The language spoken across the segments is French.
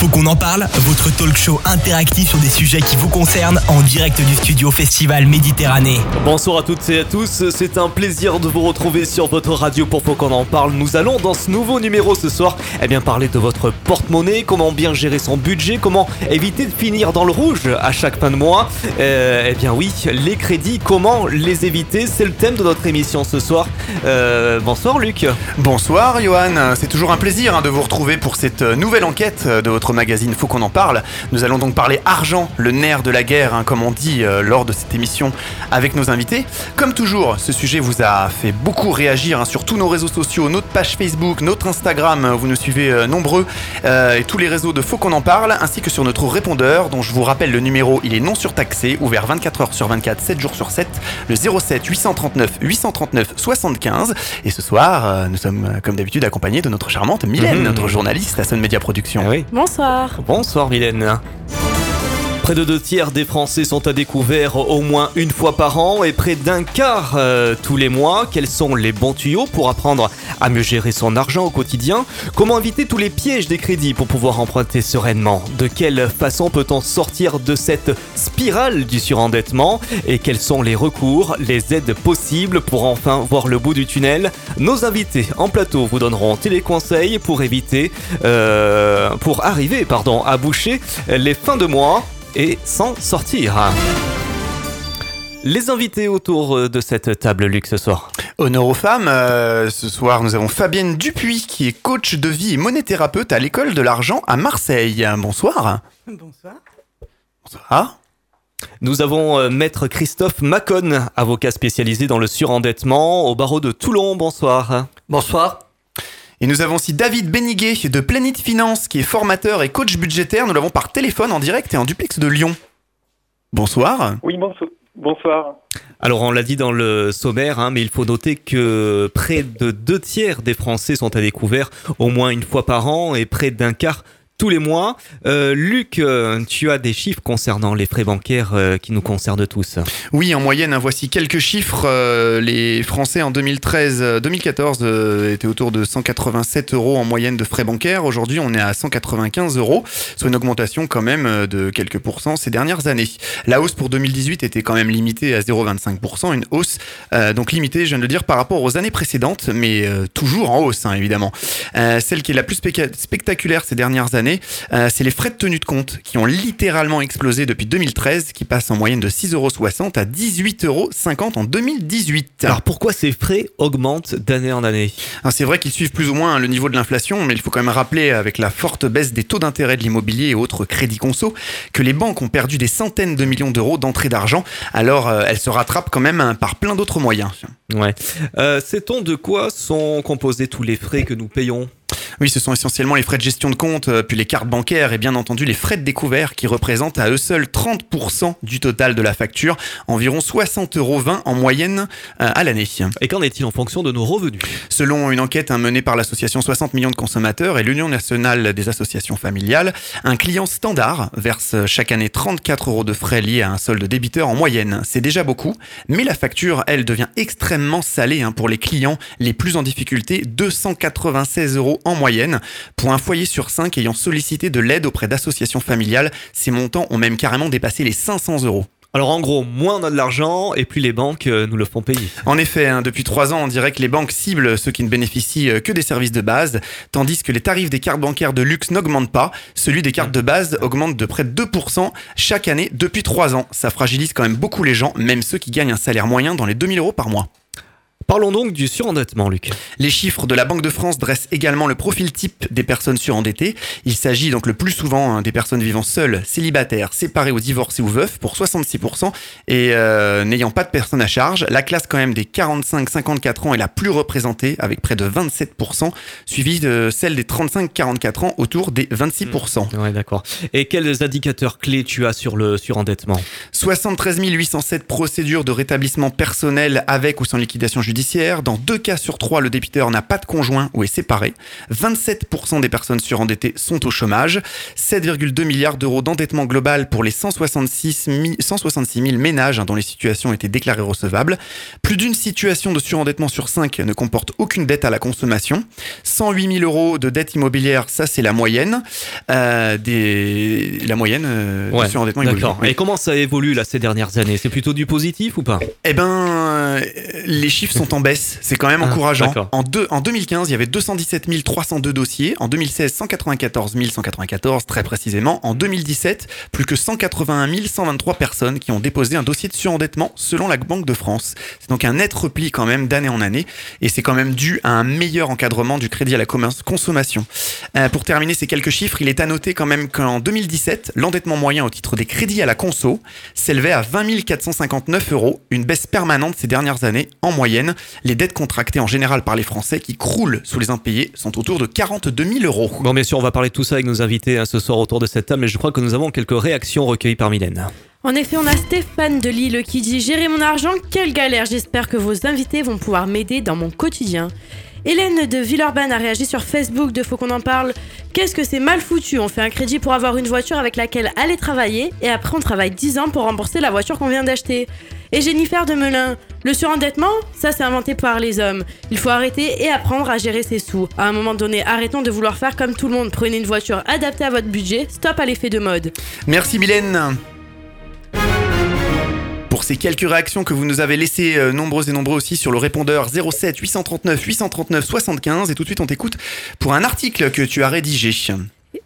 Faut qu'on en parle, votre talk show interactif sur des sujets qui vous concernent en direct du studio Festival Méditerranée. Bonsoir à toutes et à tous, c'est un plaisir de vous retrouver sur votre radio pour Faut qu'on en parle. Nous allons dans ce nouveau numéro ce soir eh bien, parler de votre porte-monnaie, comment bien gérer son budget, comment éviter de finir dans le rouge à chaque fin de mois. Euh, eh bien oui, les crédits, comment les éviter, c'est le thème de notre émission ce soir. Euh, bonsoir Luc. Bonsoir Johan, c'est toujours un plaisir hein, de vous retrouver pour cette nouvelle enquête de votre magazine Faut qu'on en parle. Nous allons donc parler argent, le nerf de la guerre, hein, comme on dit euh, lors de cette émission avec nos invités. Comme toujours, ce sujet vous a fait beaucoup réagir hein, sur tous nos réseaux sociaux, notre page Facebook, notre Instagram, vous nous suivez euh, nombreux, euh, et tous les réseaux de Faut qu'on en parle, ainsi que sur notre répondeur, dont je vous rappelle le numéro, il est non surtaxé, ouvert 24 heures sur 24, 7 jours sur 7, le 07 839 839 75. Et ce soir, nous sommes comme d'habitude accompagnés de notre charmante Mylène, Mhm. notre journaliste à Sun Media Productions. oui. Bonsoir. Bonsoir Mylène. Près de deux tiers des Français sont à découvert au moins une fois par an et près d'un quart euh, tous les mois. Quels sont les bons tuyaux pour apprendre à mieux gérer son argent au quotidien? Comment éviter tous les pièges des crédits pour pouvoir emprunter sereinement? De quelle façon peut-on sortir de cette spirale du surendettement? Et quels sont les recours, les aides possibles pour enfin voir le bout du tunnel? Nos invités en plateau vous donneront téléconseils pour éviter, euh, pour arriver pardon, à boucher les fins de mois et s'en sortir. Les invités autour de cette table Luc ce soir. Honneur aux femmes, euh, ce soir nous avons Fabienne Dupuis qui est coach de vie et monothérapeute à l'école de l'argent à Marseille. Bonsoir. Bonsoir. Bonsoir. Nous avons euh, maître Christophe Macon, avocat spécialisé dans le surendettement au barreau de Toulon. Bonsoir. Bonsoir. Et nous avons aussi David Beniguet de Planète Finance qui est formateur et coach budgétaire. Nous l'avons par téléphone en direct et en duplex de Lyon. Bonsoir. Oui, bonso- bonsoir. Alors on l'a dit dans le sommaire, hein, mais il faut noter que près de deux tiers des Français sont à découvert au moins une fois par an et près d'un quart tous les mois. Euh, Luc, euh, tu as des chiffres concernant les frais bancaires euh, qui nous concernent tous. Oui, en moyenne, hein, voici quelques chiffres. Les Français en 2013-2014 euh, étaient autour de 187 euros en moyenne de frais bancaires. Aujourd'hui, on est à 195 euros, soit une augmentation quand même de quelques pourcents ces dernières années. La hausse pour 2018 était quand même limitée à 0,25%, une hausse donc limitée, je viens de le dire, par rapport aux années précédentes, mais toujours en hausse, hein, évidemment. Celle qui est la plus spectaculaire ces dernières années, euh, c'est les frais de tenue de compte qui ont littéralement explosé depuis 2013, qui passent en moyenne de 6,60 euros à 18,50 euros en 2018. Alors pourquoi ces frais augmentent d'année en année? C'est vrai qu'ils suivent plus ou moins le niveau de l'inflation, mais il faut quand même rappeler, avec la forte baisse des taux d'intérêt de l'immobilier et autres crédits conso, que les banques ont perdu des centaines de millions d'euros d'entrée d'argent. Alors, euh, elles se rattrapent quand même hein, par plein d'autres moyens. Ouais. Euh, Sait-on de quoi sont composés tous les frais que nous payons? Oui, ce sont essentiellement les frais de gestion de compte, euh, puis les cartes bancaires et bien entendu les frais de découvert qui représentent à eux seuls 30% du total de la facture, environ 60,20 euros en moyenne euh, à l'année. Et qu'en est-il en fonction de nos revenus? Selon une enquête hein, menée par l'association 60 millions de consommateurs et l'Union nationale des associations familiales, un client standard verse chaque année 34 euros de frais liés à un solde débiteur en moyenne. C'est déjà beaucoup, mais la facture, elle, devient extrêmement salée hein, pour les clients les plus en difficulté, 296 euros en moyenne. Pour un foyer sur 5 ayant sollicité de l'aide auprès d'associations familiales, ces montants ont même carrément dépassé les 500 euros. Alors en gros, moins on a de l'argent et plus les banques euh, nous le font payer. En effet, hein, depuis trois ans, on dirait que les banques ciblent ceux qui ne bénéficient euh, que des services de base, tandis que les tarifs des cartes bancaires de luxe n'augmentent pas. Celui des cartes de base augmente de près de 2% chaque année depuis trois ans. Ça fragilise quand même beaucoup les gens, même ceux qui gagnent un salaire moyen dans les 2000 euros par mois. Parlons donc du surendettement, Luc. Les chiffres de la Banque de France dressent également le profil type des personnes surendettées. Il s'agit donc le plus souvent hein, des personnes vivant seules, célibataires, séparées ou divorcées ou veufs pour 66% et euh, n'ayant pas de personnes à charge. La classe quand même des 45-54 ans est la plus représentée avec près de 27%, suivie de celle des 35-44 ans autour des 26%. Ouais, d'accord. Et quels indicateurs clés tu as sur le surendettement? 73 807 procédures de rétablissement personnel avec ou sans liquidation judiciaire judiciaire. Dans deux cas sur trois, le débiteur n'a pas de conjoint ou est séparé. 27% des personnes surendettées sont au chômage. 7,2 milliards d'euros d'endettement global pour les 166 000, 166 000 ménages dont les situations étaient déclarées recevables. Plus d'une situation de surendettement sur 5 ne comporte aucune dette à la consommation. 108 000 euros de dette immobilière, ça c'est la moyenne. Euh, des... La moyenne euh, Ouais, de surendettement D'accord. immobilier. Et comment ça évolue là ces dernières années? C'est plutôt du positif ou pas? Eh ben, euh, les chiffres sont en baisse. C'est quand même Ah, encourageant. En, deux- en 2015, il y avait 217 302 dossiers. En 2016, 194 194 très précisément. En 2017, plus que 181 123 personnes qui ont déposé un dossier de surendettement selon la Banque de France. C'est donc un net repli quand même d'année en année. Et c'est quand même dû à un meilleur encadrement du crédit à la consommation. Euh, pour terminer ces quelques chiffres, il est à noter quand même qu'en 2017, l'endettement moyen au titre des crédits à la conso s'élevait à 20 459 euros, une baisse permanente ces dernières années. En moyenne, les dettes contractées en général par les Français qui croulent sous les impayés sont autour de 42 000 euros. Bon, bien sûr, on va parler de tout ça avec nos invités hein, ce soir autour de cette table, mais je crois que nous avons quelques réactions recueillies par Mylène. En effet, on a Stéphane de Lille qui dit Gérer mon argent, quelle galère J'espère que vos invités vont pouvoir m'aider dans mon quotidien. Hélène de Villeurbanne a réagi sur Facebook de Faut qu'on en parle. Qu'est-ce que c'est mal foutu? On fait un crédit pour avoir une voiture avec laquelle aller travailler et après on travaille 10 ans pour rembourser la voiture qu'on vient d'acheter. Et Jennifer de Melun, le surendettement, ça c'est inventé par les hommes. Il faut arrêter et apprendre à gérer ses sous. À un moment donné, arrêtons de vouloir faire comme tout le monde. Prenez une voiture adaptée à votre budget, stop à l'effet de mode. Merci Mylène pour ces quelques réactions que vous nous avez laissées euh, nombreuses et nombreux aussi sur le répondeur 07 839 839 75 et tout de suite on t'écoute pour un article que tu as rédigé.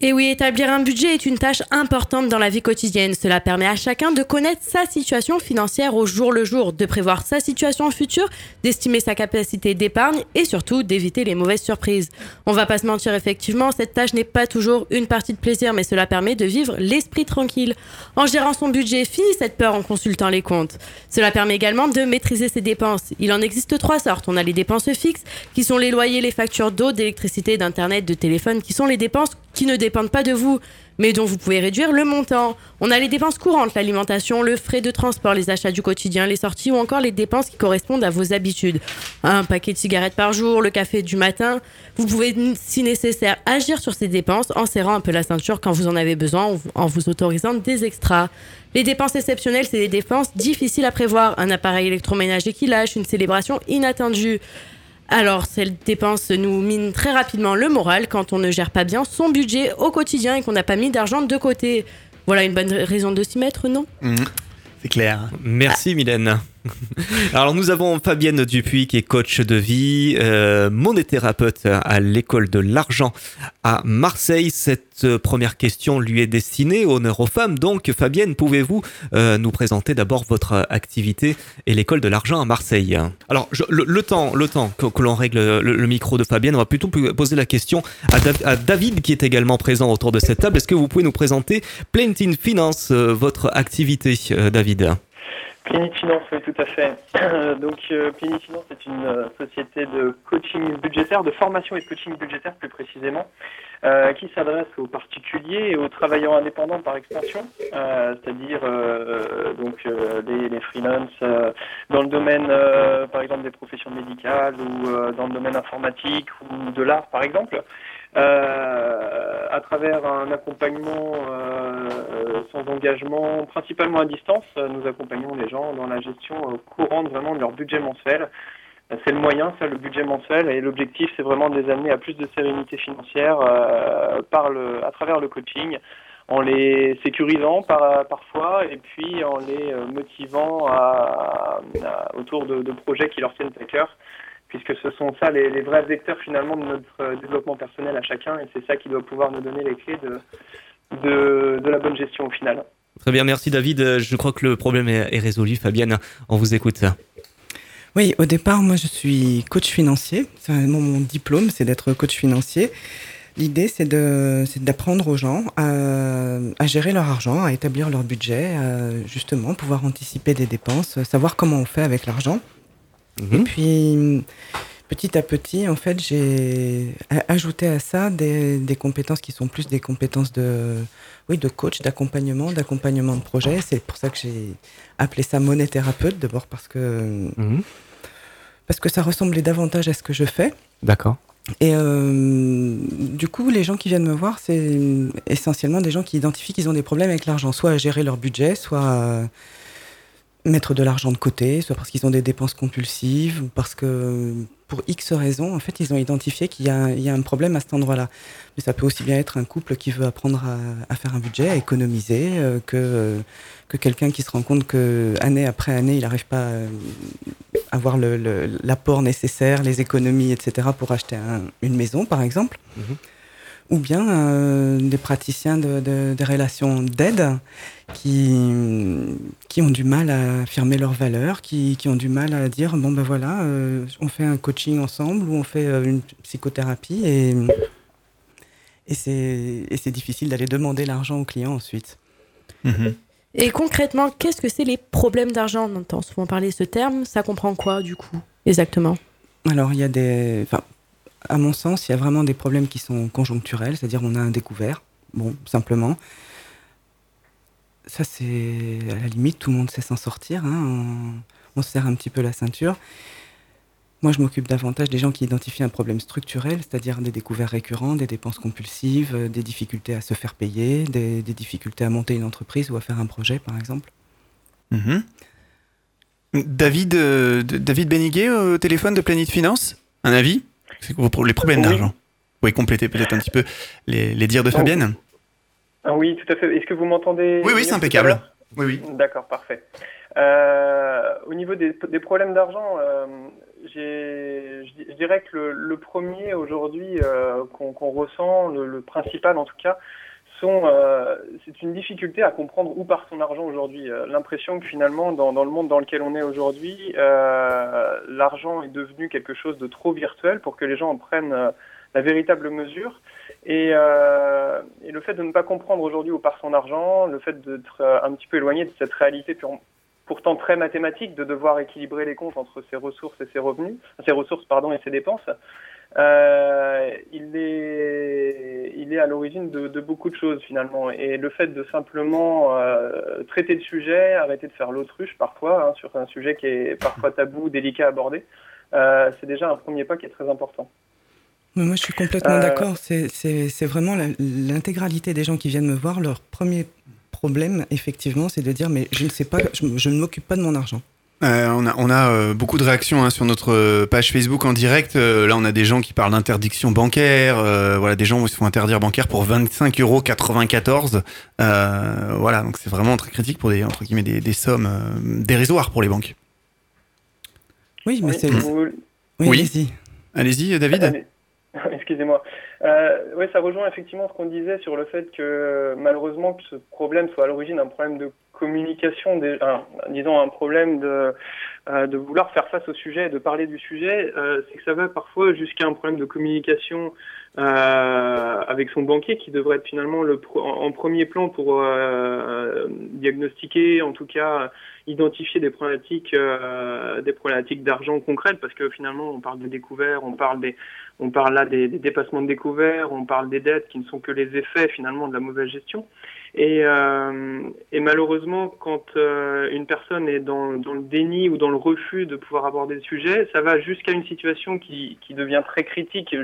Et oui, établir un budget est une tâche importante dans la vie quotidienne. Cela permet à chacun de connaître sa situation financière au jour le jour, de prévoir sa situation future, d'estimer sa capacité d'épargne et surtout d'éviter les mauvaises surprises. On va pas se mentir, effectivement, cette tâche n'est pas toujours une partie de plaisir, mais cela permet de vivre l'esprit tranquille. En gérant son budget, fini cette peur en consultant les comptes. Cela permet également de maîtriser ses dépenses. Il en existe trois sortes. On a les dépenses fixes, qui sont les loyers, les factures d'eau, d'électricité, d'internet, de téléphone, qui sont les dépenses qui ne dépendent pas de vous, mais dont vous pouvez réduire le montant. On a les dépenses courantes, l'alimentation, le frais de transport, les achats du quotidien, les sorties ou encore les dépenses qui correspondent à vos habitudes. Un paquet de cigarettes par jour, le café du matin. Vous pouvez, si nécessaire, agir sur ces dépenses en serrant un peu la ceinture quand vous en avez besoin en vous autorisant des extras. Les dépenses exceptionnelles, c'est des dépenses difficiles à prévoir. Un appareil électroménager qui lâche, une célébration inattendue. Alors, ces dépenses nous minent très rapidement le moral quand on ne gère pas bien son budget au quotidien et qu'on n'a pas mis d'argent de côté. Voilà une bonne raison de s'y mettre, non? Mmh, c'est clair. Merci Mylène. Alors nous avons Fabienne Dupuis qui est coach de vie, euh, monothérapeute à l'école de l'argent à Marseille. Cette euh, première question lui est destinée, honneur aux femmes. Donc Fabienne, pouvez-vous euh, nous présenter d'abord votre activité et l'école de l'argent à Marseille? Alors le, temps, le temps que, l'on règle le, micro de Fabienne, on va plutôt poser la question à, Dav- à David qui est également présent autour de cette table. Est-ce que vous pouvez nous présenter Plenty Finance, euh, votre activité, euh, David? Planet Finance, oui, tout à fait. Donc, euh, Finance est une euh, société de coaching budgétaire, de formation et de coaching budgétaire plus précisément, euh, qui s'adresse aux particuliers et aux travailleurs indépendants par extension, euh, c'est-à-dire euh, donc les, les freelances dans le domaine, par exemple, des professions médicales ou dans le domaine informatique ou de l'art, par exemple. Euh, à travers un accompagnement euh, euh, sans engagement, principalement à distance, euh, nous accompagnons les gens dans la gestion euh, courante vraiment de leur budget mensuel. C'est le moyen, ça, le budget mensuel, et l'objectif, c'est vraiment de les amener à plus de sérénité financière euh, par le, à travers le coaching, en les sécurisant par, parfois, et puis en les motivant à- autour de, de projets qui leur tiennent à cœur puisque ce sont ça les, les vrais vecteurs finalement de notre euh, développement personnel à chacun, et c'est ça qui doit pouvoir nous donner les clés de, de, de la bonne gestion au final. Très bien, merci David. Euh, Je crois que le problème est, est résolu. Fabienne, on vous écoute. Oui, au départ, moi, je suis coach financier. C'est vraiment mon diplôme, c'est d'être coach financier. L'idée, c'est de, c'est d'apprendre aux gens à, à gérer leur argent, à établir leur budget, à justement pouvoir anticiper des dépenses, savoir comment on fait avec l'argent. Et Mhm. puis, petit à petit, en fait, j'ai ajouté à ça des, des compétences qui sont plus des compétences de, oui, de coach, d'accompagnement, d'accompagnement de projet. C'est pour ça que j'ai appelé ça monnaie thérapeute, d'abord parce que Mhm. Parce que ça ressemblait davantage à ce que je fais. D'accord. Et euh, du coup, les gens qui viennent me voir, c'est essentiellement des gens qui identifient qu'ils ont des problèmes avec l'argent, soit à gérer leur budget, soit à mettre de l'argent de côté, soit parce qu'ils ont des dépenses compulsives, ou parce que pour X raisons, en fait, ils ont identifié qu'il y, a un problème à cet endroit-là. Mais ça peut aussi bien être un couple qui veut apprendre à, faire un budget, à économiser, euh, que, que quelqu'un qui se rend compte que année après année, il n'arrive pas à avoir l'apport nécessaire, les économies, etc., pour acheter un, une maison, par exemple. -hmm. Ou bien euh, des praticiens de, de, des relations d'aide qui, qui ont du mal à affirmer leurs valeurs, qui, qui ont du mal à dire bon ben voilà, euh, on fait un coaching ensemble ou on fait euh, une psychothérapie et, et c'est difficile d'aller demander l'argent au client ensuite. Mmh. Et concrètement, qu'est-ce que c'est les problèmes d'argent? On entend souvent parler de ce terme, ça comprend quoi du coup exactement? Alors il y a des. Enfin, à mon sens, il y a vraiment des problèmes qui sont conjoncturels, c'est-à-dire on a un découvert, bon, simplement. Ça, c'est à la limite, tout le monde sait s'en sortir. Hein, on, on, se serre un petit peu la ceinture. Moi, je m'occupe davantage des gens qui identifient un problème structurel, c'est-à-dire des découverts récurrents, des dépenses compulsives, des difficultés à se faire payer, des, difficultés à monter une entreprise ou à faire un projet, par exemple. Mmh. David, euh, David Beniguet au téléphone de Planète Finance, un avis? Les problèmes Oui. d'argent. Vous pouvez compléter peut-être un petit peu les, les dires de Fabienne Ah oui, tout à fait. Est-ce que vous m'entendez Oui, oui, c'est impeccable. Oui, oui. D'accord, parfait. Euh, au niveau des, des problèmes d'argent, euh, je dirais que le, le premier aujourd'hui euh, qu'on ressent, le, le principal en tout cas, euh, c'est une difficulté à comprendre où part son argent aujourd'hui. Euh, L'impression que finalement, dans, le monde dans lequel on est aujourd'hui, euh, l'argent est devenu quelque chose de trop virtuel pour que les gens en prennent la véritable mesure. Et, et le fait de ne pas comprendre aujourd'hui où part son argent, le fait d'être un petit peu éloigné de cette réalité pure- pourtant très mathématique de devoir équilibrer les comptes entre ses ressources et ses revenus, ses ressources pardon et ses dépenses, euh, il est il est à l'origine de, de beaucoup de choses finalement. Et le fait de simplement euh, traiter le sujet, arrêter de faire l'autruche parfois hein, sur un sujet qui est parfois tabou, délicat à aborder, euh, c'est déjà un premier pas qui est très important. Mais moi, je suis complètement Euh, d'accord. C'est- vraiment l'intégralité des gens qui viennent me voir. Leur premier problème, effectivement, c'est de dire Mais je ne sais pas, je, je ne m'occupe pas de mon argent. Euh, on a, on a euh, beaucoup de réactions hein, sur notre euh, page Facebook en direct. Euh, là, on a des gens qui parlent d'interdiction bancaire. euh, voilà, des gens où ils se font interdire bancaire pour 25,94 euros. Voilà, donc c'est vraiment très critique pour des, entre guillemets, des, des sommes euh, dérisoires pour les banques. Oui, mais Oui, c'est. vous- Oui, Oui. allez-y. Allez-y, David. Excusez-moi. Euh, oui, ça rejoint effectivement ce qu'on disait sur le fait que malheureusement que ce problème soit à l'origine d'un problème de communication, disons un problème de, euh, de vouloir faire face au sujet, et de parler du sujet, euh, c'est que ça va parfois jusqu'à un problème de communication euh, avec son banquier qui devrait être finalement le pro- en premier plan pour euh, diagnostiquer, en tout cas identifier des problématiques, euh, des problématiques d'argent concrètes, parce que finalement on parle de découvert, on parle des on parle là des, dépassements de découvert, on parle des dettes qui ne sont que les effets finalement de la mauvaise gestion. Et, euh, malheureusement, quand euh, une personne est dans, le déni ou dans le refus de pouvoir aborder le sujet, ça va jusqu'à une situation qui, qui devient très critique,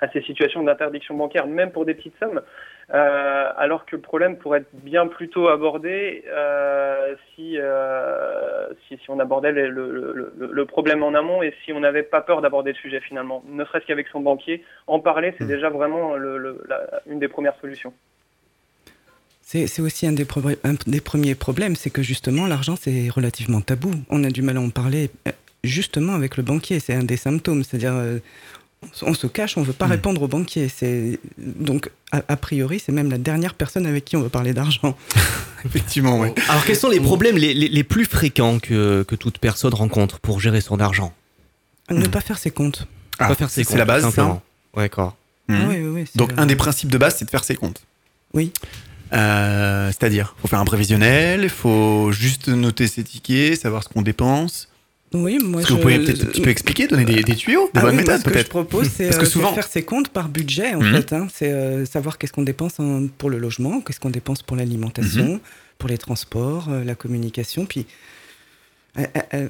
jusqu'à ces situations d'interdiction bancaire, même pour des petites sommes. Euh, alors que le problème pourrait être bien plus tôt abordé euh, si, euh, si, si on abordait le, le, le, le problème en amont et si on n'avait pas peur d'aborder le sujet finalement. Ne serait-ce qu'avec son banquier, en parler, c'est déjà vraiment la, une des premières solutions. C'est aussi un des, pro- un des premiers problèmes, c'est que justement, l'argent, c'est relativement tabou. On a du mal à en parler justement avec le banquier. C'est un des symptômes. C'est-à-dire, euh, on se cache, on ne veut pas Mm. répondre au banquier. C'est Donc, a, a priori, c'est même la dernière personne avec qui on veut parler d'argent. Effectivement, oui. Alors, quels sont les problèmes les, les- les plus fréquents que, que toute personne rencontre pour gérer son argent? Ne Mm. pas faire ses comptes. Ah, Pas faire ses c'est la comptes, base, simplement. Ouais, D'accord. Ah oui, oui, oui, c'est, Donc, euh, un des principes de base, c'est de faire ses comptes. Oui. Euh, C'est-à-dire, faut faire un prévisionnel, il faut juste noter ses tickets, savoir ce qu'on dépense. Oui, moi, que vous je- pouvez peut-être, tu peux expliquer, donner des, des tuyaux, des Ah bonnes oui, méthodes ce que je peut-être propose, c'est Parce que euh, c'est souvent- faire ses comptes par budget, en Mhm. fait. hein. C'est euh, savoir qu'est-ce qu'on dépense en- pour le logement, qu'est-ce qu'on dépense pour l'alimentation, Mhm. pour les transports, euh, la communication. Puis, euh, euh,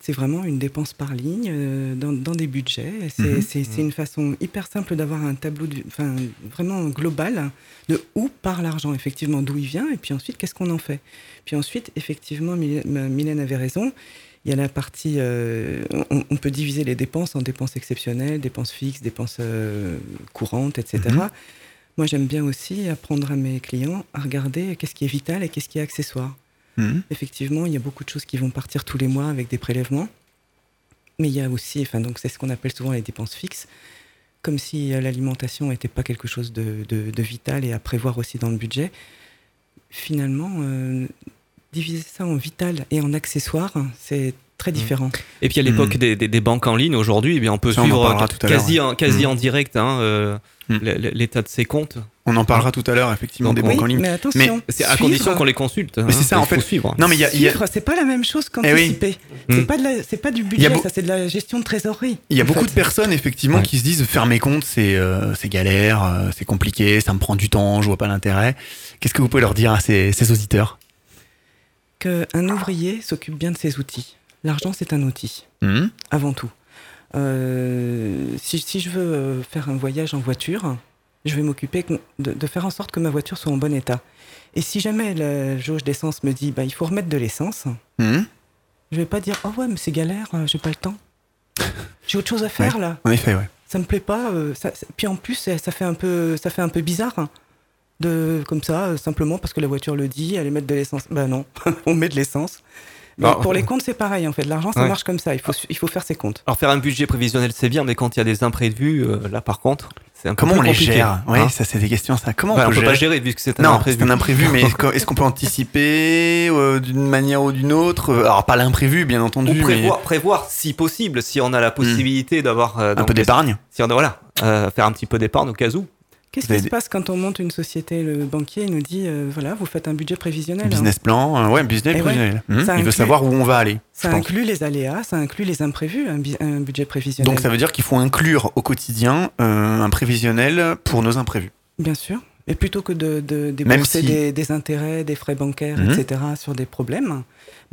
c'est vraiment une dépense par ligne dans, dans, des budgets. C'est Mhm. une façon hyper simple d'avoir un tableau enfin, vraiment global de où part l'argent, effectivement, d'où il vient, et puis ensuite, qu'est-ce qu'on en fait. Puis ensuite, effectivement, Mylène avait raison. Il y a la partie, euh, on, on peut diviser les dépenses en dépenses exceptionnelles, dépenses fixes, dépenses euh, courantes, etc. Mhm. Moi, j'aime bien aussi apprendre à mes clients à regarder qu'est-ce qui est vital et qu'est-ce qui est accessoire. Mhm. Effectivement, il y a beaucoup de choses qui vont partir tous les mois avec des prélèvements. Mais il y a aussi, enfin, donc c'est ce qu'on appelle souvent les dépenses fixes, comme si euh, l'alimentation n'était pas quelque chose de, de- de vital et à prévoir aussi dans le budget. Finalement, euh, diviser ça en vital et en accessoire, c'est très différent. Et puis à l'époque Mm. des, des- des banques en ligne, aujourd'hui, eh bien, on peut Ça, on en suivre quasi, en, quasi Mm. en direct hein, euh, Mm. l'état de ses comptes. On en parlera tout à l'heure, effectivement, Donc, des banques en ligne. mais attention, C'est à suivre- condition qu'on les consulte. hein, Mais c'est ça, il en faut fait. suivre. Non, mais il y a, il y a- Suivre, c'est pas la même chose Eh oui. qu'anticiper. C'est Mm. pas de la- c'est pas du budget, beau- ça c'est de la gestion de trésorerie. il y a beaucoup fait. de personnes, effectivement, Ouais. qui se disent faire mes comptes, c'est euh, c'est galère, euh, c'est compliqué, ça me prend du temps, je vois pas l'intérêt. Qu'est-ce que vous pouvez leur dire à ces, ces auditeurs? Qu'un ouvrier s'occupe bien de ses outils. L'argent, c'est un outil. Mhm. avant tout. Euh, si, si je veux euh, faire un voyage en voiture, je vais m'occuper de, de faire en sorte que ma voiture soit en bon état. Et si jamais la jauge d'essence me dit bah, il faut remettre de l'essence, Mhm. je vais pas dire oh ouais mais c'est galère, euh, j'ai pas le temps. J'ai autre chose à faire là. En effet, ouais. Ça me plaît pas. euh, ça, puis en plus ça, ça fait un peu ça fait un peu bizarre. De comme ça euh, simplement parce que la voiture le dit, aller mettre de l'essence. Bah non, on met de l'essence. Mais pour les comptes, c'est pareil en fait. L'argent, ça Ouais. marche comme ça. Il faut, il faut faire ses comptes. Alors faire un budget prévisionnel, c'est bien, mais quand il y a des imprévus, euh, là par contre, c'est un peu Comment on les gère? Ouais, hein. ça c'est des questions. Ça. Comment Bah, on on peut peut pas gérer? vu que c'est un Non, imprévu. c'est un imprévu, mais est-ce qu'on peut anticiper euh, d'une manière ou d'une autre? Alors pas l'imprévu, bien Ou entendu, mais prévoir, prévoir, si possible, si on a la possibilité d'avoir euh, un peu d'épargne. Si on a, voilà, euh, faire un petit peu d'épargne au cas où. Qu'est-ce qui se passe quand on monte une société Le banquier nous dit euh, voilà, vous faites un budget prévisionnel. hein. Business plan, euh, ouais, business Eh prévisionnel. Ça Il veut savoir où on va aller. Ça inclut les aléas, ça inclut les imprévus, un, budget prévisionnel. Donc ça veut dire qu'il faut inclure au quotidien euh, un prévisionnel pour nos imprévus. Bien sûr. Et plutôt que de, de débourser si- des, des intérêts, des frais bancaires, Mhm. etc., sur des problèmes,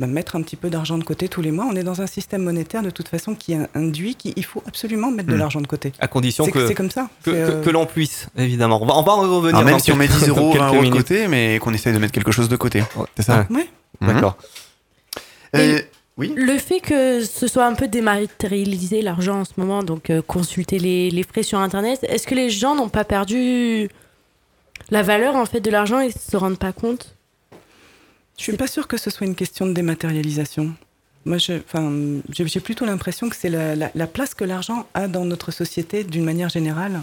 bah, mettre un petit peu d'argent de côté tous les mois. On est dans un système monétaire de toute façon qui induit qu'il faut absolument mettre de Mhm. l'argent de côté. À condition C'est que, c'est comme ça. que, C'est, que- euh, que l'on puisse, évidemment. On va, on va en revenir. Alors même dans si on met quelques- 10 euros, dans 20 quelques euros de côté, mais qu'on essaye de mettre quelque chose de côté. Ouais. C'est ça? Ouais. Mhm. D'accord. Euh, oui Le fait que ce soit un peu dématérialisé l'argent en ce moment, donc euh, consulter les, les frais sur Internet, est-ce que les gens n'ont pas perdu la valeur en fait de l'argent et se rendent pas compte? Je suis pas sûre que ce soit une question de dématérialisation. Moi, j'ai plutôt l'impression que c'est la, la- la place que l'argent a dans notre société d'une manière générale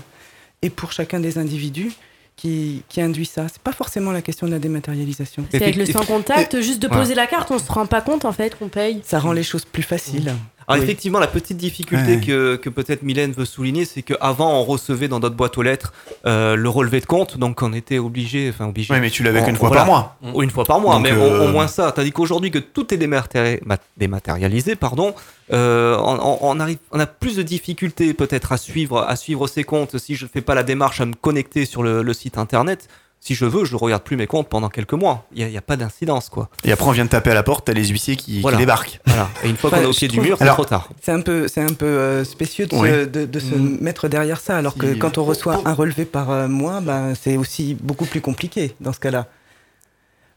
et pour chacun des individus qui, qui induit ça. C'est pas forcément la question de la dématérialisation. C'est avec le sans contact, juste de Ouais. poser la carte, on se rend pas compte en fait qu'on paye. Ça rend les choses plus faciles. Alors Oui. effectivement, la petite difficulté Ouais. que, que peut-être Mylène veut souligner, c'est qu'avant, on recevait dans notre boîte aux lettres euh, le relevé de compte, donc on était obligé, enfin obligé, Ouais, mais tu l'avais qu'une fois voilà. par mois. ou une fois par mois, Donc, mais au, euh, au moins ça. Tandis qu'aujourd'hui, que tout est dématéri- ma- dématérialisé, pardon, euh, on, on- on arrive, on a plus de difficultés peut-être à suivre, à suivre ses comptes si je ne fais pas la démarche à me connecter sur le, le site internet. Si je veux, je ne regarde plus mes comptes pendant quelques mois. Il n'y a, pas d'incidence, quoi. Et après, on vient de taper à la porte, t'as les huissiers qui, débarquent. Voilà. Et une fois Bah, qu'on est au pied du mur, c'est trop tard. C'est un peu, c'est un peu euh, spécieux de Oui. se, de, de se Mm. mettre derrière ça, alors que quand on reçoit un relevé par euh, mois, ben, c'est aussi beaucoup plus compliqué dans ce cas-là.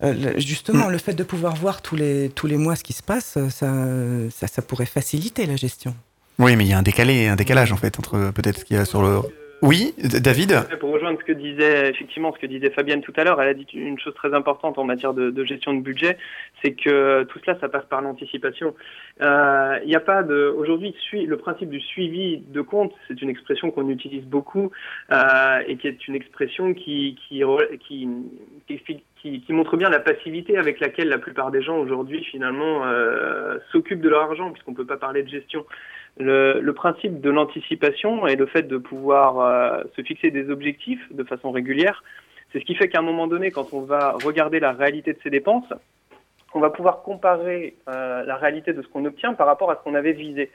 Euh, justement, Mm. le fait de pouvoir voir tous les, tous les mois ce qui se passe, ça, ça, ça pourrait faciliter la gestion. Oui, mais il y a un décalé, un décalage en fait entre peut-être ce qu'il y a sur le. Oui, David. Pour rejoindre ce que disait effectivement ce que disait Fabienne tout à l'heure, elle a dit une chose très importante en matière de, gestion de budget, c'est que tout cela, ça passe par l'anticipation. Euh, Il n'y a pas de aujourd'hui le principe du suivi de compte, c'est une expression qu'on utilise beaucoup euh, et qui est une expression qui qui, qui explique qui, montre bien la passivité avec laquelle la plupart des gens aujourd'hui finalement euh, s'occupent de leur argent, puisqu'on peut pas parler de gestion. Le, le principe de l'anticipation et le fait de pouvoir euh, se fixer des objectifs de façon régulière, c'est ce qui fait qu'à un moment donné, quand on va regarder la réalité de ses dépenses, on va pouvoir comparer euh, la réalité de ce qu'on obtient par rapport à ce qu'on avait visé.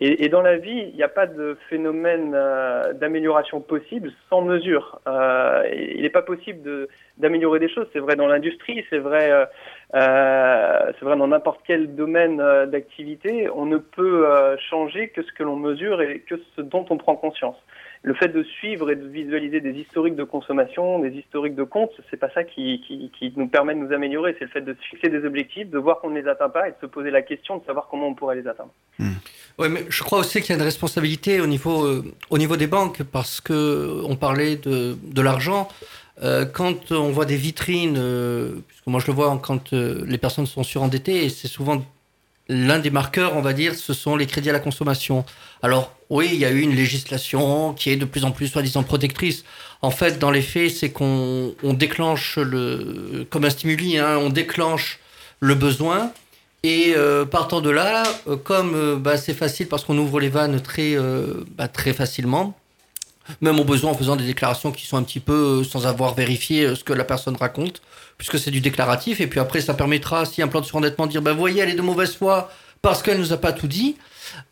Et, et dans la vie, il n'y a pas de phénomène euh, d'amélioration possible sans mesure. Euh, il n'est pas possible de- d'améliorer des choses. C'est vrai dans l'industrie, c'est vrai euh, Euh, c'est vrai, dans n'importe quel domaine euh, d'activité, on ne peut euh, changer que ce que l'on mesure et que ce dont on prend conscience. Le fait de suivre et de visualiser des historiques de consommation, des historiques de compte, c'est pas ça qui, qui, qui, nous permet de nous améliorer. C'est le fait de se fixer des objectifs, de voir qu'on ne les atteint pas et de se poser la question de savoir comment on pourrait les atteindre. Mmh. Oui, mais je crois aussi qu'il y a une responsabilité au niveau, euh, au niveau des banques parce que on parlait de, de l'argent. Euh, quand on voit des vitrines, euh, puisque moi je le vois quand euh, les personnes sont surendettées, et c'est souvent l'un des marqueurs, on va dire, ce sont les crédits à la consommation. Alors oui, il y a eu une législation qui est de plus en plus soi-disant protectrice. En fait, dans les faits, c'est qu'on on déclenche le, comme un stimuli, hein, on déclenche le besoin. Et euh, partant de là, euh, comme euh, bah, c'est facile parce qu'on ouvre les vannes très, bah, très facilement, même au besoin en faisant des déclarations qui sont un petit peu sans avoir vérifié ce que la personne raconte, puisque c'est du déclaratif. Et puis après, ça permettra, si un plan de surendettement, de dire, ben voyez, elle est de mauvaise foi parce qu'elle nous a pas tout dit.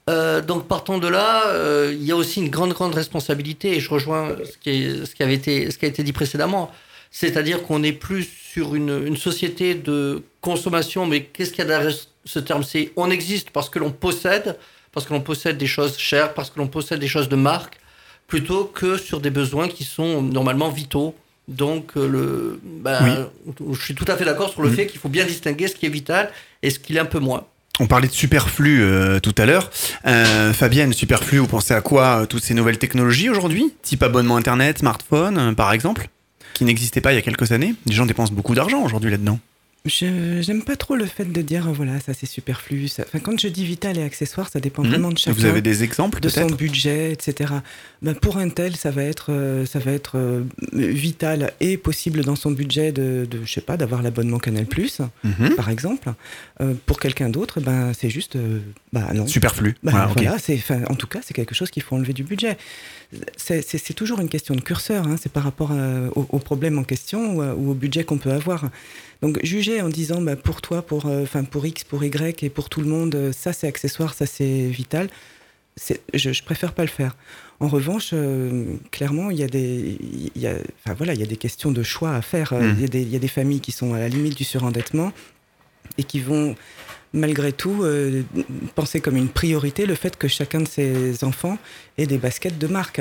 Euh, donc partant de là, euh, il y a aussi une grande, grande responsabilité, et je rejoins ce qui, est, ce qui, avait été, ce qui a été dit précédemment. C'est-à-dire qu'on est plus sur une, une, société de consommation, mais qu'est-ce qu'il y a derrière ce terme? C'est on existe parce que l'on possède, parce que l'on possède des choses chères, parce que l'on possède des choses de marque, plutôt que sur des besoins qui sont normalement vitaux. Donc, le, ben, oui. je suis tout à fait d'accord sur le mmh. fait qu'il faut bien distinguer ce qui est vital et ce qui est un peu moins. On parlait de superflu euh, tout à l'heure. Euh, Fabienne, superflu, vous pensez à quoi euh, Toutes ces nouvelles technologies aujourd'hui? Type abonnement Internet, smartphone, euh, par exemple Qui n'existaient pas il y a quelques années Les gens dépensent beaucoup d'argent aujourd'hui là-dedans. Je j'aime pas trop le fait de dire voilà ça c'est superflu. Ça... Enfin, quand je dis vital et accessoire, ça dépend mmh. vraiment de chacun. Vous avez des exemples de son budget, etc. Ben, pour un tel, ça va être euh, ça va être euh, vital et possible dans son budget de, de je sais pas d'avoir l'abonnement Canal mmh. par exemple. Euh, pour quelqu'un d'autre, ben c'est juste bah non. Superflu. Ben, voilà, voilà okay. c'est en tout cas c'est quelque chose qu'il faut enlever du budget. C'est toujours une question de curseur. Hein. C'est par rapport au, au, problème en question ou au budget qu'on peut avoir. Donc juger en disant bah, pour toi, pour, enfin euh, pour X, pour Y et pour tout le monde, euh, ça c'est accessoire, ça c'est vital, je, je préfère pas le faire. En revanche, euh, clairement, il y, a des, il, y a, enfin, voilà, il y a des questions de choix à faire. Mmh. Il, y a des, il y a des familles qui sont à la limite du surendettement et qui vont malgré tout euh, penser comme une priorité le fait que chacun de ses enfants ait des baskets de marque.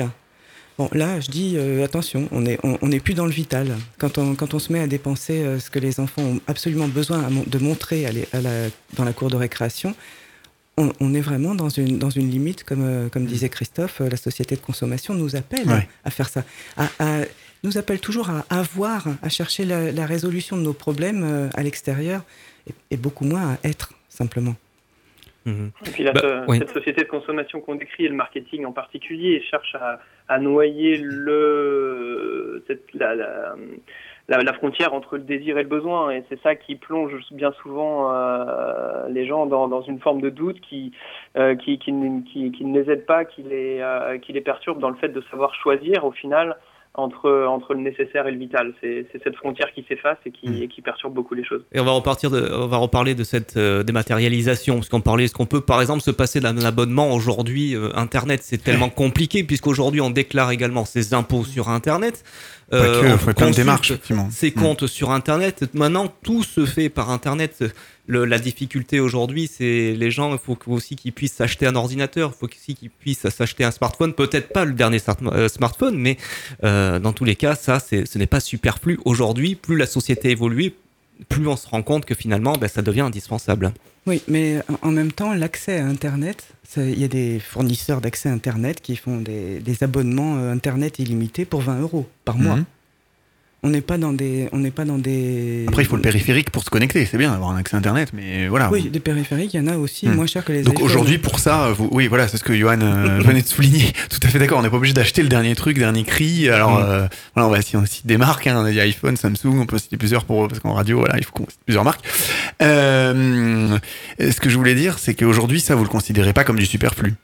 Bon, là, je dis euh, attention, on n'est on, on est plus dans le vital. Quand on, quand on se met à dépenser euh, ce que les enfants ont absolument besoin de montrer à les, à la, dans la cour de récréation, on, on, est vraiment dans une, dans une limite, comme, euh, comme disait Christophe, la société de consommation nous appelle ouais. à faire ça. À, à, nous appelle toujours à avoir, à chercher la, la résolution de nos problèmes euh, à l'extérieur et, et beaucoup moins à être, simplement. Mmh. Et puis là, bah, oui. cette société de consommation qu'on décrit, et le marketing en particulier, cherche à, à noyer le, cette, la, la, la, la, frontière entre le désir et le besoin. Et c'est ça qui plonge bien souvent euh, les gens dans, dans, une forme de doute qui, euh, qui, qui, qui, qui, ne les aide pas, qui les, euh, qui les perturbe dans le fait de savoir choisir au final entre, entre le nécessaire et le vital. C'est cette frontière qui s'efface et qui, mmh. et qui perturbe beaucoup les choses. Et on va repartir de, on va reparler de cette euh, dématérialisation, parce qu'on parlait, est-ce qu'on peut par exemple se passer d'un abonnement aujourd'hui euh, Internet? C'est tellement compliqué, puisqu'aujourd'hui on déclare également ses impôts sur Internet. Euh, faut plein de démarches, Ses mmh. comptes sur Internet. Maintenant, tout se fait par Internet. Le, la difficulté aujourd'hui, c'est les gens, il faut aussi qu'ils puissent s'acheter un ordinateur, il faut aussi qu'ils puissent s'acheter un smartphone, peut-être pas le dernier euh, smartphone, mais euh, dans tous les cas, ça, ce n'est pas superflu. Aujourd'hui, plus la société évolue, plus on se rend compte que finalement, ben, ça devient indispensable. Oui, mais en même temps, l'accès à Internet, il y a des fournisseurs d'accès Internet qui font des, abonnements euh, Internet illimités pour 20 euros par mois. Mmh. On n'est pas dans des, on n'est pas dans des. Après, il faut le périphérique pour se connecter. C'est bien d'avoir un accès internet, mais voilà. Oui, des périphériques, il y en a aussi mmh. moins cher que les. Donc aujourd'hui, pour ça, vous... oui, voilà, c'est ce que Johan euh, venait de souligner. Tout à fait d'accord. On n'est pas obligé d'acheter le dernier truc, dernier cri. Alors, mmh. euh, voilà, on va si on cite des marques. Hein, y a iPhone, Samsung. On peut citer plusieurs pour parce qu'en radio, voilà, il faut qu'on cite plusieurs marques. Euh, ce que je voulais dire, c'est qu'aujourd'hui, ça, vous le considérez pas comme du superflu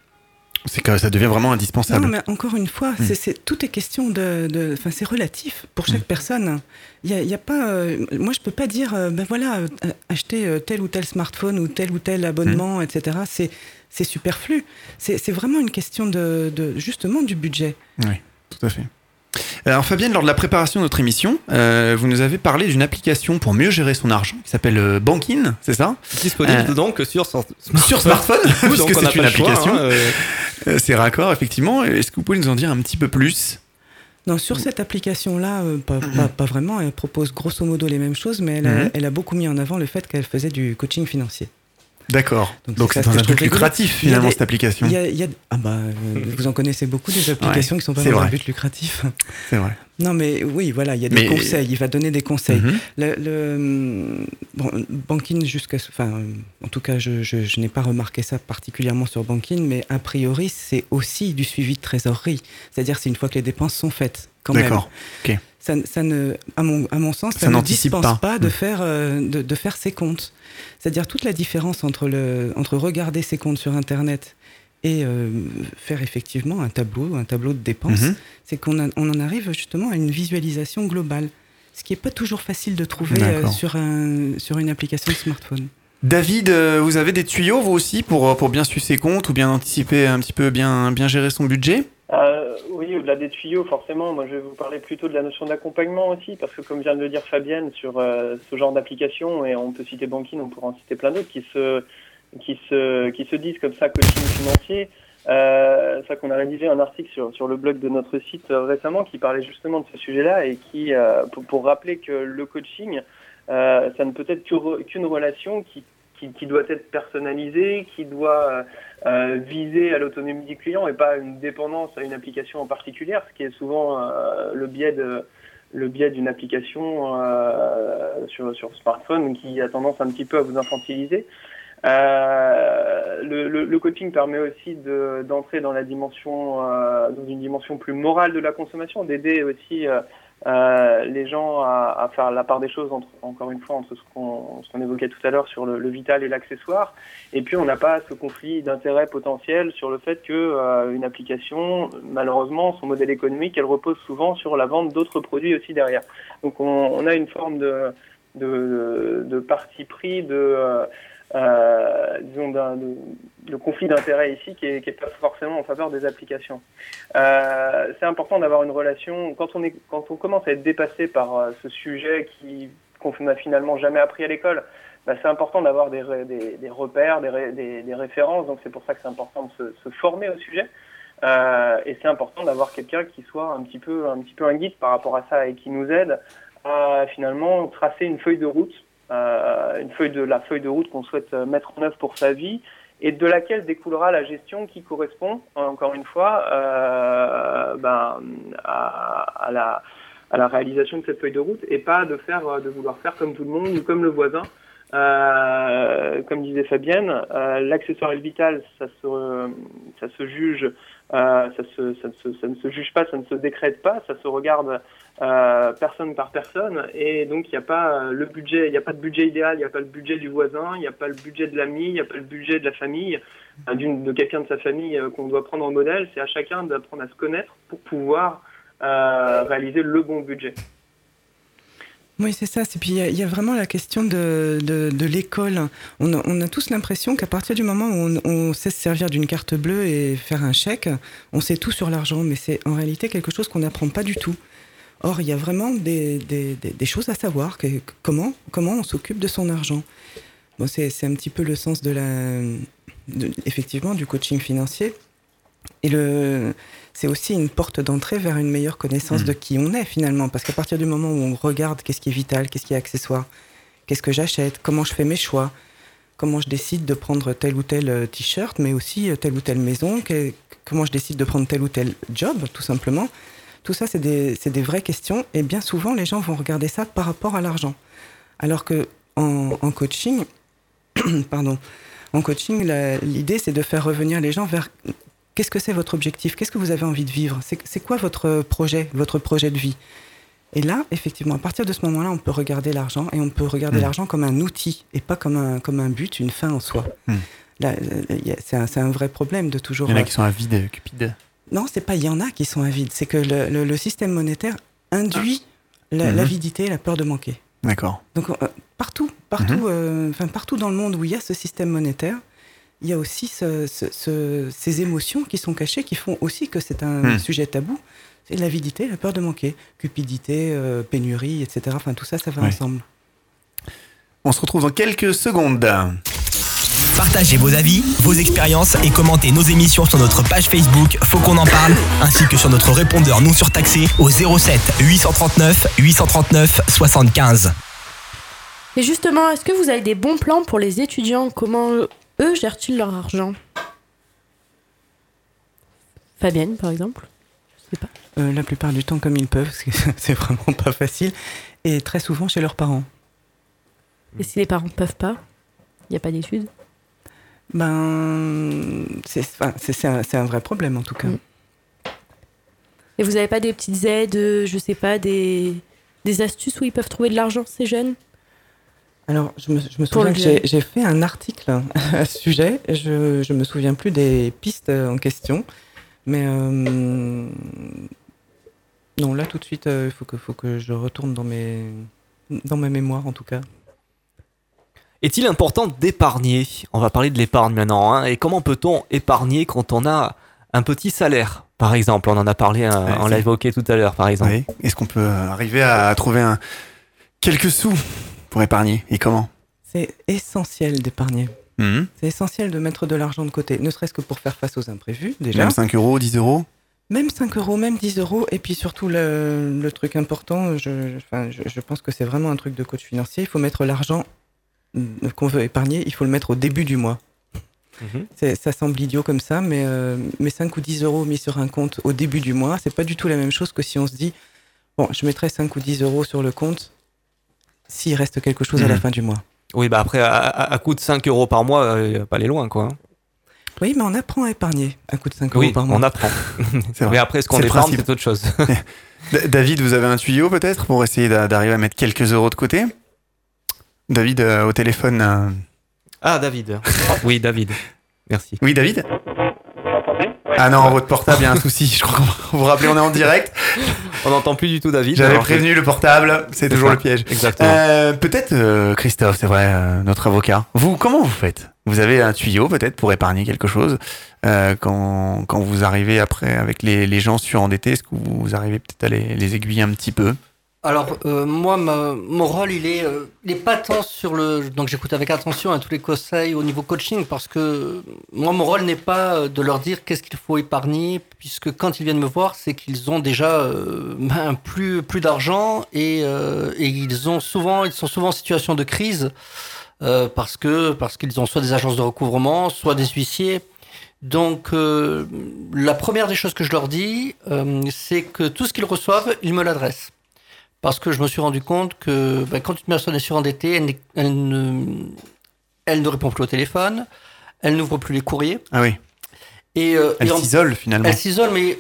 c'est que ça devient vraiment indispensable. Non, mais encore une fois, mmh. c'est tout est question de, enfin, c'est relatif pour chaque mmh. personne. Il y a, y a, pas, euh, moi je peux pas dire, euh, ben voilà, euh, acheter tel ou tel smartphone ou tel ou tel abonnement, mmh. etc. C'est c'est superflu. C'est vraiment une question de, de, justement du budget. Oui, tout à fait. Alors Fabienne, lors de la préparation de notre émission, euh, vous nous avez parlé d'une application pour mieux gérer son argent qui s'appelle euh, Bankin, c'est ça? Disponible Euh, donc sur, sur, Sur smartphone, c'est une application. hein, euh, C'est raccord, effectivement. Est-ce que vous pouvez nous en dire un petit peu plus? Non, sur cette application-là, pas, pas- pas vraiment. Elle propose grosso modo les mêmes choses, mais elle a, Mhm. elle a beaucoup mis en avant le fait qu'elle faisait du coaching financier. D'accord. Donc, c'est un but lucratif finalement des- cette application. Y a, il y a- ah bah, euh, vous en connaissez beaucoup des applications qui sont pas dans un but lucratif. C'est vrai. Non, mais oui, voilà, il y a des Mais- conseils. Il va donner des conseils. Mhm. Le, le- bon, Bankin jusqu'à, enfin, euh, en tout cas, je, je- je n'ai pas remarqué ça particulièrement sur Bankin, mais a priori, c'est aussi du suivi de trésorerie. C'est-à-dire, c'est une fois que les dépenses sont faites, quand même. D'accord. Ok. Ça, ça ne, à mon, à mon sens, ça, Ça ne n'anticipe dispense pas. pas, de Mm. faire, euh, de, de faire ses comptes. C'est-à-dire toute la différence entre le, entre regarder ses comptes sur Internet et euh, faire effectivement un tableau, un tableau de dépenses, Mhm. c'est qu'on on en arrive justement à une visualisation globale. Ce qui n'est pas toujours facile de trouver euh, sur, un, sur une application de smartphone. David, euh, vous avez des tuyaux vous aussi pour, pour bien suivre ses comptes ou bien anticiper un petit peu, bien, bien gérer son budget? Euh, oui, au-delà des tuyaux, forcément, moi je vais vous parler plutôt de la notion d'accompagnement aussi, parce que comme vient de le dire Fabienne, sur euh, ce genre d'application, et on peut citer Banking, on pourra en citer plein d'autres, qui se, qui, se, qui se disent comme ça coaching financier. Euh, vrai qu'on a rédigé un article sur, sur le blog de notre site euh, récemment qui parlait justement de ce sujet-là et qui, pour, pour rappeler que le coaching, ça ne peut être qu'une relation qui, qui, qui doit être personnalisée, qui doit euh, euh, viser à l'autonomie du client et pas une dépendance à une application en particulier, ce qui est souvent euh, le biais de le biais d'une application euh, sur, sur smartphone qui a tendance un petit peu à vous infantiliser. Euh, le, le, le coaching permet aussi de- d'entrer dans la dimension, euh, dans une dimension plus morale de la consommation, d'aider aussi euh, les gens à, à faire la part des choses, entre, encore une fois, entre ce qu'on qu'on évoquait tout à l'heure sur le, le vital et l'accessoire. Et puis on n'a pas ce conflit d'intérêt potentiel sur le fait que euh, une application, malheureusement, son modèle économique, elle repose souvent sur la vente d'autres produits aussi derrière. Donc on, on a une forme de, de, de parti pris, de euh, euh, disons de, de conflit d'intérêt ici qui est, qui est pas forcément en faveur des applications. Euh, c'est important d'avoir une relation quand on est quand on commence à être dépassé par euh, ce sujet qui qu'on n'a finalement jamais appris à l'école. Bah, c'est important d'avoir des, des, des repères, des, des, des références. Donc c'est pour ça que c'est important de se, se former au sujet. Euh, et c'est important d'avoir quelqu'un qui soit un petit peu un petit peu un guide par rapport à ça et qui nous aide à finalement tracer une feuille de route, une feuille de la feuille de route qu'on souhaite euh, mettre en œuvre pour sa vie et de laquelle découlera la gestion qui correspond encore une fois euh, ben, à, la à la réalisation de cette feuille de route et pas de faire euh, de vouloir faire comme tout le monde ou comme le voisin. Euh, comme disait Fabienne, euh, l'accessoire vital, ça se, ça se juge, euh, ça, se, ça, ne se, ça ne se juge pas, ça ne se décrète pas, ça se regarde euh, personne par personne, et donc il n'y a pas euh, le budget, il n'y a pas de budget idéal, il n'y a pas le budget du voisin, il n'y a pas le budget de l'ami, il n'y a pas le budget de la famille, euh, d'une de quelqu'un de sa famille euh, qu'on doit prendre en modèle. C'est à chacun d'apprendre à se connaître pour pouvoir euh, réaliser le bon budget. Oui, c'est ça. Et puis, il y, a- vraiment la question de, de, l'école. On a, tous l'impression qu'à partir du moment où on, sait se servir d'une carte bleue et faire un chèque, on sait tout sur l'argent. Mais c'est en réalité quelque chose qu'on n'apprend pas du tout. Or, il y a vraiment des, des, choses à savoir. Comment, comment on s'occupe de son argent bon, C'est un petit peu le sens de la, effectivement, du coaching financier. Et le, c'est aussi une porte d'entrée vers une meilleure connaissance Mhm. de qui on est finalement. Parce qu'à partir du moment où on regarde qu'est-ce qui est vital, qu'est-ce qui est accessoire, qu'est-ce que j'achète, comment je fais mes choix, comment je décide de prendre tel ou tel euh, t-shirt, mais aussi euh, telle ou telle maison, que- comment je décide de prendre tel ou tel job, tout simplement. Tout ça, c'est des, vraies questions. Et bien souvent, les gens vont regarder ça par rapport à l'argent. Alors que en, en coaching, pardon, en coaching, l'idée, c'est de faire revenir les gens vers qu'est-ce que c'est votre objectif, qu'est-ce que vous avez envie de vivre, c'est quoi votre projet, votre projet de vie? Et là, effectivement, à partir de ce moment-là, on peut regarder l'argent et on peut regarder Mm. l'argent comme un outil et pas comme un, comme un but, une fin en soi. Mm. Euh, a- c'est un, un vrai problème de toujours. Il y en a euh, qui sont avides, cupides. non, c'est pas il y en a qui sont avides, c'est que le, le- le système monétaire induit la- Mhm. l'avidité et la peur de manquer. D'accord. Donc euh, partout, partout, Mhm. euh, partout dans le monde où il y a ce système monétaire, il y a aussi ce- ce- ce- ces émotions qui sont cachées, qui font aussi que c'est un Mhm. sujet tabou. C'est l'avidité, la peur de manquer. Cupidité, euh, pénurie, etc. Enfin, tout ça, ça va ensemble. On se retrouve dans quelques secondes. Partagez vos avis, vos expériences et commentez nos émissions sur notre page Facebook Faut qu'on en parle, ainsi que sur notre répondeur non surtaxé au 07 839 839 75. Et justement, est-ce que vous avez des bons plans pour les étudiants? Comment eux gèrent-ils leur argent? Fabienne, par exemple? Je sais pas. Euh, la plupart du temps, comme ils peuvent, parce que c'est vraiment pas facile. Et très souvent chez leurs parents. Et si les parents peuvent pas Il n'y a pas d'études? Ben, c'est enfin, un, vrai problème en tout cas. Mm. Et vous n'avez pas des petites aides, euh, je sais pas, des, des astuces où ils peuvent trouver de l'argent, ces jeunes? Alors, je me, je me Pour souviens que j'ai fait un article à ce sujet. Je, je me souviens plus des pistes en question. Mais euh, non, là tout de suite, il faut, que, faut que je retourne dans, mes, dans ma mémoire en tout cas. Est-il important d'épargner? On va parler de l'épargne maintenant. hein. Et comment peut-on épargner quand on a un petit salaire Par exemple, on en a parlé, hein, Ouais, on l'a évoqué tout à l'heure, par exemple. Oui. Est-ce qu'on peut arriver à trouver un... quelques sous? Pour épargner Et comment C'est essentiel d'épargner. Mhm. C'est essentiel de mettre de l'argent de côté, ne serait-ce que pour faire face aux imprévus déjà. Même 5 euros, 10 euros Même 5 euros, même 10 euros. Et puis surtout, le, le truc important, je, enfin, je, je pense que c'est vraiment un truc de coach financier. Il faut mettre l'argent euh, qu'on veut épargner, il faut le mettre au début du mois. Mhm. C'est- Ça semble idiot comme ça, mais, euh, mais 5 ou 10 euros mis sur un compte au début du mois, c'est pas du tout la même chose que si on se dit, bon, je mettrai 5 ou 10 euros sur le compte s'il reste quelque chose à la Mhm. fin du mois. Oui, bah après, à, à- à coût de 5 euros par mois, euh, pas aller loin, quoi. Oui, mais on apprend à épargner à coût de 5 euros par mois. on apprend. Mais après, ce qu'on épargne, c'est autre chose. David, vous avez un tuyau peut-être pour essayer d'a- d'arriver à mettre quelques euros de côté? David, euh, au téléphone. euh, ah, David. Oui, David. Merci. Oui, David? Ah non, votre portable, il y a un souci. Je crois qu'on va vous rappeler, on est en direct. On n'entend plus du tout David. J'avais que- prévenu le portable, c'est toujours ça. le piège. Exactement. Euh, peut-être euh, Christophe, c'est vrai, euh, notre avocat. Vous, comment vous faites? Vous avez un tuyau peut-être pour épargner quelque chose euh, quand, quand vous arrivez après avec les, les gens surendettés Est-ce que vous arrivez peut-être à les, les aiguiller un petit peu? Alors, euh, moi, ma- mon rôle, il est, euh, il est pas tant sur le. Donc, j'écoute avec attention à tous les conseils au niveau coaching parce que euh, moi, mon rôle n'est pas euh, de leur dire qu'est-ce qu'il faut épargner, puisque quand ils viennent me voir, c'est qu'ils ont déjà euh, ben, plus, plus d'argent et, ils, ont souvent, ils sont souvent en situation de crise parce que parce qu'ils ont soit des agences de recouvrement, soit des huissiers. Donc, la première des choses que je leur dis, euh, c'est que tout ce qu'ils reçoivent, ils me l'adressent. Parce que je me suis rendu compte que ben, quand une personne est surendettée, elle, ne, elle ne répond plus au téléphone, elle n'ouvre plus les courriers. Ah oui, Et, euh, elle s'isole finalement. elle s'isole, mais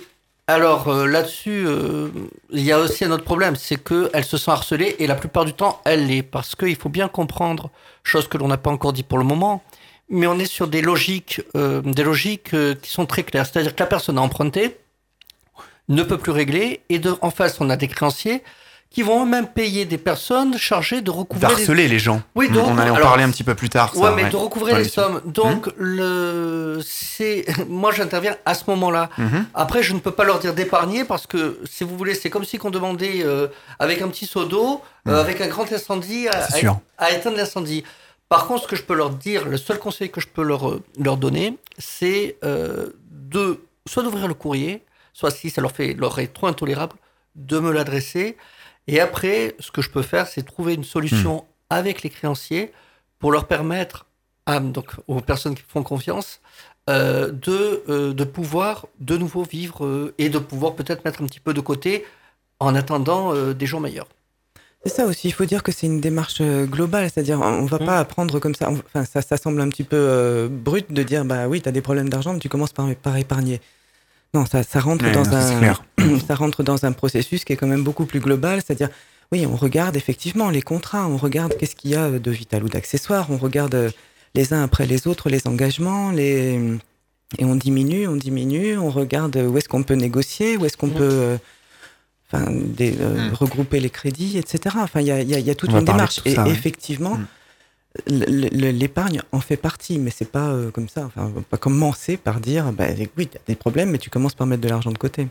alors euh, là-dessus, euh, il y a aussi un autre problème, c'est qu'elle se sent harcelée et la plupart du temps, elle l'est. Parce qu'il faut bien comprendre, chose que l'on n'a pas encore dit pour le moment, mais on est sur des logiques, des logiques qui sont très claires. C'est-à-dire que la personne a emprunté, ne peut plus régler, et de, en face, on a des créanciers qui vont eux-mêmes payer des personnes chargées de recouvrir les D'harceler les gens. Oui, donc, on allait en alors, parler un petit peu plus tard. ça, ouais, mais ouais. de recouvrer les sommes. Donc, le, c'est, moi, j'interviens à ce moment-là. Mhm. Après, je ne peux pas leur dire d'épargner parce que, si vous voulez, c'est comme si qu'on demandait euh, avec un petit seau d'eau, euh, avec un grand incendie, à, éteindre l'incendie. Par contre, ce que je peux leur dire, le seul conseil que je peux leur, euh, leur donner, c'est euh, de soit d'ouvrir le courrier, soit si ça leur fait leur est trop intolérable, de me l'adresser. Et après, ce que je peux faire, c'est trouver une solution avec les créanciers pour leur permettre, à, donc aux personnes qui font confiance, euh, de, euh, de pouvoir de nouveau vivre euh, et de pouvoir peut-être mettre un petit peu de côté en attendant euh, des jours meilleurs. C'est ça aussi, il faut dire que c'est une démarche globale, c'est-à-dire on va Mm. pas apprendre comme ça, enfin ça, ça semble un petit peu euh, brut de dire bah oui, tu as des problèmes d'argent, mais tu commences par, par épargner. Non, ça, ça rentre Ouais, dans non, un ça rentre dans un processus qui est quand même beaucoup plus global, c'est-à-dire oui, on regarde effectivement les contrats, on regarde qu'est-ce qu'il y a de vital ou d'accessoire, on regarde euh, les uns après les autres les engagements, les et on diminue, on diminue, on regarde où est-ce qu'on peut négocier, où est-ce qu'on peut euh, enfin, des, euh, Mm. regrouper les crédits, etc. Enfin, il y a, il y a- il y a toute On une démarche. tout Et ouais. effectivement, Mm. l- l'épargne en fait partie, mais c'est pas euh, comme ça. Enfin, on va pas commencer par dire, bah, oui, tu as des problèmes, mais tu commences par mettre de l'argent de côté.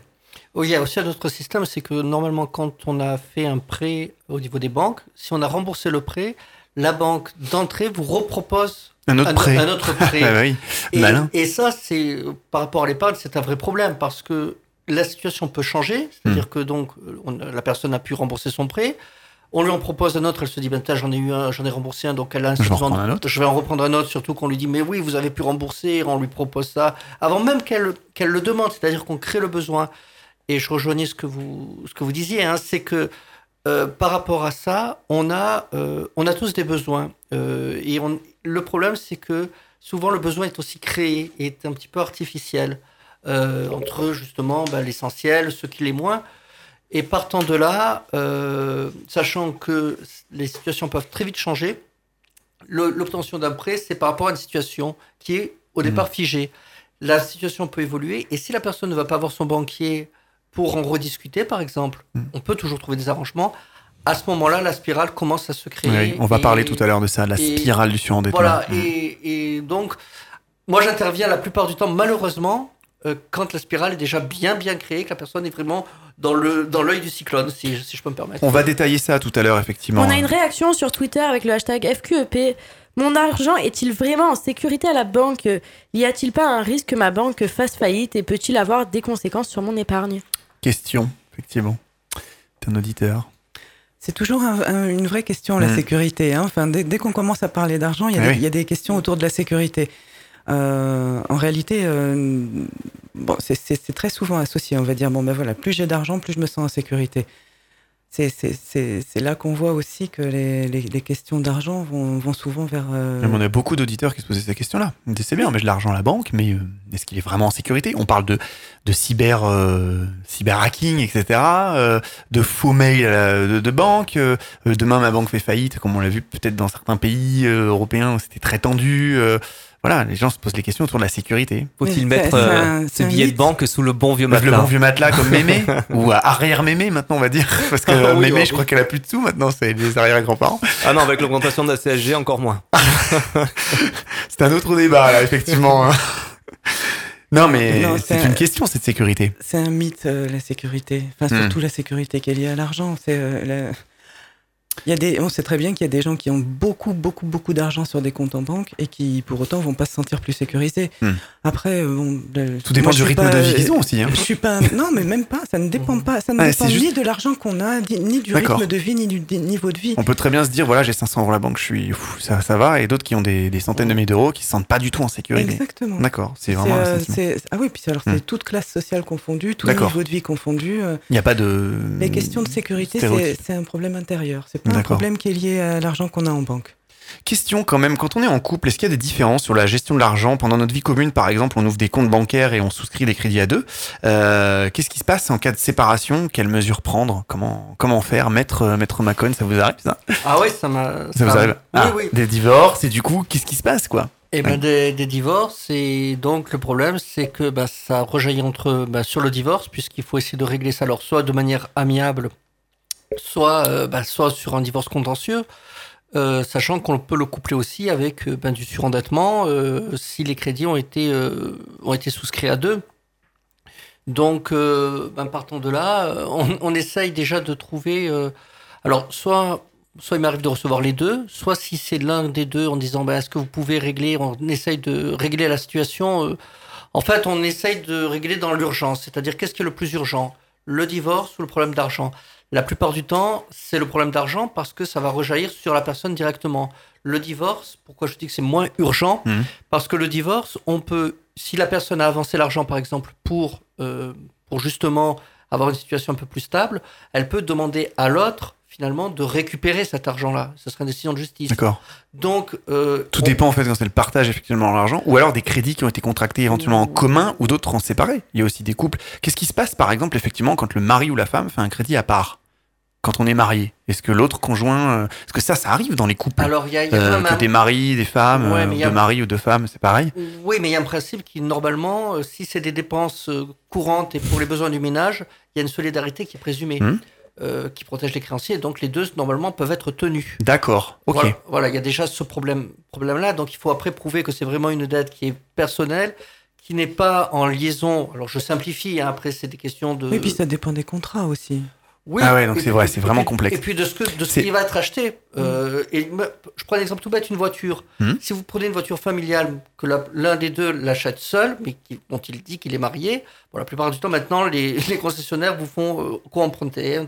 Oui, il y a aussi un autre système, c'est que normalement, quand on a fait un prêt au niveau des banques, si on a remboursé le prêt, la banque d'entrée vous repropose Un autre prêt. Un autre prêt. Ah bah oui, Et, malin. et ça, c'est par rapport à l'épargne, c'est un vrai problème parce que la situation peut changer, c'est-à-dire Hmm. que donc on- la personne a pu rembourser son prêt. On lui en propose un autre, elle se dit ben, j'en ai eu un, j'en ai remboursé un, donc elle a un Je vais en un autre. Je vais en reprendre un autre, surtout qu'on lui dit mais oui, vous avez pu rembourser, on lui propose ça avant même qu'elle le demande, c'est-à-dire qu'on crée le besoin. Et je rejoignais ce que vous ce que vous disiez, hein, c'est que euh, par rapport à ça, on a, euh, on a tous des besoins. Euh, et on, le problème, c'est que souvent le besoin est aussi créé, est un petit peu artificiel, entre justement bah, l'essentiel, ce qui l'est moins. Et partant de là, euh, sachant que les situations peuvent très vite changer, l'obtention d'un prêt, c'est par rapport à une situation qui est au départ figée. La situation peut évoluer, et si la personne ne va pas voir son banquier pour en rediscuter, par exemple, Mm. on peut toujours trouver des arrangements. À ce moment-là, la spirale commence à se créer. Oui, on va et- parler tout à l'heure de ça, la et- spirale du surendettement. Voilà, Mm. et, et donc, moi j'interviens la plupart du temps, malheureusement, euh, quand la spirale est déjà bien bien créée, que la personne est vraiment dans le dans l'œil du cyclone, si, si je peux me permettre. On va détailler ça tout à l'heure, effectivement. On a une réaction sur Twitter avec le hashtag FQEP. Mon argent est-il vraiment en sécurité à la banque? Y a-t-il pas un risque que ma banque fasse faillite et peut-il avoir des conséquences sur mon épargne? Question, effectivement. T'es un auditeur. C'est toujours un- un- une vraie question, la Mm. sécurité. hein. Enfin, dès, dès qu'on commence à parler d'argent, il y, a Ah des- oui. il y a des questions autour de la sécurité. Euh, en réalité, euh, bon, c'est- très souvent associé. On va dire, bon, ben voilà, plus j'ai d'argent, plus je me sens en sécurité. C'est- là qu'on voit aussi que les, les- les questions d'argent vont, vont souvent vers... euh, on a beaucoup d'auditeurs qui se posaient cette question-là. C'est bien, mais j'ai de l'argent à la banque, mais est-ce qu'il est vraiment en sécurité? On parle de, de cyber, euh, cyber hacking, etc., euh, de faux mails de, de banque. demain, ma banque fait faillite, comme on l'a vu peut-être dans certains pays européens où c'était très tendu. Euh, voilà, les gens se posent les questions autour de la sécurité. Faut-il mettre euh, ce un billet de banque sous le bon vieux le matelas bon vieux matelas comme mémé, ou euh, arrière mémé maintenant, on va dire. Parce que Ah oui, mémé, oui. je crois qu'elle a plus de sous maintenant, c'est les arrière-grands-parents. Ah non, avec l'augmentation de la CSG, encore moins. C'est un autre débat, là, effectivement. hein. non, mais c'est une question, cette sécurité. C'est un mythe, euh, la sécurité. Enfin, Hmm. surtout la sécurité qui est liée à l'argent. C'est euh, la- Il y a des, on sait très bien qu'il y a des gens qui ont beaucoup, beaucoup, beaucoup d'argent sur des comptes en banque et qui, pour autant, vont pas se sentir plus sécurisés. Hmm. Après, euh, bon, le- Tout dépend moi, du rythme pas- de vie qu'ils ont aussi. Hein. Je suis pas. Non, mais même pas. Ça ne dépend pas. Ça ne Ah, dépend juste- ni de l'argent qu'on a, ni du rythme de vie, ni du niveau de vie. On peut très bien se dire, voilà, j'ai 500 euros à la banque, je suis, ouf, ça, ça va, et d'autres qui ont des, des centaines de milliers d'euros qui se sentent pas du tout en sécurité. Exactement. D'accord, c'est vraiment un euh, ah oui, puis alors Hmm. c'est toute classe sociale confondue, tout niveau de vie confondu. euh, Il n'y a pas de. Les questions de sécurité, c'est un problème intérieur. C'est un problème qui est lié à l'argent qu'on a en banque. Question quand même, quand on est en couple, est-ce qu'il y a des différences sur la gestion de l'argent pendant notre vie commune Par exemple, on ouvre des comptes bancaires et on souscrit des crédits à deux. Euh, Qu'est-ce qui se passe en cas de séparation Quelles mesures prendre comment, comment faire Maître, euh, Maître Macon, ça vous arrive ça Ah oui, ça m'a. Ça vous arrive Oui, Ah, oui. Des divorces, et du coup, qu'est-ce qui se passe quoi Et ben des, des divorces et donc le problème c'est que bah, ça rejaillit entre bah, sur le divorce puisqu'il faut essayer de régler ça alors soit de manière amiable, soit euh, bah, soit sur un divorce contentieux, euh, sachant qu'on peut le coupler aussi avec euh, ben, du surendettement si les crédits ont été ont été souscrits à deux. Donc ben, partant de là, on, on essaye déjà de trouver alors soit soit il m'arrive de recevoir les deux, soit si c'est l'un des deux en disant bah, est-ce que vous pouvez régler, on essaye de régler la situation. en fait, on essaye de régler dans l'urgence, c'est-à-dire qu'est-ce qui est le plus urgent? Le divorce ou le problème d'argent? La plupart du temps, c'est le problème d'argent parce que ça va rejaillir sur la personne directement. Le divorce, pourquoi je dis que c'est moins urgent Mhm. Parce que le divorce, on peut, si la personne a avancé l'argent par exemple pour, euh, pour justement avoir une situation un peu plus stable, elle peut demander à l'autre finalement de récupérer cet argent-là. Ce serait une décision de justice. D'accord. Donc, euh, Tout on- dépend en fait quand c'est le partage effectivement de l'argent, ou alors des crédits qui ont été contractés éventuellement en commun ou d'autres en séparés. Il y a aussi des couples. Qu'est-ce qui se passe par exemple effectivement quand le mari ou la femme fait un crédit à part? Quand on est marié Est-ce que l'autre conjoint... euh, Est-ce que ça, ça arrive dans les couples? Alors, il y a, il y a Euh, que un- des maris, des femmes, Ouais, mais il y de a- maris ou de femmes, c'est pareil? Oui, mais il y a un principe qui, normalement, si c'est des dépenses courantes et pour les besoins du ménage, il y a une solidarité qui est présumée, Mhm. Euh, qui protège les créanciers. Et donc, les deux, normalement, peuvent être tenus. D'accord, ok. Voilà, voilà, il y a déjà ce problème, problème-là. Donc, il faut après prouver que c'est vraiment une dette qui est personnelle, qui n'est pas en liaison. Alors je simplifie, hein, après c'est des questions de. Et puis ça dépend des contrats aussi. Oui, Ah ouais, donc et c'est vrai, et c'est vraiment et puis- complexe. Et puis de ce, que, de ce qui va être acheté. Euh, et me- je prends un exemple tout bête, une voiture. Mhm. Si vous prenez une voiture familiale, que l'un des deux l'achète seul, mais qui- dont il dit qu'il est marié, bon, la plupart du temps maintenant, les, les concessionnaires vous font euh, co-emprunter. hein,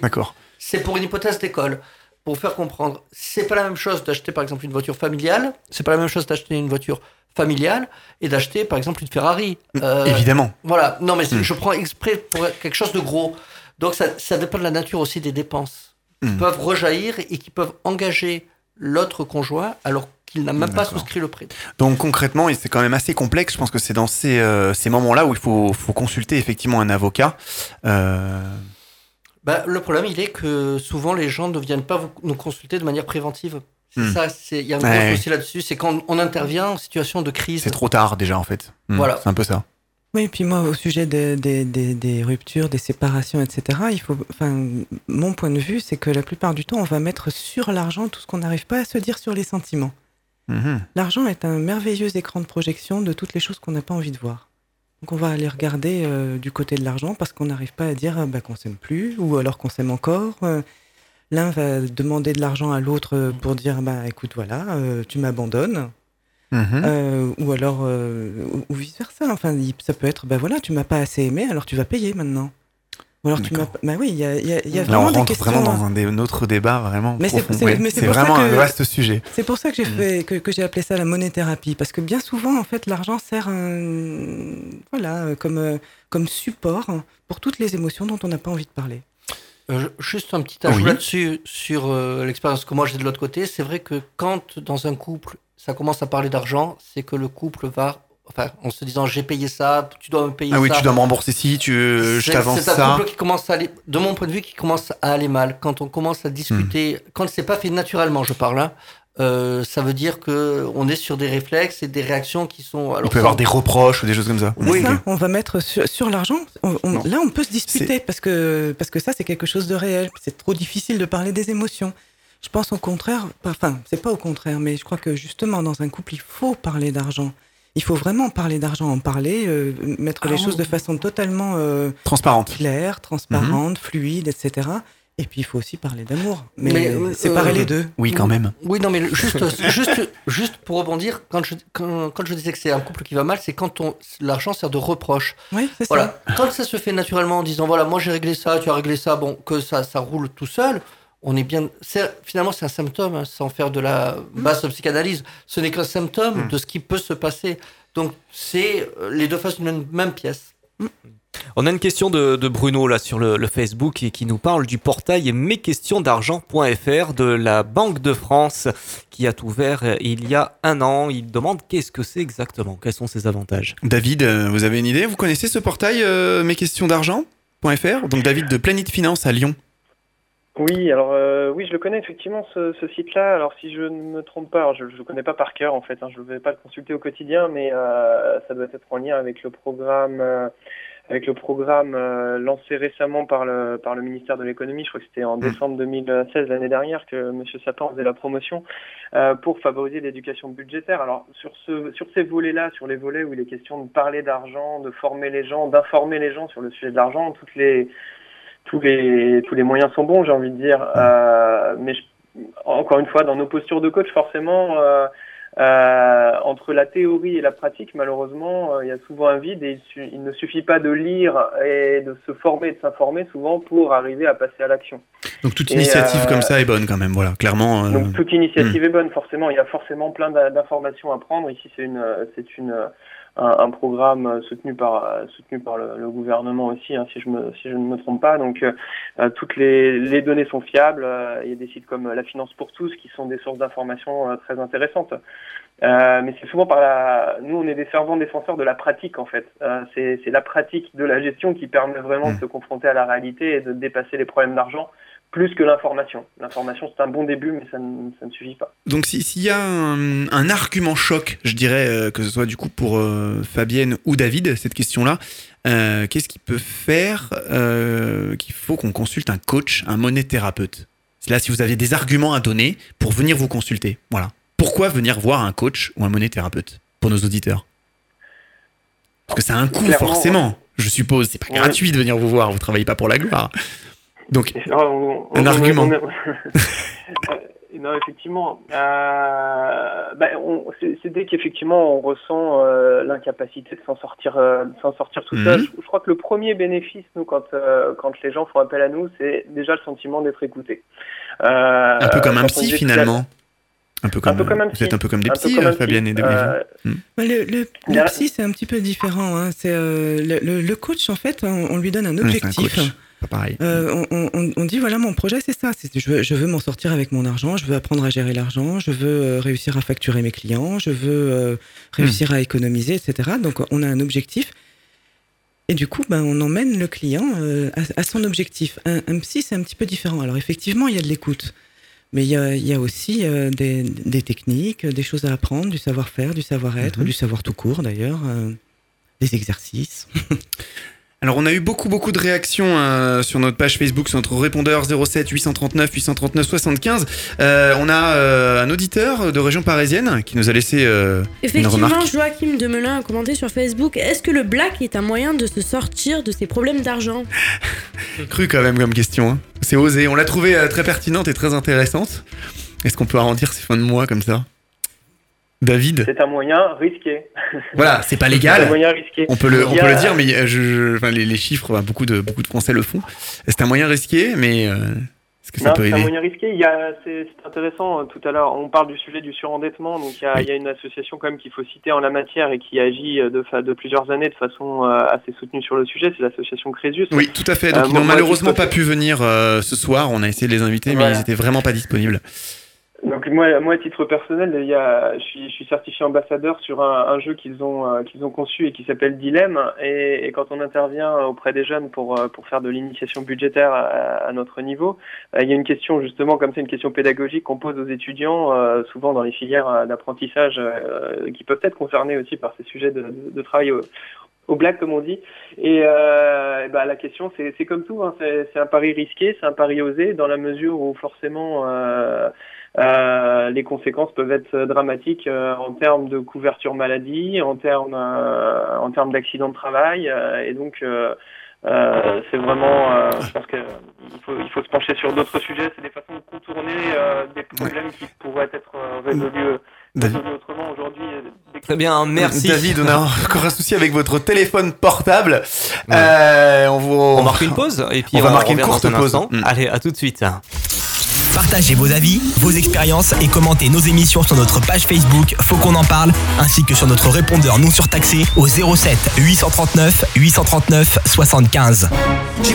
D'accord. c'est pour une hypothèse d'école. Pour vous faire comprendre, c'est pas la même chose d'acheter par exemple une voiture familiale, c'est pas la même chose d'acheter une voiture familiale et d'acheter par exemple une Ferrari. Euh, Évidemment. voilà, non mais je prends exprès pour quelque chose de gros. Donc ça, ça dépend de la nature aussi des dépenses qui Mm. peuvent rejaillir et qui peuvent engager l'autre conjoint alors qu'il n'a même pas souscrit le prêt. Donc concrètement, c'est quand même assez complexe, je pense que c'est dans ces, euh, ces moments-là où il faut, faut consulter effectivement un avocat. Euh, Bah, le problème, il est que souvent les gens ne viennent pas vous- nous consulter de manière préventive. C'est Mm. ça, il y a un gros ouais. souci là-dessus, c'est quand on intervient en situation de crise. c'est trop tard déjà en fait. Hmm, Voilà. C'est un peu ça. Oui, et puis moi, au sujet des, des, des, des ruptures, des séparations, etc., il faut, enfin, mon point de vue, c'est que la plupart du temps, on va mettre sur l'argent tout ce qu'on n'arrive pas à se dire sur les sentiments. Mhm. L'argent est un merveilleux écran de projection de toutes les choses qu'on n'a pas envie de voir. Donc on va aller regarder euh, du côté de l'argent parce qu'on n'arrive pas à dire euh, bah, qu'on s'aime plus ou alors qu'on s'aime encore. Euh, L'un va demander de l'argent à l'autre pour dire bah écoute voilà euh, tu m'abandonnes Mhm. Euh, ou alors euh, ou, ou vice versa. Enfin il- ça peut être bah voilà tu m'as pas assez aimé alors tu vas payer maintenant. Ou alors tu m'as bah oui il y a, il y a- il y a Là, vraiment on des rentre questions. vraiment dans un, dé- un autre débat vraiment Mais c'est- vraiment un vaste sujet. C'est pour ça que j'ai Mm. fait que, que j'ai appelé ça la monéthérapie parce que bien souvent en fait l'argent sert un- voilà comme euh, comme support pour toutes les émotions dont on n'a pas envie de parler. Euh, juste un petit ajout Oui. là-dessus, sur euh, l'expérience que moi j'ai de l'autre côté. C'est vrai que quand dans un couple, ça commence à parler d'argent, c'est que le couple va, enfin, en se disant j'ai payé ça, tu dois me payer Ah oui, ça. tu dois me rembourser si, tu, je C'est- t'avance C'est un ça. couple qui commence à aller, de mon point de vue, qui commence à aller mal. Quand on commence à discuter, Hmm. quand c'est pas fait naturellement, je parle, hein, euh, ça veut dire que on est sur des réflexes et des réactions qui sont. Alors, peut avoir des reproches ou des choses comme ça. Oui. ça, on va mettre sur, sur l'argent. on- on- là, on peut se disputer parce que parce que ça c'est quelque chose de réel. C'est trop difficile de parler des émotions. Je pense au contraire, pas- enfin c'est pas au contraire, mais je crois que justement dans un couple il faut parler d'argent. Il faut vraiment parler d'argent, en parler, euh, mettre les Ah, choses de façon totalement euh, Transparente. claire, transparente, fluide, etc. Et puis il faut aussi parler d'amour. Mais, Mais, euh, séparer euh, les deux. Oui, quand même. Oui, non, mais juste, juste, juste pour rebondir, quand je, quand, quand je disais que c'est un couple qui va mal, c'est quand on, l'argent sert de reproche. Oui, c'est ça. Quand ça se fait naturellement en disant voilà, moi j'ai réglé ça, tu as réglé ça, bon, que ça, ça roule tout seul, on est bien. c'est- Finalement, c'est un symptôme, hein, sans faire de la basse psychanalyse. Ce n'est qu'un symptôme Mm. de ce qui peut se passer. Donc, c'est euh, les deux faces d'une même, même pièce. On a une question de, de Bruno là sur le, le Facebook et qui nous parle du portail mesquestionsdargent.fr de la Banque de France qui a ouvert euh, il y a un an. Il demande qu'est-ce que c'est exactement, quels sont ses avantages? David, euh, vous avez une idée? Vous connaissez ce portail euh, mesquestionsdargent.fr Donc David de Planète Finance à Lyon. Oui, alors euh, oui, je le connais effectivement ce, ce site-là. Alors si je ne me trompe pas, alors, je ne le connais pas par cœur en fait, hein, je ne vais pas le consulter au quotidien, mais euh, ça doit être en lien avec le programme, euh, avec le programme euh, lancé récemment par le par le ministère de l'économie. Je crois que c'était en décembre 2016 l'année dernière que Monsieur Sapin faisait la promotion euh, pour favoriser l'éducation budgétaire. Alors sur ce sur ces volets-là, sur les volets où il est question de parler d'argent, de former les gens, d'informer les gens sur le sujet de l'argent, toutes les tous les tous les moyens sont bons, j'ai envie de dire. Euh, mais je- encore une fois, dans nos postures de coach, forcément, euh, euh, entre la théorie et la pratique, malheureusement, euh, il y a souvent un vide et il, ne suffit pas de lire et de se former et de s'informer souvent pour arriver à passer à l'action. Donc toute initiative euh, comme ça est bonne quand même, voilà, clairement. euh, Donc toute initiative est bonne, forcément. Il y a forcément plein d'informations à prendre. Ici, c'est une, c'est une, un, un programme euh, soutenu par, euh, soutenu par le, le gouvernement aussi, hein, si je me, si je ne me trompe pas. Donc euh, toutes les, les données sont fiables. Il y a des sites comme La Finance pour tous qui sont des sources d'informations euh, très intéressantes. Euh, mais c'est souvent par la. Nous, on est des fervents défenseurs de la pratique, en fait. Euh, c'est c'est la pratique de la gestion qui permet vraiment de se confronter à la réalité et de dépasser les problèmes d'argent plus que l'information. L'information, c'est un bon début, mais ça ne, ça ne suffit pas. Donc si- s'il y a un, un argument choc, je dirais euh, que ce soit du coup pour euh, Fabienne ou David, cette question-là, euh, qu'est-ce qui peut faire qu'il faut qu'on consulte un coach, un monéthérapeute? C'est là si vous avez des arguments à donner pour venir vous consulter. Voilà. Pourquoi venir voir un coach ou un monéthérapeute pour nos auditeurs? Parce que ça a un coût, Clairement, forcément. Je suppose, c'est pas gratuit de venir vous voir, vous travaillez pas pour la gloire. Donc, ça, on- Un on- argument. on- Euh, non, effectivement. Euh, bah, on- c'est dès qu'effectivement on ressent euh, l'incapacité de s'en sortir, euh, de s'en sortir tout Mhm. seul. Je, je crois que le premier bénéfice, nous, quand, euh, quand les gens font appel à nous, c'est déjà le sentiment d'être écouté. Euh, un peu comme un on psy finalement. Un peu comme, peu comme un vous psy. êtes un peu comme des peu psys, euh, Fabienne psy. et Demi. Euh, Bah, Le, psy, c'est un petit peu différent. hein. C'est, euh, le, le- le coach, en fait, on, on lui donne un objectif. Pas pareil. Euh, on, on- on dit voilà mon projet c'est ça. Je veux, je veux m'en sortir avec mon argent je veux apprendre à gérer l'argent je veux euh, réussir à facturer mes clients je veux euh, réussir à économiser etc donc on a un objectif. Et du coup ben on emmène le client euh, à, à son objectif. Un, un psy c'est un petit peu différent. Alors effectivement il y a de l'écoute. Mais il y a, il y a aussi euh, des, des techniques des choses à apprendre du savoir-faire du savoir-être Mhm. du savoir tout court d'ailleurs euh, des exercices Alors, on a eu beaucoup, beaucoup de réactions euh, sur notre page Facebook, sur notre répondeur 07 839 839 75. Euh, on a euh, un auditeur de région parisienne qui nous a laissé euh, une Effectivement, remarque. Joachim Demelin a commenté sur Facebook Est-ce que le black est un moyen de se sortir de ses problèmes d'argent? Cru quand même comme question. hein. C'est osé. On l'a trouvé très pertinente et très intéressante. Est-ce qu'on peut arrondir ses fins de mois comme ça? David C'est un moyen risqué. Voilà, c'est pas C'est un légal. moyen risqué. On peut le, on peut dire, mais euh, je, je- enfin, les, les chiffres, beaucoup de, beaucoup de Français le font. C'est un moyen risqué, mais euh, est-ce que ça Non, peut c'est un aider moyen risqué. Il y a, c'est, c'est intéressant. euh, Tout à l'heure, on parle du sujet du surendettement. Donc, il y a, Oui. il y a une association quand même qu'il faut citer en la matière et qui agit euh, de, fa- de plusieurs années de façon assez soutenue sur le sujet. C'est l'association Crésus. Oui, tout à fait. Donc Euh, ils n'ont malheureusement pas pu venir euh, ce soir. On a essayé de les inviter, mais Voilà. ils étaient vraiment pas disponibles. Donc moi, moi, à titre personnel, il y a, je, suis, je suis certifié ambassadeur sur un, un jeu qu'ils ont, euh, qu'ils ont conçu et qui s'appelle Dilemme. Et, et quand on intervient auprès des jeunes pour, euh, pour faire de l'initiation budgétaire à, à notre niveau, euh, il y a une question justement comme c'est une question pédagogique qu'on pose aux étudiants, euh, souvent dans les filières d'apprentissage, euh, qui peuvent être concernés aussi par ces sujets de, de, travail au, au black comme on dit. Et, euh, bah, la question c'est comme tout, hein, c'est c'est un pari risqué, c'est un pari osé dans la mesure où forcément euh, euh, les conséquences peuvent être dramatiques euh, en termes de couverture maladie, en termes euh, en termes d'accident de travail, euh, et donc euh, euh, c'est vraiment, euh, je pense qu'il faut il faut se pencher sur d'autres sujets, c'est des façons de contourner euh, des problèmes qui pourraient être résolus, David. Très bien, merci. David, on a encore un souci avec votre téléphone portable. Ouais. Euh, on, vous... On marque une pause et puis On va marquer une courte un pause. instant. Mm. Allez, à tout de suite. Partagez vos avis, vos expériences et commentez nos émissions sur notre page Facebook Faut qu'on en parle, ainsi que sur notre répondeur non surtaxé au 07 839 839 75. She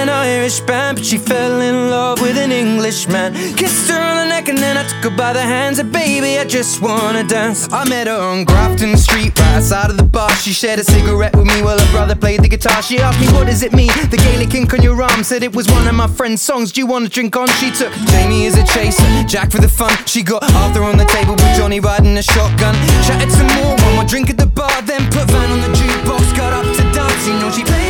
an Irish band, but she fell in love with an Englishman. Kissed her on the neck and then I took her by the hands. And baby, I just wanna dance. I met her on Grafton Street, right outside of the bar. She shared a cigarette with me while her brother played the guitar. She asked me, What does it mean? The Gaelic ink on your arm said it was one of my friend's songs. Do you wanna drink on? She took Jamie as a chaser, Jack for the fun. She got Arthur on the table with Johnny riding a shotgun. Chatted some more, one more drink at the bar, then put Van on the jukebox. Got up to dance, you know she played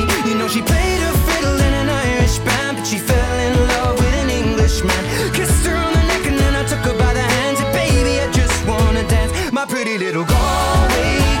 Know she played a fiddle in an Irish band, but she fell in love with an Englishman. Kissed her on the neck and then I took her by the hands. And baby, I just wanna dance, my pretty little Galway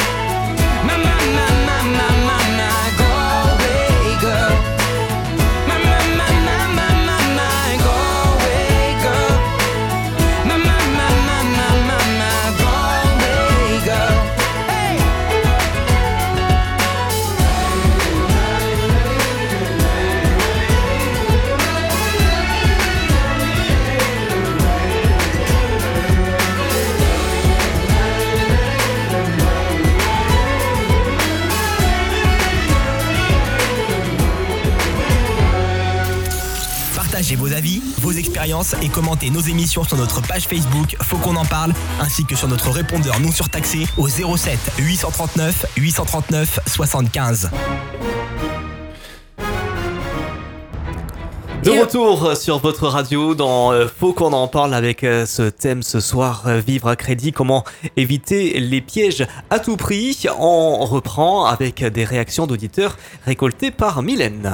My, my, my, my, et commentez nos émissions sur notre page Facebook Faut qu'on en parle, ainsi que sur notre répondeur non surtaxé au 07 839 839 75. De Et- retour sur votre radio dans euh, Faut qu'on en parle avec euh, ce thème ce soir, euh, vivre à crédit, comment éviter les pièges à tout prix. On reprend avec des réactions d'auditeurs récoltées par Mylène.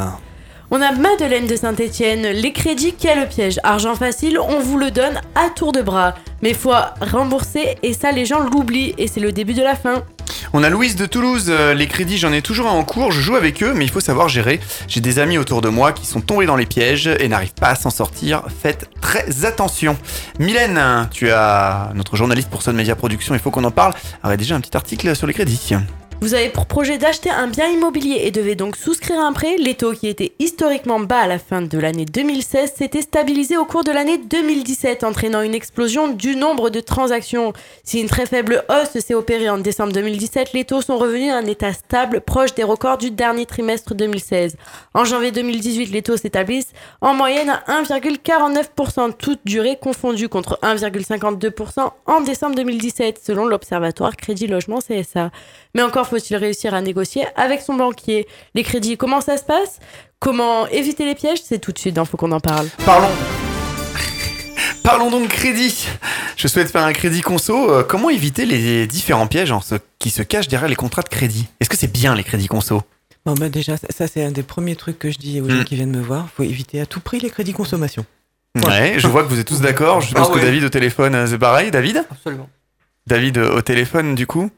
On a Madeleine de Saint-Etienne. Les crédits, quel piège. Argent facile, on vous le donne à tour de bras. Mais faut rembourser et ça, les gens l'oublient et c'est le début de la fin. On a Louise de Toulouse, euh, les crédits j'en ai toujours un en cours, je joue avec eux mais il faut savoir gérer. J'ai des amis autour de moi qui sont tombés dans les pièges et n'arrivent pas à s'en sortir, faites très attention. Mylène, tu as notre journaliste pour Sun Media Production, il faut qu'on en parle, avait déjà un petit article sur les crédits. Vous avez pour projet d'acheter un bien immobilier et devez donc souscrire un prêt. Les taux qui étaient historiquement bas à la fin de l'année 2016 s'étaient stabilisés au cours de l'année 2017, entraînant une explosion du nombre de transactions. Si une très faible hausse s'est opérée en décembre 2017, les taux sont revenus à un état stable proche des records du dernier trimestre 2016. En janvier 2018, les taux s'établissent en moyenne à 1,49%, toute durée confondue contre 1,52% en décembre 2017, selon l'Observatoire Crédit Logement CSA. Mais encore faut-il réussir à négocier avec son banquier. Les crédits, comment ça se passe? Comment éviter les pièges? C'est tout de suite dans Faut qu'on en parle. Parlons. Parlons donc crédit. Je souhaite faire un crédit conso. Euh, comment éviter les différents pièges en ce- qui se cachent derrière les contrats de crédit? Est-ce que c'est bien les crédits conso? Bon, bah déjà, ça, ça, c'est un des premiers trucs que je dis aux gens Mm. qui viennent me voir. faut éviter à tout prix les crédits consommation. Ouais, je vois que vous êtes tous d'accord. Je pense Ah que ouais. David au téléphone, euh, c'est pareil. David? Absolument. David euh, au téléphone, du coup?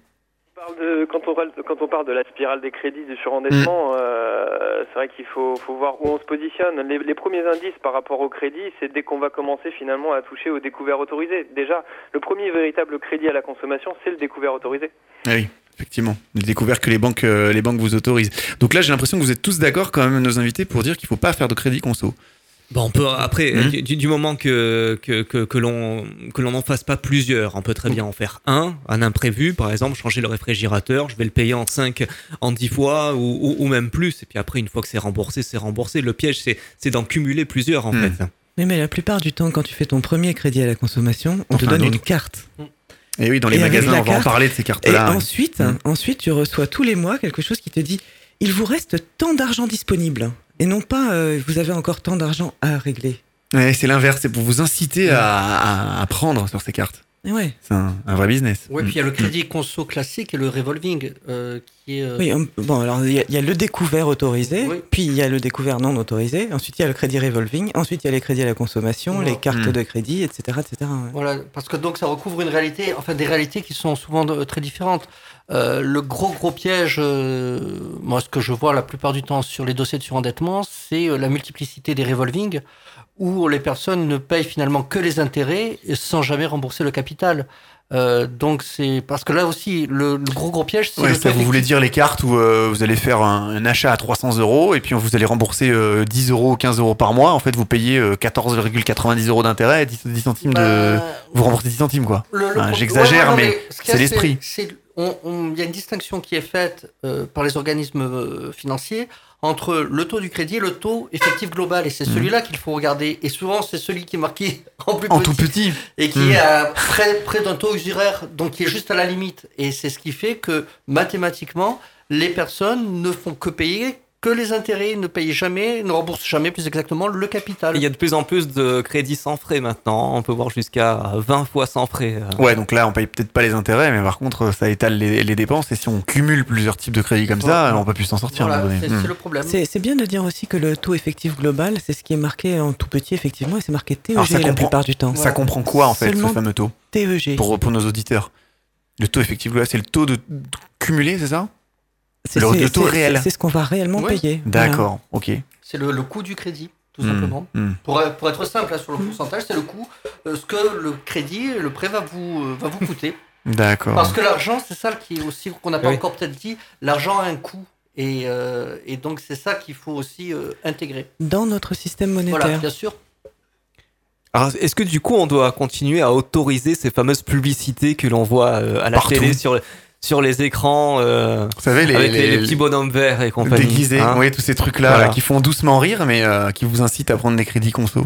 Parle de- quand, on parle, quand on parle de la spirale des crédits, du surendettement, euh, c'est vrai qu'il faut, faut voir où on se positionne. Les, les premiers indices par rapport au crédit, c'est dès qu'on va commencer finalement à toucher au découvert autorisé. Déjà, le premier véritable crédit à la consommation, c'est le découvert autorisé. Ah Oui, effectivement. J'ai découvert que les banques, euh, les banques vous autorisent. Donc là, j'ai l'impression que vous êtes tous d'accord, quand même, nos invités, pour dire qu'il faut pas faire de crédit conso. Bon, on peut après Mhm. du, du moment que que, que, que l'on que l'on n'en fasse pas plusieurs, on peut très bien en faire un, un imprévu, par exemple, changer le réfrigérateur, je vais le payer en 5, en 10 fois ou, ou, ou même plus, et puis après une fois que c'est remboursé, c'est remboursé. Le piège, c'est c'est d'en cumuler plusieurs en Mhm. fait. Mais, mais la plupart du temps, quand tu fais ton premier crédit à la consommation, on te donne d'autres. une carte. Et oui, dans les Et magasins, on va en parler de ces Et cartes-là. ensuite, Mm. ensuite, tu reçois tous les mois quelque chose qui te dit il vous reste tant d'argent disponible. Et non pas euh, vous avez encore tant d'argent à régler. Ouais, c'est l'inverse, c'est pour vous inciter à, à, à prendre sur ces cartes. Ouais. C'est un, un vrai business. Oui, puis il y a le crédit conso classique et le revolving euh, qui est. euh, Oui, hum, bon, alors il y, a- il y a le découvert autorisé, Oui. puis il y a le découvert non autorisé, ensuite il y a le crédit revolving, ensuite il y a les crédits à la consommation, Voilà. les cartes Mm. de crédit, etc. etc. ouais. Voilà, parce que donc ça recouvre une réalité, enfin des réalités qui sont souvent de- très différentes. Euh, le gros gros piège, euh, moi ce que je vois la plupart du temps sur les dossiers de surendettement, c'est euh, la multiplicité des revolving, où les personnes ne payent finalement que les intérêts sans jamais rembourser le capital. Euh, donc c'est parce que là aussi le, le gros gros piège, c'est Ouais, vous voulez dire les cartes où euh, vous allez faire un, un achat à 300 euros et puis vous allez rembourser euh, 10 euros ou 15 euros par mois. En fait, vous payez euh, 14,90 euros d'intérêt et 10, 10 centimes de. Bah, Vous remboursez 10 centimes, quoi. J'exagère, mais c'est l'esprit. Il y a une distinction qui est faite euh, par les organismes euh, financiers entre le taux du crédit et le taux effectif global. Et c'est Mhm. celui-là qu'il faut regarder. Et souvent, c'est celui qui est marqué en plus En petit, tout petit. et qui est à près, près d'un taux usuraire, donc qui est juste à la limite. Et c'est ce qui fait que mathématiquement, les personnes ne font que payer que les intérêts ne payent jamais, ne remboursent jamais plus exactement le capital. Il y a de plus en plus de crédits sans frais maintenant. On peut voir jusqu'à 20 fois sans frais. euh. Ouais, donc là, on paye peut-être pas les intérêts, mais par contre, ça étale les, les dépenses. Et si on cumule plusieurs types de crédits comme ça, on peut plus s'en sortir. à un Voilà, moment donné. c'est Hmm. c'est le problème. C'est c'est bien de dire aussi que le taux effectif global, c'est ce qui est marqué en tout petit, effectivement, et c'est marqué TEG Alors, ça la comprend- plupart du temps. Ça comprend quoi, en fait, Seulement ce fameux taux TEG. pour, pour nos auditeurs? Le taux effectif, là, c'est le taux de, de cumulé, c'est ça? C'est le- c'est- le taux c'est- réel. C'est ce qu'on va réellement Oui. payer. Voilà. D'accord, ok. C'est le, le coût du crédit, tout Hmm, simplement. hmm. Pour, pour être simple, hein, sur le pourcentage, c'est le coût, euh, ce que le crédit, le prêt va vous, euh, va vous coûter. D'accord. Parce que l'argent, c'est ça qui est aussi, qu'on n'a pas Oui. encore peut-être dit, l'argent a un coût. Et, euh, et donc, c'est ça qu'il faut aussi euh, intégrer. Dans notre système Voilà, monétaire. bien sûr. Alors, est-ce que du coup, on doit continuer à autoriser ces fameuses publicités que l'on voit euh, à la Partout. télé sur, sur les écrans euh, Vous savez, les, avec les, les- les petits bonhommes verts et compagnie déguisés, hein oui, tous ces trucs-là Voilà. qui font doucement rire, mais euh, qui vous incitent à prendre des crédits conso.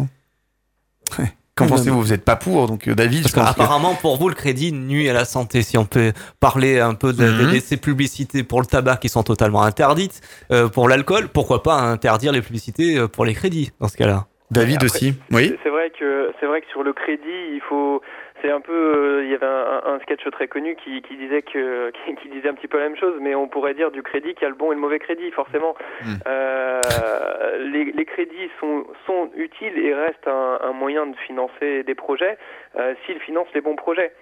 Ouais. Qu'en pensez-vous Vous n'êtes pas pour, donc euh, David, Parce je pense que... qu'apparemment, pour vous, le crédit nuit à la santé. Si on peut parler un peu de, Mhm. de ces publicités pour le tabac qui sont totalement interdites, euh, pour l'alcool, pourquoi pas interdire les publicités pour les crédits dans ce cas-là? David Après, aussi, oui C'est vrai que c'est vrai que sur le crédit, il faut. C'est un peu. euh, il y avait un, un sketch très connu qui, qui disait que qui, qui disait un petit peu la même chose, mais on pourrait dire du crédit qu'il y a le bon et le mauvais crédit, forcément. Mm. Euh, les, les crédits sont sont utiles et restent un, un moyen de financer des projets euh, s'ils financent les bons projets.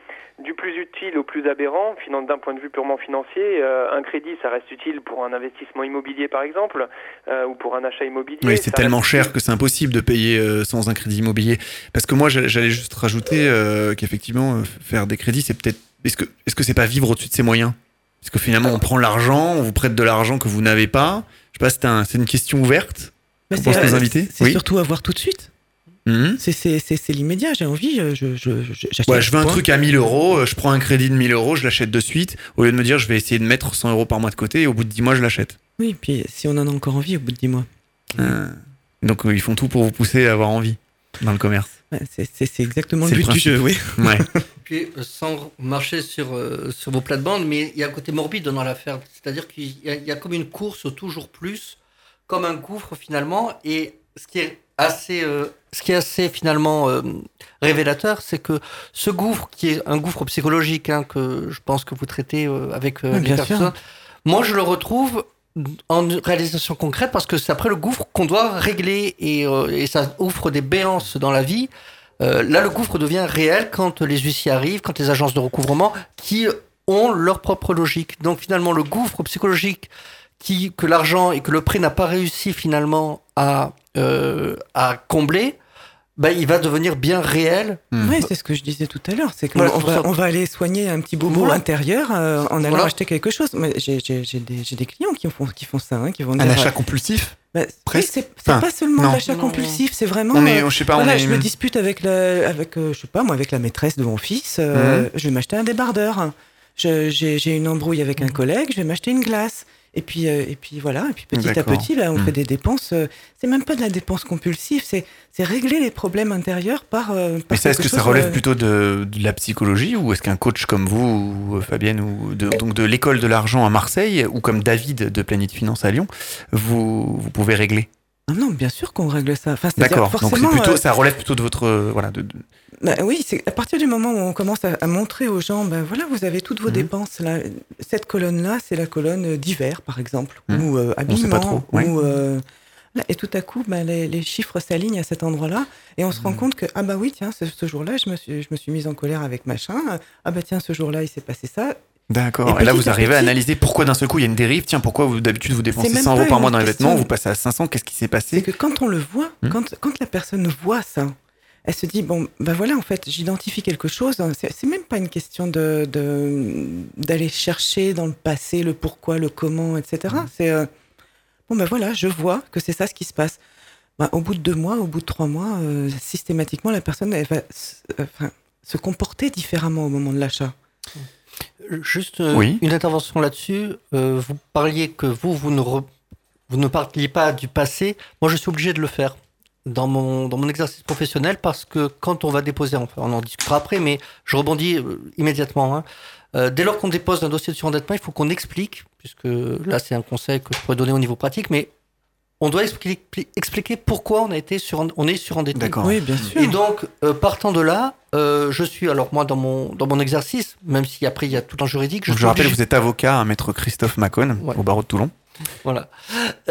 Du plus utile au plus aberrant, d'un point de vue purement financier, euh, un crédit, ça reste utile pour un investissement immobilier, par exemple, euh, ou pour un achat immobilier. Oui, c'est tellement reste cher que c'est impossible de payer euh, sans un crédit immobilier. Parce que moi, j'allais juste rajouter euh, qu'effectivement, euh, faire des crédits, c'est peut-être. Est-ce que est-ce que c'est pas vivre au-dessus de ses moyens? Parce que finalement, on prend l'argent, on vous prête de l'argent que vous n'avez pas. Je sais pas, c'est un- c'est une question ouverte. C'est Oui. surtout avoir tout de suite. Mhm. C'est- l'immédiat. J'ai envie, je, je, je, je- j'achète. Ouais, je veux un truc à 1000 euros, euh, je prends un crédit de 1000 euros, je l'achète de suite, au lieu de me dire je vais essayer de mettre 100 euros par mois de côté et au bout de 10 mois je l'achète. Oui, puis si on en a encore envie au bout de 10 mois. Euh, donc euh, ils font tout pour vous pousser à avoir envie dans le commerce. Ouais, c'est- exactement C'est le le but du principe. jeu, oui. Ouais. Puis, euh, sans marcher sur, euh, sur vos plates-bandes, mais il y a un côté morbide dans l'affaire. C'est-à-dire qu'il y, y a comme une course au toujours plus, comme un gouffre finalement. Et ce qui est assez, euh, ce qui est assez finalement euh, révélateur, c'est que ce gouffre, qui est un gouffre psychologique, hein, que je pense que vous traitez euh, avec euh, Ouais, les personnes, sûr. moi je le retrouve en réalisation concrète parce que c'est après le gouffre qu'on doit régler et, euh, et ça ouvre des béances dans la vie. Euh, là, le gouffre devient réel quand les huissiers arrivent, quand les agences de recouvrement qui ont leur propre logique. Donc finalement, le gouffre psychologique qui, que l'argent et que le prêt n'a pas réussi finalement à, euh, à combler, ben, il va devenir bien réel. Hmm. Oui, c'est ce que je disais tout à l'heure. C'est qu'on Voilà, va, on va aller soigner un petit bobo Voilà. intérieur euh, en allant Voilà. acheter quelque chose. Mais j'ai des, clients qui font, qui font ça, hein, qui vont Un dire, achat compulsif bah, oui, c'est Enfin, pas seulement l'achat compulsif, c'est vraiment. On est, euh, je sais pas, voilà, on est. je me dispute avec la, avec, euh, je sais pas, moi, avec la maîtresse de mon fils. euh, Mhm. Je vais m'acheter un débardeur. Je- J'ai j'ai une embrouille avec un collègue. Je vais m'acheter une glace. Et puis, euh, et puis voilà. Et puis petit à petit, bah, on Mhm. fait des dépenses. euh, c'est même pas de la dépense compulsive. C'est c'est régler les problèmes intérieurs par. euh, par Mais ça, est-ce que ça relève euh, plutôt de, de la psychologie ou est-ce qu'un coach comme vous, ou euh, Fabienne, ou de, donc de l'école de l'argent à Marseille, ou comme David de Planète Finance à Lyon, vous, vous pouvez régler? Ah non, bien sûr qu'on règle ça. Enfin, D'accord. Donc plutôt, euh, ça relève plutôt de votre, euh, voilà, de, de- Bah oui, c'est à partir du moment où on commence à, à montrer aux gens, ben voilà, vous avez toutes vos Mhm. dépenses là. Cette colonne-là, c'est la colonne d'hiver, par exemple, Mhm. ou euh, On habillement, sait pas trop, ouais. ou euh, là, et tout à coup, ben, les, les chiffres s'alignent à cet endroit-là, et on se Mhm. rend compte que ah bah oui, tiens, ce, ce jour-là, je me suis, je me suis mise en colère avec machin. Ah bah tiens, ce jour-là, il s'est passé ça. D'accord. Et Et, là, vous arrivez à analyser pourquoi d'un seul coup il y a une dérive. Tiens, pourquoi vous d'habitude vous dépensez même 100 euros par mois dans les vêtements, vous passez à 500. Qu'est-ce qui s'est C'est passé que quand on le voit, Mhm. quand, quand la personne voit ça, elle se dit bon ben voilà en fait j'identifie quelque chose. C'est c'est même pas une question de d'aller chercher dans le passé le pourquoi, le comment, etc. Mhm. C'est euh, bon ben voilà, je vois que c'est ça ce qui se passe. Ben, au bout de deux mois, au bout de trois mois, euh, systématiquement la personne elle va euh, enfin, se comporter différemment au moment de l'achat. Juste euh, Oui. une intervention là-dessus. Euh, vous parliez que vous, vous ne, re- vous ne parliez pas du passé. Moi, je suis obligé de le faire dans mon, dans mon exercice professionnel parce que quand on va déposer, enfin, on en discutera après, mais je rebondis euh, immédiatement. hein. Euh, dès lors qu'on dépose un dossier de surendettement, il faut qu'on explique, puisque là, c'est un conseil que je pourrais donner au niveau pratique, mais on doit expliquer, expliquer pourquoi on a été sur, on est surendetté. D'accord. Oui, bien sûr. Et donc, euh, partant de là, euh, je suis, alors moi, dans mon, dans mon exercice, même si après il y a tout en juridique, je, je rappelle, obligé- vous êtes avocat à maître Christophe Macon Ouais. au barreau de Toulon. Voilà.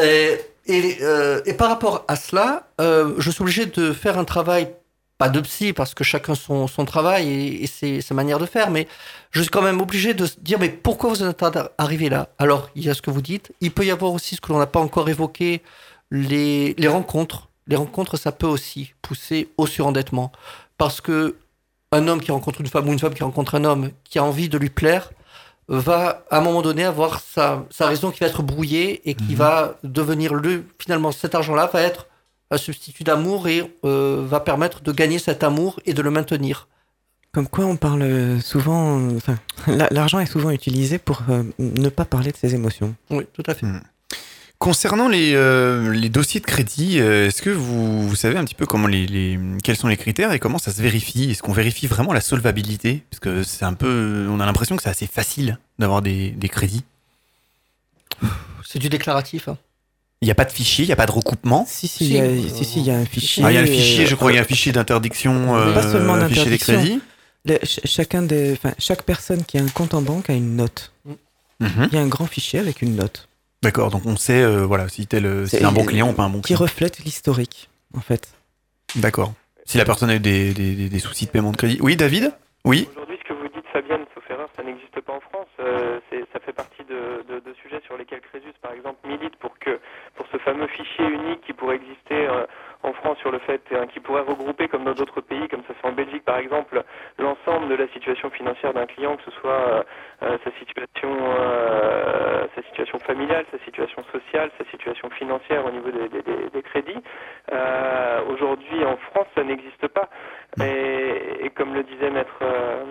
Et, et, euh, et par rapport à cela, euh, je suis obligé de faire un travail, pas de psy, parce que chacun son, son travail et, et ses, sa manière de faire, mais je suis quand même obligé de se dire, mais pourquoi vous êtes arrivé là? Alors, il y a ce que vous dites. Il peut y avoir aussi ce que l'on n'a pas encore évoqué, les, les rencontres. Les rencontres, ça peut aussi pousser au surendettement. Parce que un homme qui rencontre une femme ou une femme qui rencontre un homme qui a envie de lui plaire, va à un moment donné avoir sa, sa raison qui va être brouillée et qui Mhm. va devenir le finalement cet argent-là va être un substitut d'amour et euh, va permettre de gagner cet amour et de le maintenir. Comme quoi, on parle souvent. euh, Enfin, la- l'argent est souvent utilisé pour euh, ne pas parler de ses émotions. Oui, tout à fait. Concernant les, euh, les dossiers de crédit, euh, est-ce que vous, vous savez un petit peu comment les, les- quels sont les critères et comment ça se vérifie? Est-ce qu'on vérifie vraiment la solvabilité? Parce que c'est un peu, on a l'impression que c'est assez facile d'avoir des, des crédits. C'est du déclaratif. hein. Il n'y a pas de fichier, il n'y a pas de recoupement. Si, si, Si, il y a, euh, si, si, il y a un fichier. Ah, il y a un fichier, euh, je crois, il y a un fichier d'interdiction, euh, Pas seulement un fichier des d'interdiction. crédits. le- ch- chacun des, enfin, chaque personne qui a un compte en banque a une note. Mhm. Il y a un grand fichier avec une note D'accord, donc on sait, euh, voilà, si tel, euh, C'est- c'est un bon client ou pas un bon qui client. reflète l'historique, en fait. D'accord. Si la personne a eu des, des- des- des soucis de paiement de crédit. Oui, David? Oui? Aujourd'hui, ce que vous dites, Fabienne, sauf erreur, ça n'existe pas en France. Euh, ça fait partie de, de- de sujets sur lesquels Crésus, par exemple, milite pour que pour ce fameux fichier unique qui pourrait exister euh, en France sur le fait, qui pourrait regrouper, comme dans d'autres pays, comme ça se fait en Belgique, par exemple, l'ensemble de la situation financière d'un client, que ce soit euh, euh, sa situation euh, sa situation familiale, sa situation sociale, sa situation financière au niveau des, des- des- des crédits. Euh, Aujourd'hui, en France, ça n'existe pas. Et, et comme le disait maître, euh,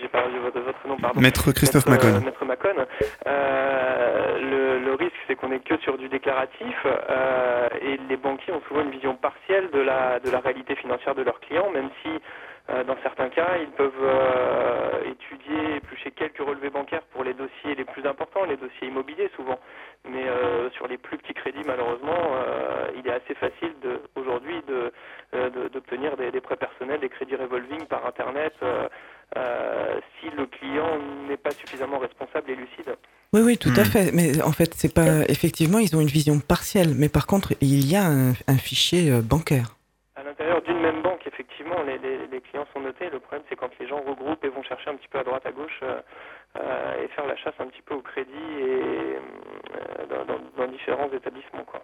j'ai pas votre, votre nom, pardon. Maître Christophe Maître, Macon. euh, Maître Macon. Euh, le, le risque, c'est qu'on n'est que sur du déclaratif euh, et les banquiers ont souvent une vision partielle de la, de la réalité financière de leurs clients, même si euh, dans certains cas, ils peuvent euh, étudier, éplucher quelques relevés bancaires pour les dossiers les plus importants, les dossiers immobiliers souvent. Mais euh, sur les plus petits crédits, malheureusement, euh, il est assez facile de, aujourd'hui de, euh, de- d'obtenir des, des prêts personnels, des crédits revolving par Internet, euh, euh, si le client n'est pas suffisamment responsable et lucide. Oui, oui, tout à Hmm. fait. Mais en fait, c'est pas. Effectivement, ils ont une vision partielle. Mais par contre, il y a un, un fichier euh, bancaire. À l'intérieur d'une même banque, effectivement, les, les- les clients sont notés. Le problème, c'est quand les gens regroupent et vont chercher un petit peu à droite, à gauche euh, euh, et faire la chasse un petit peu au crédit et euh, dans, dans- dans différents établissements. Quoi.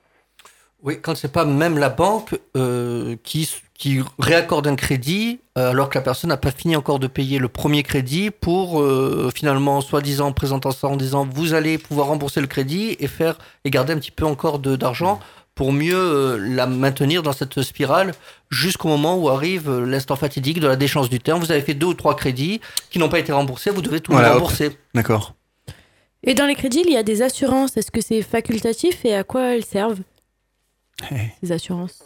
Oui, quand c'est pas même la banque euh, qui, qui réaccorde un crédit euh, alors que la personne n'a pas fini encore de payer le premier crédit pour euh, finalement, soi-disant, présentant ça en disant vous allez pouvoir rembourser le crédit et faire et garder un petit peu encore d'argent pour mieux euh, la maintenir dans cette spirale jusqu'au moment où arrive l'instant fatidique de la déchéance du terme. Vous avez fait deux ou trois crédits qui n'ont pas été remboursés, vous devez tout Voilà, rembourser. D'accord. Et dans les crédits, il y a des assurances. Est-ce que c'est facultatif et à quoi elles servent, Ces assurances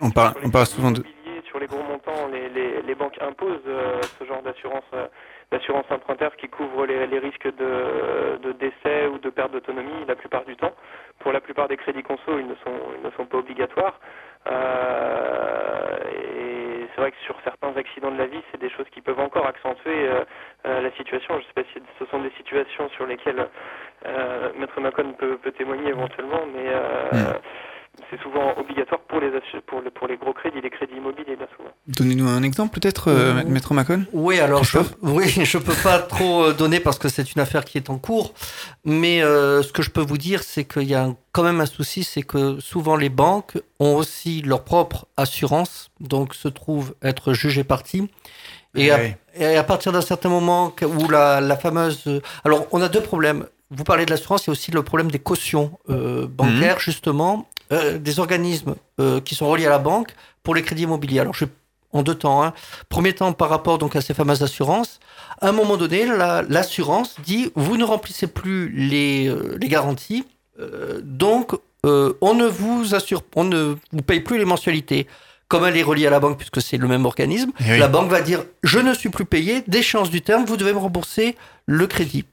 On parle- sur les on parle souvent de- Sur les gros montants, les, les- les banques imposent euh, ce genre d'assurance, euh, d'assurance emprunteur qui couvre les, les risques de, de décès ou de perte d'autonomie la plupart du temps. Pour la plupart des crédits conso, ils ne sont, ils ne sont pas obligatoires. Euh, et c'est vrai que sur certains accidents de la vie, c'est des choses qui peuvent encore accentuer euh, euh, la situation. Je ne sais pas si ce sont des situations sur lesquelles euh, Maître Macon peut, peut témoigner éventuellement, mais euh, c'est souvent obligatoire pour les, assu- pour, le- pour les gros crédits, les crédits immobiliers bien souvent. Donnez-nous un exemple peut-être, euh, Euh, Maître Macon Oui, alors je, oui, je peux pas trop euh, donner parce que c'est une affaire qui est en cours. Mais euh, ce que je peux vous dire, c'est qu'il y a quand même un souci, c'est que souvent les banques ont aussi leur propre assurance, donc se trouvent être jugées parties. Et, à, Ouais. et à partir d'un certain moment où la, la fameuse... Alors, on a deux problèmes. Vous parlez de l'assurance, il y a aussi le problème des cautions euh, bancaires, justement, euh, des organismes euh, qui sont reliés à la banque pour les crédits immobiliers. Alors, je en deux temps. hein. Premier temps, par rapport donc à ces fameuses assurances, à un moment donné, la- l'assurance dit vous ne remplissez plus les, euh, les garanties, donc on ne vous assure, on ne vous paye plus les mensualités. Comme elle est reliée à la banque, puisque c'est le même organisme, Eh oui. la banque va dire je ne suis plus payé, d'échéance du terme, vous devez me rembourser le crédit.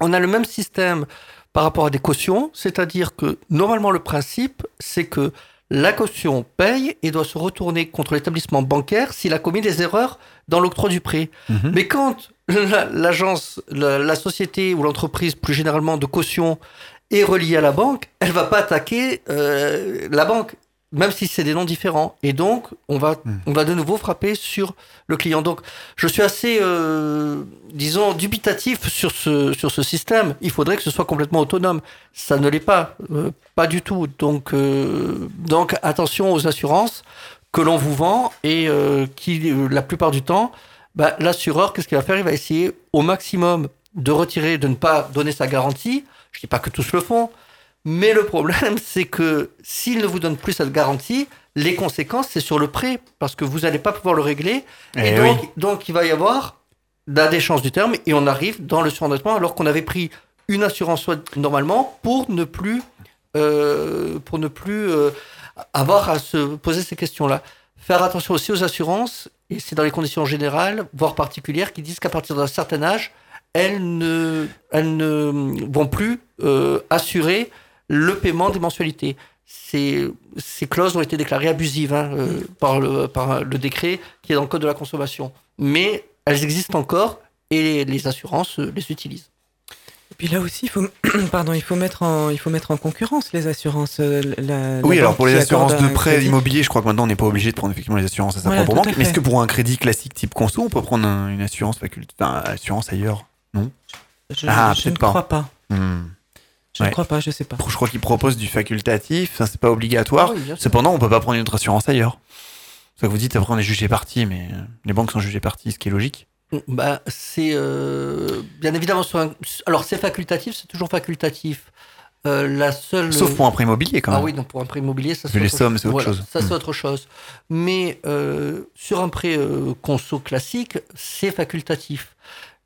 On a le même système par rapport à des cautions, c'est-à-dire que normalement le principe, c'est que la caution paye et doit se retourner contre l'établissement bancaire s'il a commis des erreurs dans l'octroi du prêt. Mhm. Mais quand la- l'agence, la, la société ou l'entreprise, plus généralement de caution, est reliée à la banque, elle va pas attaquer euh, la banque, même si c'est des noms différents. Et donc, on va, Mhm. on va de nouveau frapper sur le client. Donc, je suis assez, euh, disons, dubitatif sur ce, sur ce système. Il faudrait que ce soit complètement autonome. Ça ne l'est pas, euh, pas du tout. Donc, euh, donc, attention aux assurances que l'on vous vend et euh, qui, euh, la plupart du temps, bah, l'assureur, qu'est-ce qu'il va faire? Il va essayer au maximum de retirer, de ne pas donner sa garantie. Je dis pas que tous le font, mais le problème, c'est que s'il ne vous donne plus cette garantie, les conséquences, c'est sur le prêt, parce que vous n'allez pas pouvoir le régler. Et, Eh donc, oui. donc, il va y avoir la déchéance du terme, et on arrive dans le surendettement, alors qu'on avait pris une assurance normalement pour ne plus, euh, pour ne plus euh, avoir à se poser ces questions-là. Faire attention aussi aux assurances, et c'est dans les conditions générales, voire particulières, qui disent qu'à partir d'un certain âge, elles ne, elles ne vont plus euh, assurer le paiement des mensualités. Ces, ces clauses ont été déclarées abusives hein, euh, par, le, par le décret qui est dans le Code de la consommation. Mais elles existent encore et les, les assurances euh, les utilisent. Et puis là aussi, il faut, pardon, il faut mettre en, il faut mettre en concurrence les assurances. euh, la- la Oui, alors pour les assurances de prêt immobilier, je crois que maintenant on n'est pas obligé de prendre effectivement les assurances à sa Voilà, propre banque. Mais est-ce que pour un crédit classique type conso, on peut prendre un- une assurance faculté, enfin, assurance ailleurs? Je, Ah, je ne pas. crois pas. Hmm. Je Ouais. ne crois pas, je sais pas. Je crois qu'ils proposent du facultatif, ça c'est pas obligatoire. Ah oui. Cependant, on peut pas prendre une autre assurance ailleurs. C'est ça que vous dites, après on est jugé parti, mais les banques sont jugées parties, ce qui est logique. Bah, c'est euh, bien évidemment sur un... Alors, c'est facultatif, c'est toujours facultatif. Euh, la seule. Sauf pour un prêt immobilier quand Ah même. oui, donc pour un prêt immobilier, ça c'est les autre sommes, c'est autre Voilà, chose. Ça c'est Hmm. autre chose. Mais euh, sur un prêt euh, conso classique, c'est facultatif.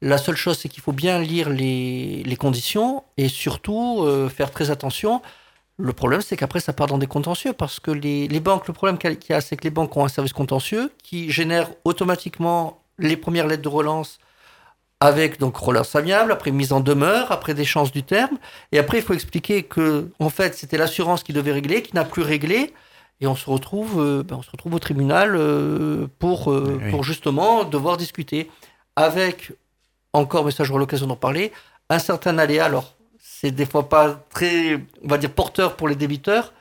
La seule chose, c'est qu'il faut bien lire les, les conditions et surtout euh, faire très attention. Le problème, c'est qu'après, ça part dans des contentieux parce que les, les banques, le problème qu'il y a, c'est que les banques ont un service contentieux qui génère automatiquement les premières lettres de relance avec donc relance amiable, après mise en demeure, après déchéance du terme. Et après, il faut expliquer que, en fait, c'était l'assurance qui devait régler, qui n'a plus réglé. Et on se retrouve, euh, ben, on se retrouve au tribunal euh, pour, euh, Oui, pour justement devoir discuter avec, encore, mais ça j'aurai l'occasion d'en parler, un certain aléa. Alors, c'est des fois pas très, on va dire, porteur pour les débiteurs,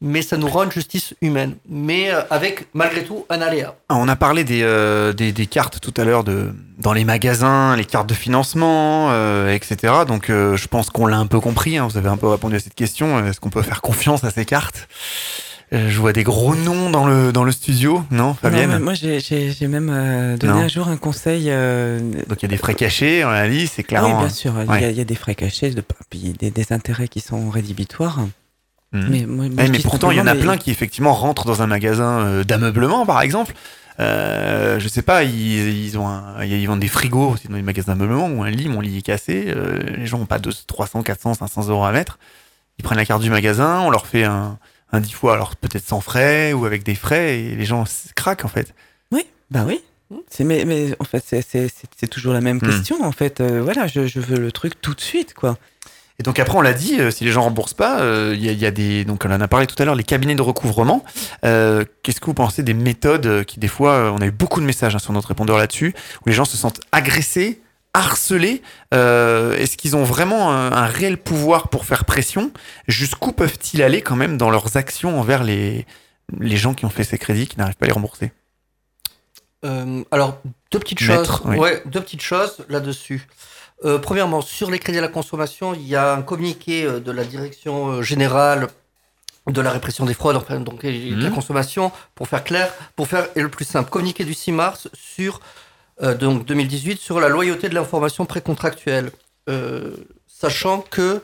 mais ça nous rend une justice humaine. Mais euh, avec, malgré tout, un aléa. Ah, On a parlé des, euh, des, des cartes tout à l'heure de dans les magasins, les cartes de financement, euh, etc. Donc je pense qu'on l'a un peu compris. hein. Vous avez un peu répondu à cette question. Est-ce qu'on peut faire confiance à ces cartes? Je vois des gros noms dans le dans le studio, non, Fabienne moi, j'ai- même euh, donné Non. un jour un conseil. euh, Donc il y a des frais cachés, on l'a dit, c'est oui, clairement. bien sûr, il y a- ouais. il y, a des frais cachés, de, puis des, des intérêts qui sont rédhibitoires. Mhm. Mais, moi- moi, Ouais, je mais pourtant, il y en a plein qui effectivement rentrent dans un magasin euh, d'ameublement, par exemple. Euh, je sais pas, ils, ils ont un, ils vendent des frigos aussi dans les magasins d'ameublement ou un lit, mon lit est cassé. euh, les gens ont pas de 300, 400, 500 euros à mettre. Ils prennent la carte du magasin, on leur fait un, un 10 fois, alors peut-être sans frais ou avec des frais, et les gens craquent en fait. Oui, bah oui. C'est mais, mais en fait c'est- toujours la même Hmm. question en fait. Euh, voilà, je, je veux le truc tout de suite quoi. Et donc après, on l'a dit, euh, si les gens remboursent pas, euh, il y, a, il y a des, donc on en a parlé tout à l'heure, les cabinets de recouvrement. Qu'est-ce que vous pensez des méthodes qui des fois, on a eu beaucoup de messages hein, sur notre répondeur là-dessus, où les gens se sentent agressés, harcelés. Euh, Est-ce qu'ils ont vraiment un, un réel pouvoir pour faire pression? Jusqu'où peuvent-ils aller quand même dans leurs actions envers les les gens qui ont fait ces crédits qui n'arrivent pas à les rembourser? Euh, alors, deux petites Maître, choses. oui. Ouais, deux petites choses là-dessus. Euh, premièrement, sur les crédits à la consommation, il y a un communiqué de la direction générale de la répression des fraudes, enfin, donc et de la Mhm. consommation, pour faire clair, pour faire et le plus simple, communiqué du 6 mars sur donc 2018 sur la loyauté de l'information précontractuelle, Euh, sachant que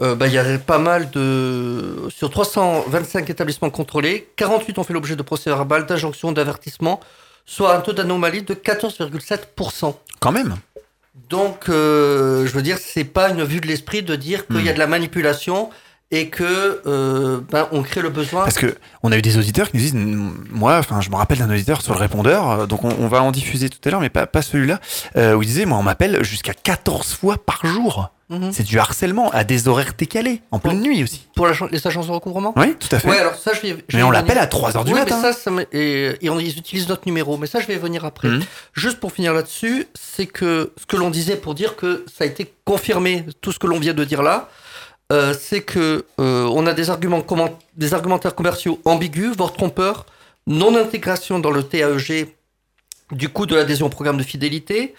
euh, bah, il y avait pas mal de sur 325 établissements contrôlés, 48 ont fait l'objet de procès verbal, d'injonction, d'avertissement, soit un taux d'anomalie de 14,7%. Quand même. Donc, euh, je veux dire, c'est pas une vue de l'esprit de dire qu'il y a de la manipulation et que euh, ben, on crée le besoin. Parce que on a eu des auditeurs qui nous disent, moi, enfin, je me rappelle d'un auditeur sur le répondeur, euh, donc on, on va en diffuser tout à l'heure, mais pas, pas celui-là, euh, où il disait, moi, on m'appelle jusqu'à 14 fois par jour. Mhm. C'est du harcèlement à des horaires décalés, en pleine nuit aussi. Pour la- les agences de recouvrement? Oui, tout à fait. Ouais, alors ça, je vais. je mais on l'appelle à 3 heures du Oui, matin. mais ça, ça et, et on, ils utilisent notre numéro. Mais ça, je vais venir après. Mhm. Juste pour finir là-dessus, c'est que ce que l'on disait pour dire que ça a été confirmé, tout ce que l'on vient de dire là, euh, c'est que euh, on a des arguments comment- des argumentaires commerciaux ambigus, voire trompeurs, non-intégration dans le TAEG du coût de l'adhésion au programme de fidélité.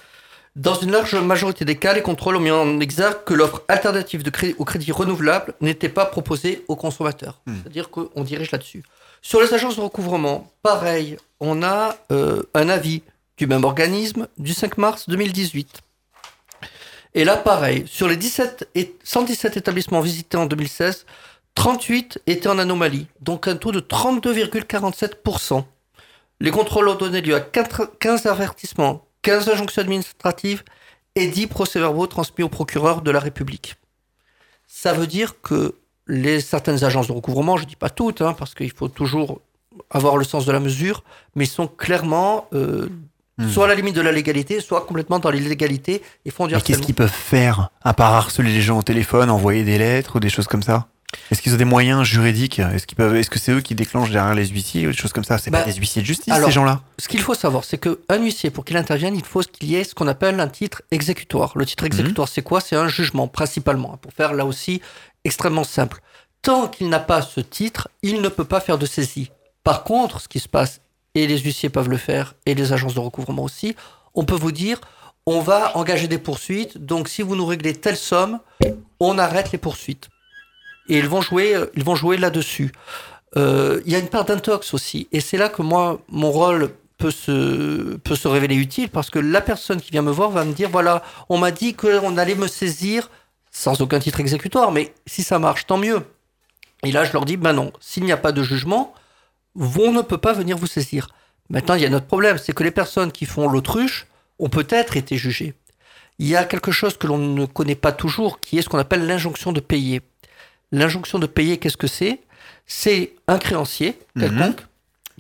Dans une large majorité des cas, les contrôles ont mis en exergue que l'offre alternative de crédit, au crédit renouvelable n'était pas proposée aux consommateurs. Hmm. C'est-à-dire qu'on dirige là-dessus. Sur les agences de recouvrement, pareil, on a euh, un avis du même organisme du 5 mars 2018. Et là, pareil, sur les 17 et 117 établissements visités en 2016, 38 étaient en anomalie, donc un taux de 32,47%. Les contrôles ont donné lieu à 4 15 avertissements, 15 injonctions administratives et 10 procès-verbaux transmis au procureur de la République. Ça veut dire que les, certaines agences de recouvrement, je ne dis pas toutes, hein, parce qu'il faut toujours avoir le sens de la mesure, mais sont clairement euh, Hmm. soit à la limite de la légalité, soit complètement dans l'illégalité et font du Mais qu'est-ce qu'ils peuvent faire à part harceler les gens au téléphone, envoyer des lettres ou des choses comme ça? Est-ce qu'ils ont des moyens juridiques? Est-ce qu'ils peuvent Est-ce que c'est eux qui déclangent derrière les huissiers ou des choses comme ça? C'est Bah, pas des huissiers de justice alors- ces gens-là Ce qu'il faut savoir, c'est qu'un huissier, pour qu'il intervienne, il faut qu'il y ait ce qu'on appelle un titre exécutoire. Le titre exécutoire, c'est quoi? C'est un jugement, principalement, pour faire là aussi extrêmement simple. Tant qu'il n'a pas ce titre, il ne peut pas faire de saisie. Par contre, ce qui se passe, et les huissiers peuvent le faire, et les agences de recouvrement aussi, on peut vous dire, on va engager des poursuites, donc si vous nous réglez telle somme, on arrête les poursuites. Et ils vont jouer, euh, jouer là-dessus. Euh, Il y a une part d'intox aussi, et c'est là que moi, mon rôle peut se, peut se révéler utile, parce que la personne qui vient me voir va me dire, voilà, on m'a dit qu'on allait me saisir sans aucun titre exécutoire, mais si ça marche, tant mieux. Et là, je leur dis, ben non, s'il n'y a pas de jugement, on ne peut pas venir vous saisir. Maintenant, il y a notre problème, c'est que les personnes qui font l'autruche ont peut-être été jugées. Il y a quelque chose que l'on ne connaît pas toujours, qui est ce qu'on appelle l'injonction de payer. L'injonction de payer, qu'est-ce que c'est? C'est un créancier quelconque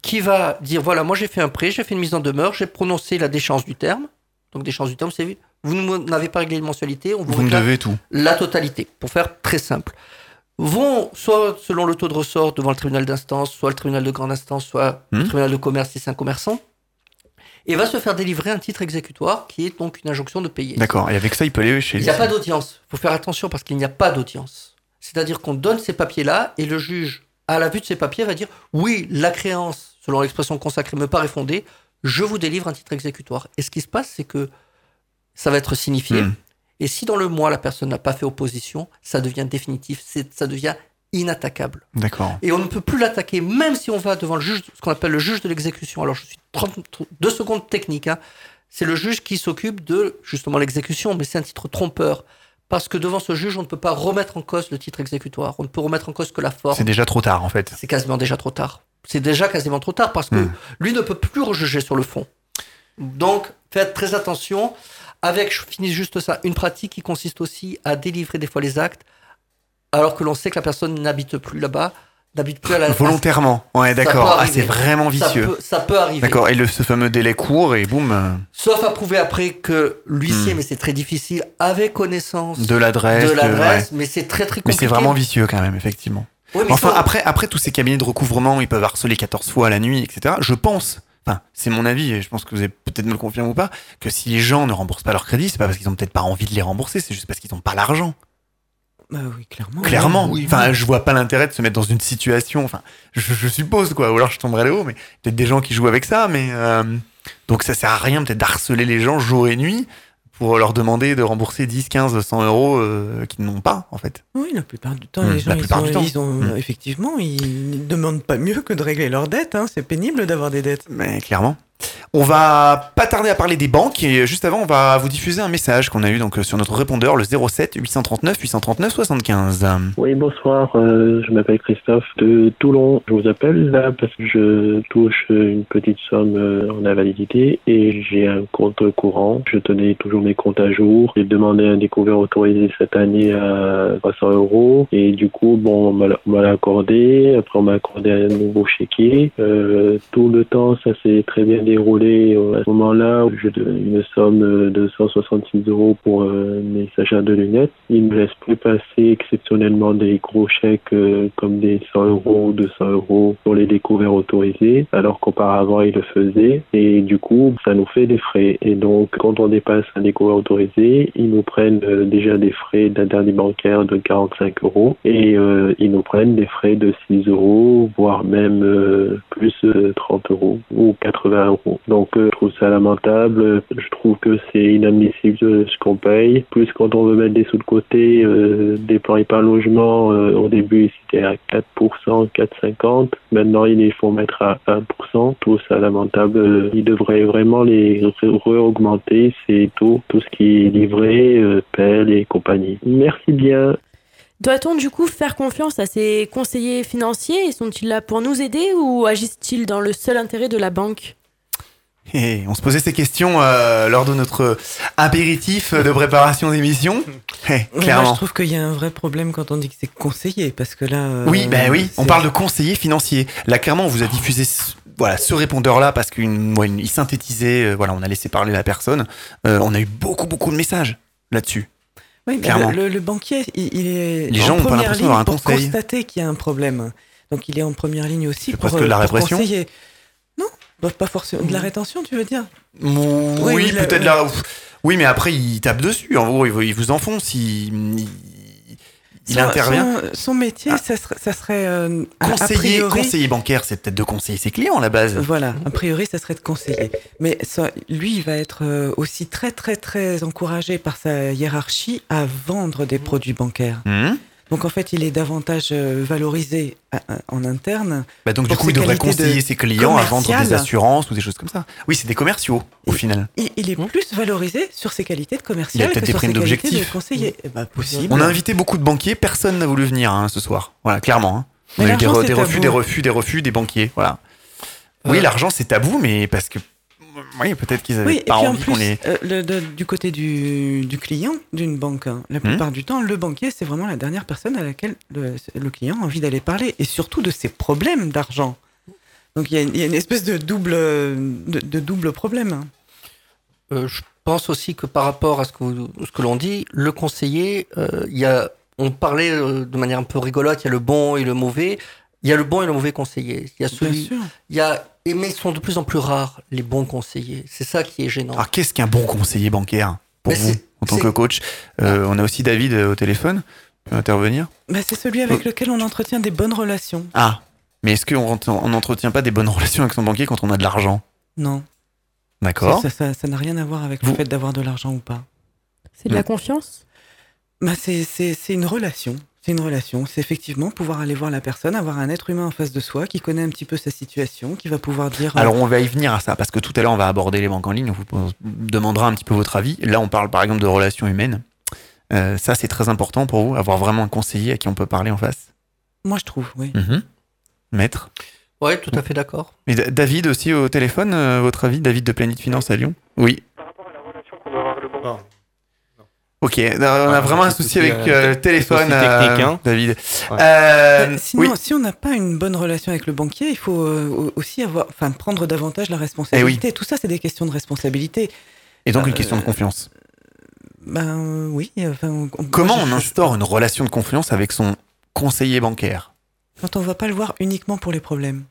qui va dire voilà, moi j'ai fait un prêt, j'ai fait une mise en demeure, j'ai prononcé la déchéance du terme. Donc déchéance du terme, c'est vous n'avez pas réglé une mensualité, on vous, Vous me réclame devez tout. la totalité, pour faire très simple. Vont, soit selon le taux de ressort, devant le tribunal d'instance, soit le tribunal de grande instance, soit le Hmm. tribunal de commerce si c'est un commerçant, et va se faire délivrer un titre exécutoire qui est donc une injonction de payer. D'accord. Et avec ça, il peut aller chez Il lui. n'y a pas d'audience. Il faut faire attention parce qu'il n'y a pas d'audience. C'est-à-dire qu'on donne ces papiers-là et le juge, à la vue de ces papiers, va dire oui, la créance, selon l'expression consacrée, me paraît fondée, je vous délivre un titre exécutoire. Et ce qui se passe, c'est que ça va être signifié. Hmm. Et si dans le mois, la personne n'a pas fait opposition, ça devient définitif, ça devient inattaquable. D'accord. Et on ne peut plus l'attaquer, même si on va devant le juge, ce qu'on appelle le juge de l'exécution. Alors, je suis 30, deux secondes techniques. hein. C'est le juge qui s'occupe de justement l'exécution, mais c'est un titre trompeur. Parce que devant ce juge, on ne peut pas remettre en cause le titre exécutoire. On ne peut remettre en cause que la forme. C'est déjà trop tard en fait. C'est quasiment déjà trop tard. C'est déjà quasiment trop tard parce que Hmm. lui ne peut plus rejuger sur le fond. Donc, faites très attention. Avec, je finis juste ça, une pratique qui consiste aussi à délivrer des fois les actes alors que l'on sait que la personne n'habite plus là-bas, n'habite plus à la Volontairement. Ouais, d'accord. Ah, c'est vraiment Ça vicieux. peut, ça peut arriver. D'accord. Et le, ce fameux délai court et boum, euh, Sauf à prouver après que l'huissier, Hmm. mais c'est très difficile, avait connaissance de l'adresse. de de- l'adresse, ouais. mais c'est très très Mais compliqué. c'est vraiment vicieux quand même, effectivement. Oui, mais Enfin, après, après tous ces cabinets de recouvrement, ils peuvent harceler 14 fois à la nuit, etc. Je pense, enfin, c'est mon avis, et je pense que vous allez peut-être me le confirmer ou pas, que si les gens ne remboursent pas leur crédit, c'est pas parce qu'ils ont peut-être pas envie de les rembourser, c'est juste parce qu'ils n'ont pas l'argent. Bah oui, clairement. Clairement. Oui, enfin, je vois pas l'intérêt de se mettre dans une situation, enfin, je, je suppose, quoi, ou alors je tomberai là-haut, mais peut-être des gens qui jouent avec ça, mais euh, donc ça sert à rien peut-être d'harceler les gens jour et nuit pour leur demander de rembourser 10, 15, 100 euros euh, qu'ils n'ont pas, en fait. Oui, la plupart du temps, Hmm, les gens, sont- ils ont, Hmm. effectivement, ils ne demandent pas mieux que de régler leurs dettes. hein. C'est pénible d'avoir des dettes. Mais clairement. On va pas tarder à parler des banques et juste avant, on va vous diffuser un message qu'on a eu donc sur notre répondeur, le 07 839 839 75. Oui, bonsoir. euh, je m'appelle Christophe de Toulon. Je vous appelle là parce que je touche une petite somme euh, en invalidité et j'ai un compte courant. Je tenais toujours mes comptes à jour. J'ai demandé un découvert autorisé cette année à 300 euros et du coup, bon, on m'a accordé. Après, on m'a accordé un nouveau chéquier. Euh, tout le temps, ça s'est très bien déroulé. Euh, À ce moment-là, je donne une somme de 166 euros pour euh, mes achats de lunettes. Il me laisse plus passer exceptionnellement des gros chèques euh, comme des 100 euros, 200 euros pour les découverts autorisés, alors qu'auparavant il le faisait. Et du coup, ça nous fait des frais. Et donc, quand on dépasse un découvert autorisé, ils nous prennent euh, déjà des frais d'interdit bancaire de 45 euros et euh, ils nous prennent des frais de 6 euros, voire même euh, plus euh, 30 euros ou 80 euros. Donc, euh, je trouve ça lamentable. Je trouve que c'est inadmissible euh, ce qu'on paye. Plus quand on veut mettre des sous de côté, euh, des plans épargne logement, euh, au début c'était à 4%, 4,50. Maintenant ils les font mettre à 1%. Je trouve ça lamentable. Euh, Ils devraient vraiment les re- re-augmenter ces taux, tout ce qui est livré, pelle et compagnie. Merci bien. Doit-on du coup faire confiance à ces conseillers financiers? Sont-ils là pour nous aider ou agissent-ils dans le seul intérêt de la banque? Et on se posait ces questions euh, lors de notre apéritif de préparation d'émission. Eh, je trouve qu'il y a un vrai problème quand on dit que c'est conseillé, parce que là. euh, Oui, ben oui, on parle de conseiller financier. Là, clairement, on vous a diffusé ce, voilà, ce répondeur-là parce qu'il ouais, il synthétisait, euh, voilà, on a laissé parler la personne. On a eu beaucoup, beaucoup de messages là-dessus. Oui, mais Clairement. le, le- le banquier, il, il est Les en gens ont pas première l'impression ligne d'avoir un pour conseil. constater qu'il y a un problème. Donc il est en première ligne aussi pour, presque de la pour conseiller. Non, bah, pas forcément. De la rétention, tu veux dire? Oui, oui, la- peut-être là. Oui, mais après, il tape dessus. En gros, il vous, enfonce. Il, il, il Son- intervient. Son, son métier, Ah. ça serait, ça serait euh, Conseiller, priori- conseiller bancaire, c'est peut-être de conseiller ses clients à la base. Voilà, a priori, ça serait de conseiller. Mais ça, lui, il va être euh, aussi très, très, très encouragé par sa hiérarchie à vendre des produits bancaires. Hmm. Donc, en fait, il est davantage euh, valorisé à- à- en interne. Bah donc, du coup, il devrait de conseiller ses clients à vendre des assurances ou des choses comme ça. Oui, c'est des commerciaux, au final. Il, il est plus valorisé sur ses qualités de commercial Il y a peut-être des primes d'objectif. conseiller. Eh ben, possible. On a invité beaucoup de banquiers, personne n'a voulu venir hein, ce soir. Voilà, clairement. hein. On Mais a eu des, re- refus, des refus, des refus, des banquiers. Voilà. Oui, Euh. l'argent c'est tabou, mais parce que. Oui, peut-être qu'ils avaient Oui, et pas puis en envie qu'on plus, les. euh, le- de- du côté du, du client d'une banque, hein, la plupart du temps, le banquier, c'est vraiment la dernière personne à laquelle le, le client a envie d'aller parler, et surtout de ses problèmes d'argent. Donc il y, a une- il y a une espèce de double, de, de double problème. Euh, je pense aussi que par rapport à ce que, vous- ce que l'on dit, le conseiller, euh, il y a, on parlait de manière un peu rigolote, il y a le bon et le mauvais. Il y a le bon et le mauvais conseiller. Il y a Bien celui, sûr. il y a, et mais ils sont de plus en plus rares les bons conseillers. C'est ça qui est gênant. Alors, qu'est-ce qu'un bon conseiller bancaire pour Mais vous, en tant que coach? Euh, On a aussi David euh, au téléphone. peut intervenir Bah, c'est celui avec lequel on entretient des bonnes relations. Ah, mais est-ce qu'on on n'entretient pas des bonnes relations avec son banquier quand on a de l'argent? Non. D'accord. Ça ça- ça n'a rien à voir avec Vous- le fait d'avoir de l'argent ou pas. C'est de la confiance? Bah, c'est- c'est c'est une relation. C'est une relation. C'est effectivement pouvoir aller voir la personne, avoir un être humain en face de soi qui connaît un petit peu sa situation, qui va pouvoir dire. euh, Alors on va y venir à ça, parce que tout à l'heure on va aborder les banques en ligne, on vous demandera un petit peu votre avis. Là on parle par exemple de relations humaines. Euh, ça c'est très important pour vous, avoir vraiment un conseiller à qui on peut parler en face? Moi, je trouve, oui. Maître? Ouais, tout à fait d'accord. Et David aussi au téléphone, euh, votre avis? David de Planète Finance à Lyon? Oui. Ok, on a Ouais, vraiment un souci avec euh, euh, le c'est téléphone, technique, euh, hein. David. Ouais. Euh, Euh, Sinon, oui. si on n'a pas une bonne relation avec le banquier, il faut euh, au- aussi avoir, enfin, prendre davantage la responsabilité. Tout ça, c'est des questions de responsabilité. Et donc une euh, question de confiance. Ben euh, oui. Enfin, on- on- Comment moi, on je- instaure une relation de confiance avec son conseiller bancaire Quand on va pas le voir uniquement pour les problèmes.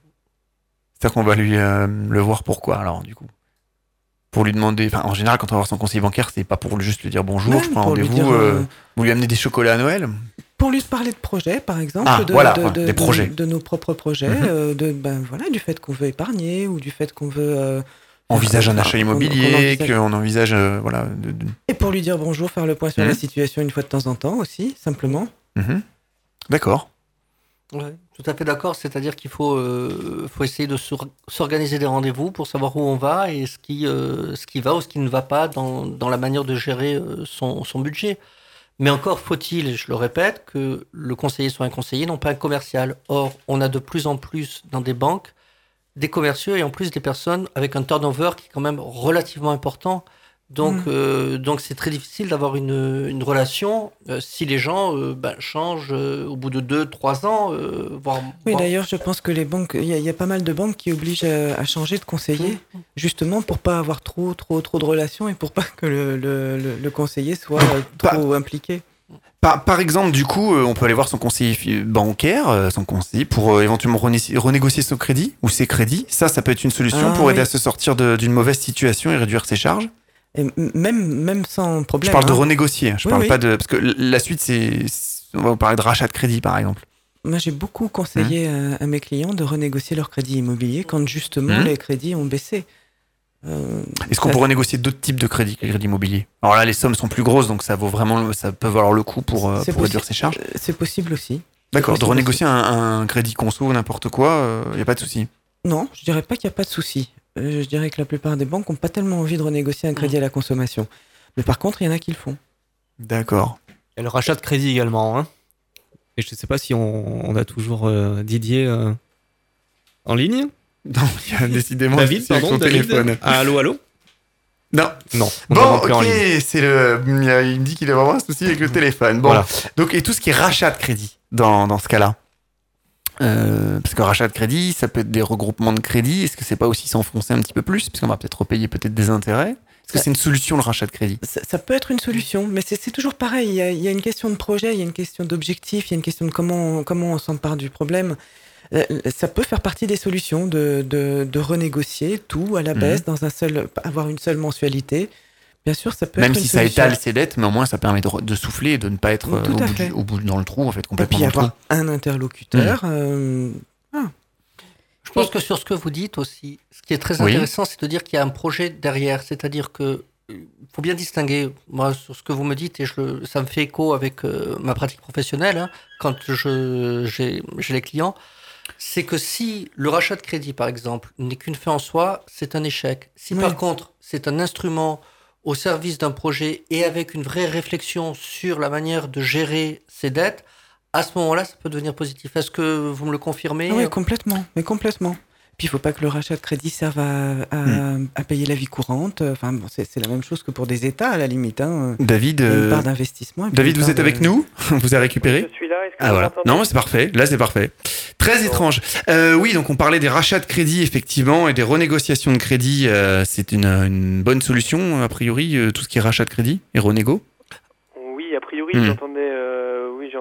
C'est-à-dire qu'on va lui euh, le voir pourquoi alors du coup? Pour lui demander, enfin en général quand on va voir son conseiller bancaire, c'est pas pour juste lui dire bonjour, Ouais, je prends rendez-vous, euh, euh, vous lui amenez des chocolats à Noël Pour lui parler de projets, par exemple, Ah, de, voilà, de, ouais, de- des de- projets. de nos propres projets, Mhm. euh, de ben voilà, du fait qu'on veut épargner ou du fait qu'on veut euh, envisage un achat qu'on immobilier, qu'on envisage voilà. Et pour lui dire bonjour, faire le point sur Mhm. la situation une fois de temps en temps aussi, simplement. Mhm. D'accord. Ouais, tout à fait d'accord. C'est-à-dire qu'il faut, euh, faut essayer de s'or- s'organiser des rendez-vous pour savoir où on va et ce qui, euh, ce qui va ou ce qui ne va pas dans, dans la manière de gérer euh, son, son budget. Mais encore faut-il, je le répète, que le conseiller soit un conseiller, non pas un commercial. Or, on a de plus en plus dans des banques des commerciaux et en plus des personnes avec un turnover qui est quand même relativement important. Donc, Mm. euh, donc c'est très difficile d'avoir une, une relation euh, si les gens euh, ben, changent euh, au bout de deux, trois ans, euh, voire. Oui, voire- d'ailleurs, je pense que les banques, il y, a- il y a pas mal de banques qui obligent à, à changer de conseiller, Mmh. justement pour pas avoir trop, trop, trop de relations et pour pas que le, le, le- le conseiller soit trop impliqué. Par, par exemple, du coup, on peut aller voir son conseiller bancaire, son conseiller, pour euh, éventuellement rené- renégocier son crédit ou ses crédits. Ça, ça peut être une solution Ah, pour aider à se sortir d'une mauvaise situation et réduire ses charges. Et même, même sans problème. Je parle de hein. renégocier. Je Oui, parle oui. pas de parce que la suite, c'est on va parler de rachat de crédit, par exemple. Moi, j'ai beaucoup conseillé Mmh. à, à mes clients de renégocier leur crédit immobilier quand justement Mhm. les crédits ont baissé. Euh, Est-ce qu'on pourrait négocier d'autres types de crédits que les crédits immobiliers? Alors là, les sommes sont plus grosses, donc ça vaut vraiment, ça peut valoir le coup pour, euh, pour réduire ses charges. euh, C'est possible aussi. D'accord, de renégocier un, un crédit conso ou n'importe quoi, il n'y a pas de souci. Non, je dirais pas qu'il n'y a pas de souci. Euh, je dirais que la plupart des banques n'ont pas tellement envie de renégocier un crédit à la consommation. Mais par contre, il y en a qui le font. D'accord. Il y a le rachat de crédit également. Hein. Et je ne sais pas si on, on a toujours euh, Didier euh, en ligne. Non, il y a décidément David, pardon, son David. téléphone. Ah, allô, allô? Non. Non. on Bon, ok, c'est le. Il me dit qu'il a vraiment un souci avec le téléphone. Bon, Voilà. donc et tout ce qui est rachat de crédit dans, dans ce cas-là? Euh, parce que rachat de crédit, ça peut être des regroupements de crédit. Est-ce que c'est pas aussi s'enfoncer un petit peu plus, puisqu'on va peut-être repayer peut-être des intérêts? Est-ce que c'est une solution le rachat de crédit? Ça, ça peut être une solution, mais c'est toujours pareil. Il y, a, il y a une question de projet, il y a une question d'objectif, il y a une question de comment, comment on s'empare du problème. Euh, Ça peut faire partie des solutions de, de, de renégocier tout à la Mhm. baisse, dans un seul, avoir une seule mensualité. Bien sûr, ça peut Même être si ça solution. étale ses dettes, mais au moins ça permet de, souffler et de ne pas être euh, au, bout du- au bout dans le trou, en fait, Et complètement puis dans le avoir trou. un interlocuteur. Mhm. euh, Je pense que sur ce que vous dites aussi, ce qui est très Oui. intéressant, c'est de dire qu'il y a un projet derrière. C'est-à-dire que euh, faut bien distinguer, moi, sur ce que vous me dites, et je le- ça me fait écho avec euh, ma pratique professionnelle, hein, quand je- j'ai j'ai les clients, c'est que si le rachat de crédit, par exemple, n'est qu'une fin en soi, c'est un échec. Si Oui. par contre, c'est un instrument au service d'un projet et avec une vraie réflexion sur la manière de gérer ses dettes, à ce moment-là, ça peut devenir positif. Est-ce que vous me le confirmez? Oui, complètement, mais complètement. Puis il faut pas que le rachat de crédit serve à, à, Hmm. à payer la vie courante. Enfin, bon, c'est la même chose que pour des États, à la limite. Hein. David, une euh, part d'investissement. David, vous êtes avec nous On vous a récupéré Je suis là, est-ce que Ah vous voilà. Non, c'est parfait. Là, c'est parfait. Très étrange. Euh, oui, donc on parlait des rachats de crédit, effectivement, et des renégociations de crédit. euh, c'est une, une bonne solution, a priori, euh, tout ce qui est rachat de crédit et renégo? Oui, a priori, Hmm. j'entendais, euh, oui,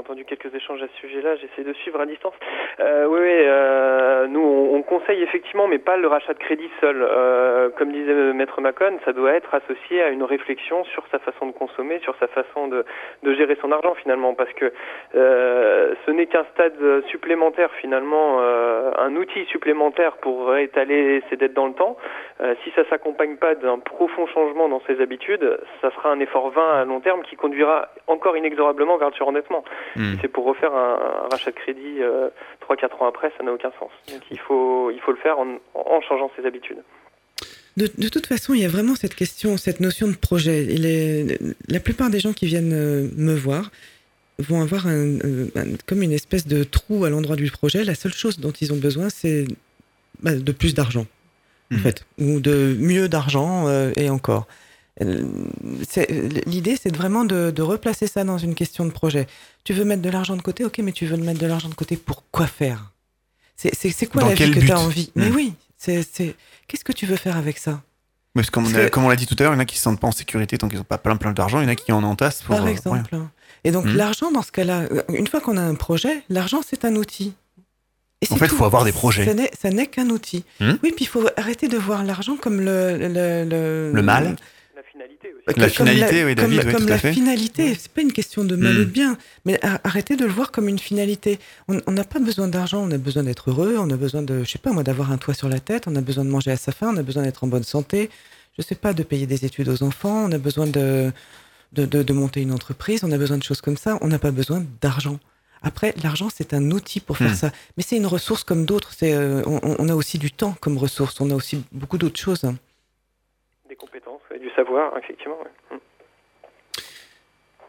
entendu quelques échanges à ce sujet-là. J'essaie de suivre à distance. Euh, oui, oui, euh, nous, on, on conseille effectivement, mais pas le rachat de crédit seul. Euh, comme disait Maître Macon, ça doit être associé à une réflexion sur sa façon de consommer, sur sa façon de, de gérer son argent finalement, parce que euh, ce n'est qu'un stade supplémentaire finalement, euh, un outil supplémentaire pour étaler ses dettes dans le temps. Euh, si ça s'accompagne pas d'un profond changement dans ses habitudes, ça sera un effort vain à long terme qui conduira encore inexorablement vers le surendettement. Hmm. Si C'est pour refaire un, un rachat de crédit euh, 3-4 ans après, ça n'a aucun sens. Donc il faut, il faut le faire en, en changeant ses habitudes. De, de toute façon, il y a vraiment cette question, cette notion de projet. Il est, la plupart des gens qui viennent euh, me voir vont avoir un, euh, un- comme une espèce de trou à l'endroit du projet. La seule chose dont ils ont besoin, c'est bah, de plus d'argent, en Mhm. fait, ou de mieux d'argent euh, et encore. Euh, c'est- L'idée, c'est vraiment de, de replacer ça dans une question de projet. Tu veux mettre de l'argent de côté, ok, mais tu veux mettre de l'argent de côté pour quoi faire? C'est quoi Dans la vie que tu as envie? Mais Mhm. oui, qu'est-ce que tu veux faire avec ça? Parce comme, on Parce a- que- comme on l'a dit tout à l'heure, il y en a qui se sentent pas en sécurité tant qu'ils n'ont pas plein plein d'argent, il y en a qui en entassent pour. Par euh, exemple. Et donc Mhm. l'argent, dans ce cas-là, euh, une fois qu'on a un projet, l'argent, c'est un outil. Et En fait, il faut avoir des projets. Ça n'est- qu'un outil. Mhm. Oui, puis il faut arrêter de voir l'argent comme le... Le, le, Le mal finalité aussi. La finalité, oui, David, comme, oui, comme tout à la fait. finalité, c'est pas une question de mal Hmm. ou de bien, mais a- arrêtez de le voir comme une finalité. On n'a pas besoin d'argent, on a besoin d'être heureux, on a besoin de, je sais pas moi, d'avoir un toit sur la tête, on a besoin de manger à sa faim, on a besoin d'être en bonne santé, je sais pas, de payer des études aux enfants, on a besoin de, de, de, de monter une entreprise, on a besoin de choses comme ça, on n'a pas besoin d'argent. Après, l'argent, c'est un outil pour faire Hmm. ça. Mais c'est une ressource comme d'autres. C'est, euh, on, on a aussi du temps comme ressource. On a aussi beaucoup d'autres choses. Hein. Des compétences, ouais, du savoir, effectivement. ouais. Mm.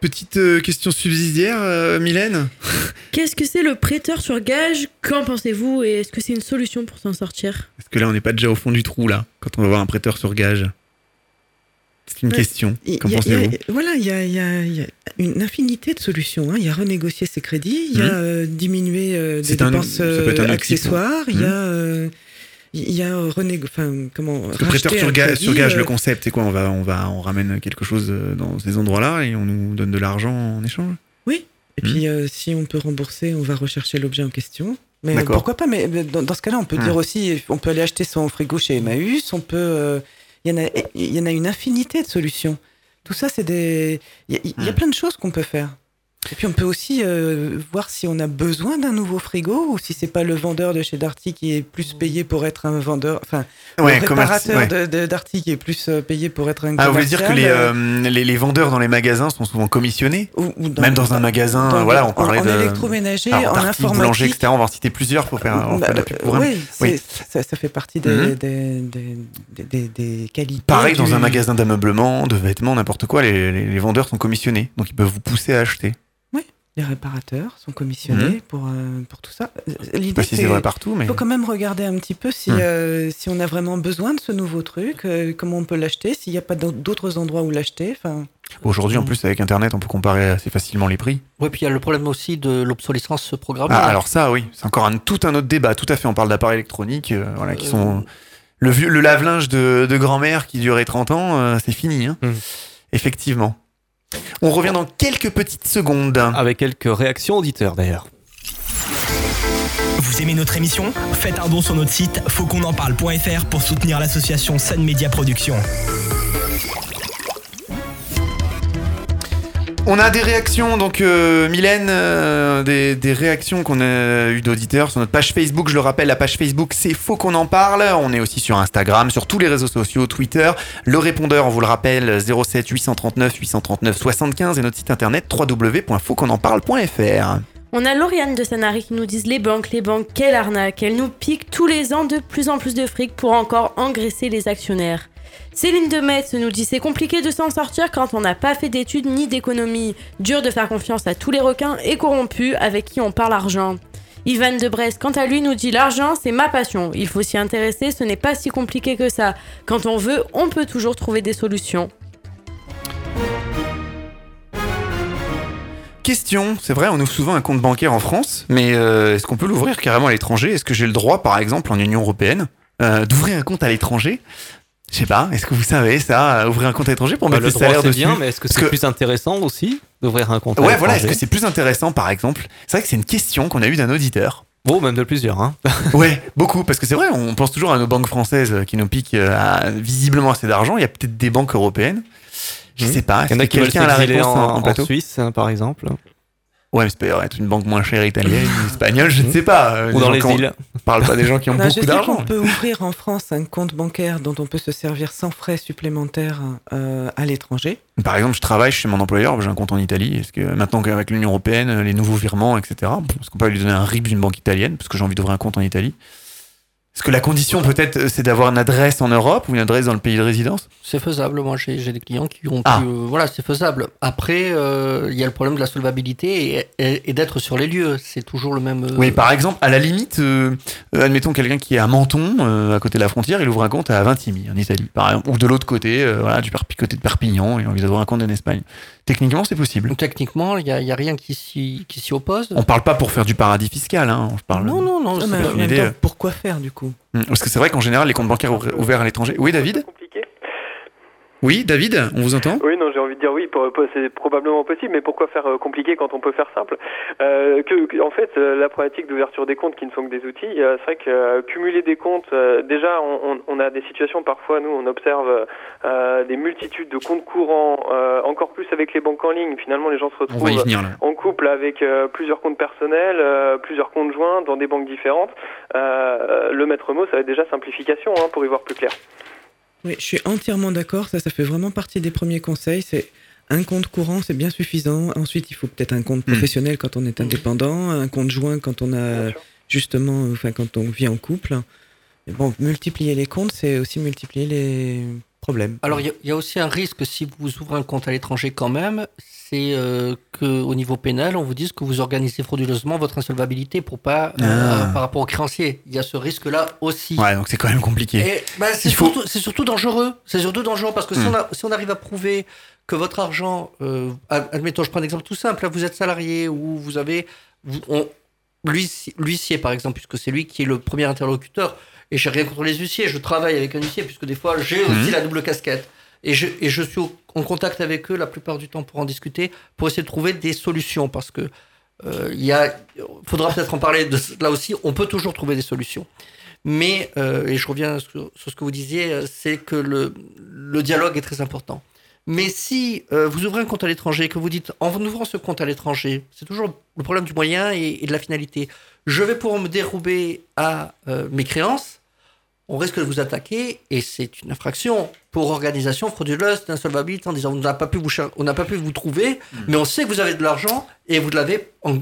Petite euh, question subsidiaire, euh, Mylène Qu'est-ce que c'est le prêteur sur gage? Qu'en pensez-vous Et est-ce que c'est une solution pour s'en sortir? Est-ce que là, on n'est pas déjà au fond du trou, là, quand on va voir un prêteur sur gage C'est une Ouais. question. Qu'en pensez-vous? Voilà, il y a, il y a- il y a une infinité de solutions. hein. Il y a renégocier ses crédits, il y a Mhm. euh, diminuer euh, des dépenses un outil, accessoires, il y a, Mhm. euh, il y a renégo- enfin, comment, prêteur sur, ga- sur gage, euh, le concept, c'est quoi on va, on va, on ramène quelque chose euh, dans ces endroits-là et on nous donne de l'argent en échange? Oui. Et puis, euh, si on peut rembourser, on va rechercher l'objet en question. Mais pourquoi pas Mais mais dans, dans ce cas-là, on peut Mhm. dire aussi, on peut aller acheter son frigo chez Emmaüs. On peut, euh, il y en a, il y en a une infinité de solutions. Tout ça, c'est des, il y, a- y Mhm. plein de choses qu'on peut faire. Et puis on peut aussi euh, voir si on a besoin d'un nouveau frigo ou si c'est pas le vendeur de chez Darty qui est plus payé pour être un vendeur, enfin Ouais, le réparateur ouais. de, de Darty qui est plus euh, payé pour être un Ah, vous voulez dire que les, euh, les, les vendeurs dans les magasins sont souvent commissionnés? ou- ou Même dans un magasin, dans- voilà, on en- parlait en, de. électroménager, Alors, en Darty, boulanger, informatique. etc. On va en citer plusieurs pour faire, Bah, fait de la pub pour un. oui, ça, ça fait partie des, Mhm. des, des, des, des- des qualités. Pareil, dans un magasin d'ameublement, de vêtements, n'importe quoi, les, les- les vendeurs sont commissionnés. Donc ils peuvent vous pousser à acheter. Les réparateurs sont commissionnés Mhm. pour, euh, pour tout ça. L'idée, si c'est vrai partout, mais. Il faut quand même regarder un petit peu si, Mhm. euh, si on a vraiment besoin de ce nouveau truc, euh, comment on peut l'acheter, s'il n'y a pas d'au- d'autres endroits où l'acheter. Enfin, Aujourd'hui, en plus, avec Internet, on peut comparer assez facilement les prix. Oui, puis il y a le problème aussi de l'obsolescence programmée. Ah, alors ça, oui, c'est encore un, tout un autre débat. Tout à fait, on parle d'appareils électroniques, euh, voilà, qui Euh, sont le, vieux, le lave-linge de, de grand-mère qui durait 30 ans, euh, c'est fini. hein. Mhm. Effectivement. On revient dans quelques petites secondes. Avec quelques réactions auditeurs d'ailleurs. Vous aimez notre émission? Faites un don sur notre site fautquonenparle.fr pour soutenir l'association Sun Media Productions. On a des réactions, donc euh, Mylène, euh, des, réactions qu'on a eues d'auditeurs sur notre page Facebook. Je le rappelle, la page Facebook, c'est Faux qu'on en parle. On est aussi sur Instagram, sur tous les réseaux sociaux, Twitter. Le répondeur, on vous le rappelle, 07 839 839 75 et notre site internet www.fautquonenparle.fr. On a Lauriane de Sanary qui nous disent les banques, les banques, quelle arnaque. Elles nous piquent tous les ans de plus en plus de fric pour encore engraisser les actionnaires. Céline de Metz nous dit c'est compliqué de s'en sortir quand on n'a pas fait d'études ni d'économie. Dur de faire confiance à tous les requins et corrompus avec qui on parle argent. Ivan de Brest, quant à lui, nous dit l'argent, c'est ma passion. Il faut s'y intéresser, ce n'est pas si compliqué que ça. Quand on veut, on peut toujours trouver des solutions. Question, c'est vrai, on ouvre souvent un compte bancaire en France, mais euh, est-ce qu'on peut l'ouvrir carrément à l'étranger? Est-ce que j'ai le droit, par exemple, en Union Européenne, euh, d'ouvrir un compte à l'étranger? Je sais pas, est-ce que vous savez ça, euh, ouvrir un compte à l'étranger pour Bah, mettre le salaires droit c'est dessus bien, mais est-ce que c'est que- plus intéressant aussi d'ouvrir un compte à Ouais, voilà, est-ce que c'est plus intéressant, par exemple? C'est vrai que c'est une question qu'on a eue d'un auditeur. Bon, même de plusieurs. Hein. Ouais, beaucoup, parce que c'est vrai, on pense toujours à nos banques françaises qui nous piquent euh, à- visiblement assez d'argent. Il y a peut-être des banques européennes. Je Mhm. sais pas. Il y en a qui veulent la réponse en, en, en Suisse, hein, par exemple. Ouais, mais c'est peut être une banque moins chère italienne, espagnole, je ne sais pas. euh, Ou dans les îles. On parle pas des gens qui ont je beaucoup sais d'argent. qu'on peut ouvrir en France un compte bancaire dont on peut se servir sans frais supplémentaires euh, à l'étranger. Par exemple, je travaille chez mon employeur, j'ai un compte en Italie. Est-ce que maintenant qu'avec l'Union Européenne, les nouveaux virements, etc., est-ce qu'on peut lui donner un RIB d'une banque italienne parce que j'ai envie d'ouvrir un compte en Italie? Est-ce que la condition peut-être c'est d'avoir une adresse en Europe ou une adresse dans le pays de résidence? C'est faisable. Moi, j'ai j'ai des clients qui ont Ah. pu. euh, voilà, c'est faisable. Après, euh, il y a le problème de la solvabilité et, et- et d'être sur les lieux. C'est toujours le même. euh, Oui, par exemple, à la limite, euh, euh, admettons quelqu'un qui est à Menton, euh, à côté de la frontière, il ouvre un compte à Vintimille, en Italie, par exemple, ou de l'autre côté, euh, voilà, du côté de Perpignan, il a envie d'ouvrir un compte en Espagne. Techniquement, c'est possible. Donc, techniquement, il n'y a, il y a rien qui s'y qui s'y oppose. On parle pas pour faire du paradis fiscal, hein, on parle. Non, non, non. Ah, c'est mais une même idée, temps, euh. pourquoi faire du coup? Parce que c'est vrai qu'en général, les comptes bancaires ouverts à l'étranger. Oui, David? Oui, David, on vous entend Oui, non, j'ai envie de dire oui, c'est probablement possible, mais pourquoi faire euh, compliqué quand on peut faire simple? Euh, que, En fait, euh, la problématique d'ouverture des comptes qui ne sont que des outils, euh, c'est vrai que cumuler des comptes, déjà, on, on- a des situations parfois, nous, on observe euh, des multitudes de comptes courants, euh, encore plus avec les banques en ligne. Finalement, les gens se retrouvent venir en couple avec plusieurs comptes personnels, euh, plusieurs comptes joints dans des banques différentes. Euh, le maître mot, ça va être déjà simplification hein, pour y voir plus clair. Oui, je suis entièrement d'accord. Ça, ça fait vraiment partie des premiers conseils. C'est Un compte courant, c'est bien suffisant. Ensuite, il faut peut-être un compte Hmm. professionnel quand on est indépendant, un compte joint quand on a justement, enfin quand on vit en couple. Mais bon, multiplier les comptes, c'est aussi multiplier les problèmes. Alors, il y a- il y, a aussi un risque si vous ouvrez un compte à l'étranger quand même, c'est euh, qu'au niveau pénal, on vous dise que vous organisez frauduleusement votre insolvabilité pour pas, euh, Ah. par rapport aux créanciers. Il y a ce risque-là aussi. Ouais, donc c'est quand même compliqué. Bah, c'est faut- surtout, dangereux. C'est surtout dangereux parce que si, Hmm. on a- si on arrive à prouver que votre argent, euh, ad- admettons, je prends un exemple tout simple, là, vous êtes salarié ou vous avez, vous- on- l'huissier, par exemple, puisque c'est lui qui est le premier interlocuteur. Et j'ai rien contre les huissiers, je travaille avec un huissier puisque des fois j'ai aussi Mhm. la double casquette. Et je, suis en contact avec eux la plupart du temps pour en discuter, pour essayer de trouver des solutions parce que euh, il a, faudra peut-être en parler là aussi. On peut toujours trouver des solutions. Mais, euh, et je reviens sur, ce que vous disiez, euh, c'est que le, le dialogue est très important. Mais si euh, vous ouvrez un compte à l'étranger et que vous dites, en ouvrant ce compte à l'étranger, c'est toujours le problème du moyen et, et de la finalité. Je vais pouvoir me dérober à euh, mes créances, on risque de vous attaquer et c'est une infraction pour organisation frauduleuse d'insolvabilité en disant on n'a pas pu vous on n'a pas pu vous trouver, mais on sait que vous avez de l'argent et vous l'avez en-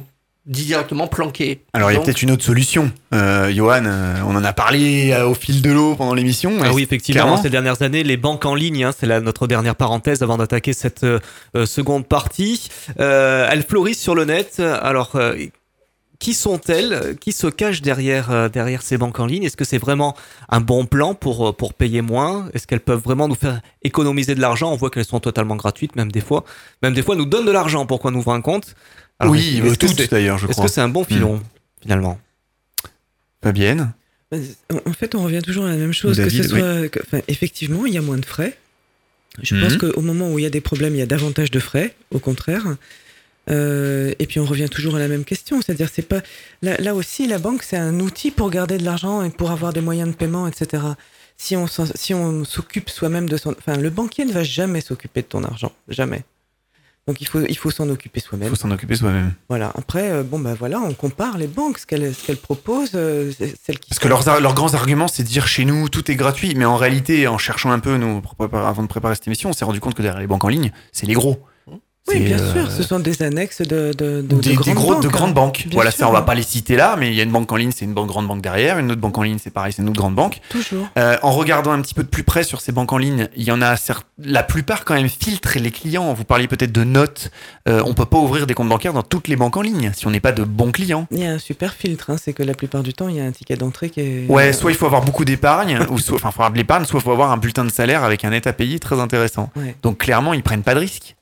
directement planqué. Alors il y a peut-être une autre solution. Euh, Johan, euh, on en a parlé euh, au fil de l'eau pendant l'émission. Ah oui, effectivement, clairement. ces dernières années, les banques en ligne, hein, c'est notre dernière parenthèse avant d'attaquer cette euh, seconde partie. Euh, elles fleurissent sur le net. Alors, euh, qui sont-elles? Qui se cachent derrière, euh, derrière ces banques en ligne? Est-ce que c'est vraiment un bon plan pour, euh, pour payer moins? Est-ce qu'elles peuvent vraiment nous faire économiser de l'argent? On voit qu'elles sont totalement gratuites, même des fois. Même des fois, elles nous donnent de l'argent pour qu'on ouvre un compte. Alors, oui, est-ce euh, que toutes d'ailleurs, je Est-ce crois. que c'est un bon filon, finalement? Fabienne? En en fait, on revient toujours à la même chose. David, que ce soit, que- enfin, effectivement, il y a moins de frais. Je Mhm. pense qu'au moment où il y a des problèmes, il y a davantage de frais, au contraire. Euh, et puis on revient toujours à la même question, c'est-à-dire c'est pas là, là aussi la banque c'est un outil pour garder de l'argent et pour avoir des moyens de paiement, etc. Si on si on s'occupe soi-même de son, enfin le banquier ne va jamais s'occuper de ton argent, jamais. Donc il faut il faut s'en occuper Il soi-même. faut s'en occuper soi-même. Voilà. Après euh, bon bah voilà, on compare les banques, ce qu'elles ce qu'elles proposent, euh, celles qui Parce que leurs, leurs grands arguments, c'est de dire chez nous, tout est gratuit. Mais en réalité, en cherchant un peu, nous, avant de préparer cette émission, on s'est rendu compte que derrière les banques en ligne, c'est les gros. Oui, bien euh, sûr, ce sont des annexes de, de, de, des, de des grandes gros, banques, grandes hein. banques. Bien voilà, sûr. ça, on va pas les citer là, mais il y a une banque en ligne, c'est une banque, grande banque derrière. Une autre banque en ligne, c'est pareil, c'est une autre grande banque. Toujours. Euh, en regardant un petit peu de plus près sur ces banques en ligne, il y en a la plupart quand même filtrent les clients. Vous parliez peut-être de notes. Euh, on peut pas ouvrir des comptes bancaires dans toutes les banques en ligne si on n'est pas de bons clients. Il y a un super filtre, hein, c'est que la plupart du temps, il y a un ticket d'entrée qui est. Ouais, soit il faut avoir beaucoup d'épargne, ou soit, enfin, faut avoir de l'épargne, soit il faut avoir un bulletin de salaire avec un net à payer très intéressant. Ouais. Donc clairement, ils prennent pas de risques.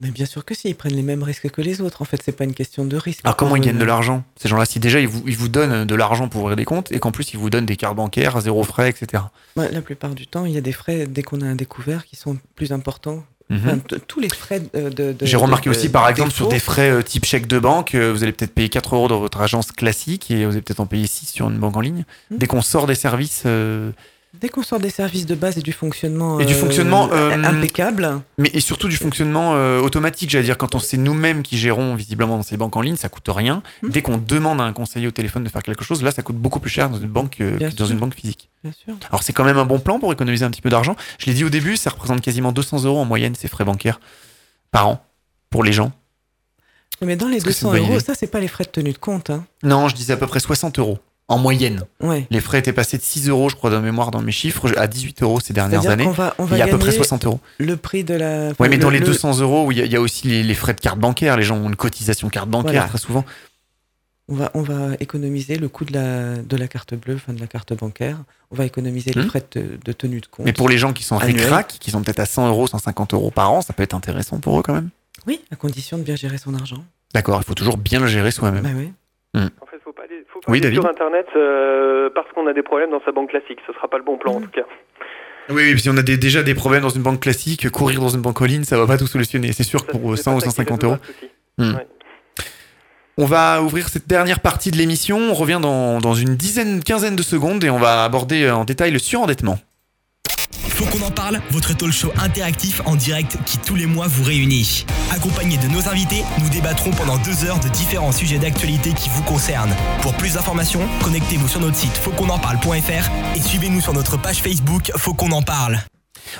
Mais bien sûr que si, ils prennent les mêmes risques que les autres. En fait, c'est pas une question de risque. Alors comment ils gagnent de là. l'argent? Ces gens-là, si déjà ils vous, ils vous donnent de l'argent pour ouvrir des comptes, et qu'en plus ils vous donnent des cartes bancaires, zéro frais, etc. Ouais, La plupart du temps, il y a des frais dès qu'on a un découvert qui sont plus importants. Mhm. Enfin, tous les frais de. J'ai remarqué de- aussi, par exemple, sur des frais euh, type chèque de banque, euh, vous allez peut-être payer 4 euros dans votre agence classique et vous allez peut-être en payer 6 sur une banque en ligne. Mhm. Dès qu'on sort des services, euh, Dès qu'on sort des services de base et du fonctionnement. Et du euh, fonctionnement, euh, impeccable. mais et surtout du fonctionnement euh, automatique, j'allais dire, quand on c'est nous-mêmes qui gérons visiblement dans ces banques en ligne, ça coûte rien. Mhm. Dès qu'on demande à un conseiller au téléphone de faire quelque chose, là, ça coûte beaucoup plus cher dans une banque euh, que dans sûr. une banque physique. Bien sûr. Alors c'est quand même un bon plan pour économiser un petit peu d'argent. Je l'ai dit au début, ça représente quasiment 200 euros en moyenne ces frais bancaires par an pour les gens. Mais dans les Est-ce que c'est 200 une bonne euros, ça, c'est pas les frais de tenue de compte. Hein. Non, je disais à peu près 60 euros en moyenne. Ouais. Les frais étaient passés de 6 euros, je crois, de mémoire dans mes chiffres, à 18 euros ces dernières années. qu'on va, on va Il y a à peu près gagner 60 euros. le prix de la. Ouais, mais le- dans les le- 200 euros, il y, a- il y a aussi les, les frais de carte bancaire. Les gens ont une cotisation carte bancaire Voilà. très souvent. On va, on va économiser le coût de la, de la carte bleue, enfin de la carte bancaire. On va économiser les Hmm. frais de, de tenue de compte. Mais pour les gens qui sont ric-rac, qui sont peut-être à 100 euros, 150 euros par an, ça peut être intéressant pour eux quand même. Oui, à condition de bien gérer son argent. D'accord, il faut toujours bien le gérer soi-même. Bah oui. En Oui, David sur Internet euh, parce qu'on a des problèmes dans sa banque classique. Ce sera pas le bon plan en tout cas. Oui, oui, si on a des- déjà des problèmes dans une banque classique, courir dans une banque en ligne, ça va pas tout solutionner. C'est sûr que pour c'est 100 pas ou ça qui 150 résoudra euros. Hmm. Ouais. On va ouvrir cette dernière partie de l'émission. On revient dans, dans une dizaine, quinzaine de secondes et on va aborder en détail le surendettement. Faut qu'on en parle, votre talk show interactif en direct qui tous les mois vous réunit. Accompagné de nos invités, nous débattrons pendant deux heures de différents sujets d'actualité qui vous concernent. Pour plus d'informations, connectez-vous sur notre site fautquonenparle.fr et suivez-nous sur notre page Facebook Faut qu'on en parle.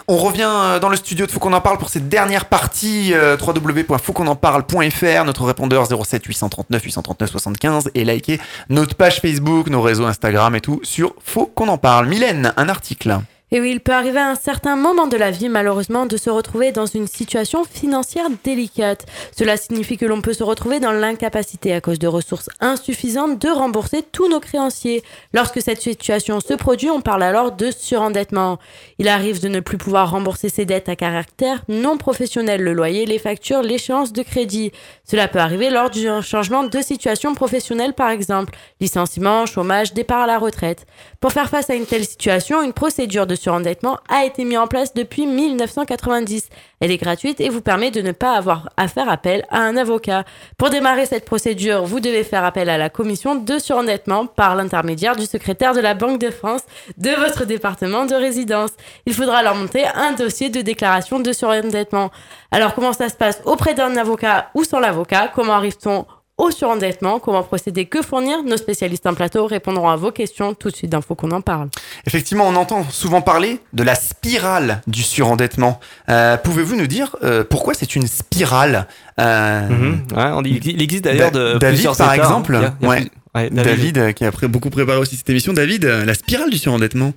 On revient euh, dans le studio de Faut qu'on en parle pour cette dernière partie euh, www.fautquonenparle.fr, notre répondeur 07 839 839 75 et likez notre page Facebook, nos réseaux Instagram et tout sur Faut qu'on en parle. Mylène, un article. Et oui, il peut arriver à un certain moment de la vie, malheureusement, de se retrouver dans une situation financière délicate. Cela signifie que l'on peut se retrouver dans l'incapacité à cause de ressources insuffisantes de rembourser tous nos créanciers. Lorsque cette situation se produit, on parle alors de surendettement. Il arrive de ne plus pouvoir rembourser ses dettes à caractère non professionnel, le loyer, les factures, l'échéance de crédit. Cela peut arriver lors d'un changement de situation professionnelle, par exemple, licenciement, chômage, départ à la retraite. Pour faire face à une telle situation, une procédure de surendettement a été mise en place depuis 1990. Elle est gratuite et vous permet de ne pas avoir à faire appel à un avocat. Pour démarrer cette procédure, vous devez faire appel à la commission de surendettement par l'intermédiaire du secrétaire de la Banque de France de votre département de résidence. Il faudra alors monter un dossier de déclaration de surendettement. Alors comment ça se passe auprès d'un avocat ou sans l'avocat? Comment arrive-t-on au surendettement, comment procéder, que fournir Nos spécialistes en plateau répondront à vos questions tout de suite d'infos qu'on en parle. Effectivement, on entend souvent parler de la spirale du surendettement. Euh, Pouvez-vous nous dire euh, pourquoi c'est une spirale euh, Mhm. Ouais, on dit- il existe d'ailleurs Da- de David, plusieurs par états, hein. exemple, Il y a- il y a ouais. plus- ouais, David, euh, qui a beaucoup préparé aussi cette émission. David, euh, la spirale du surendettement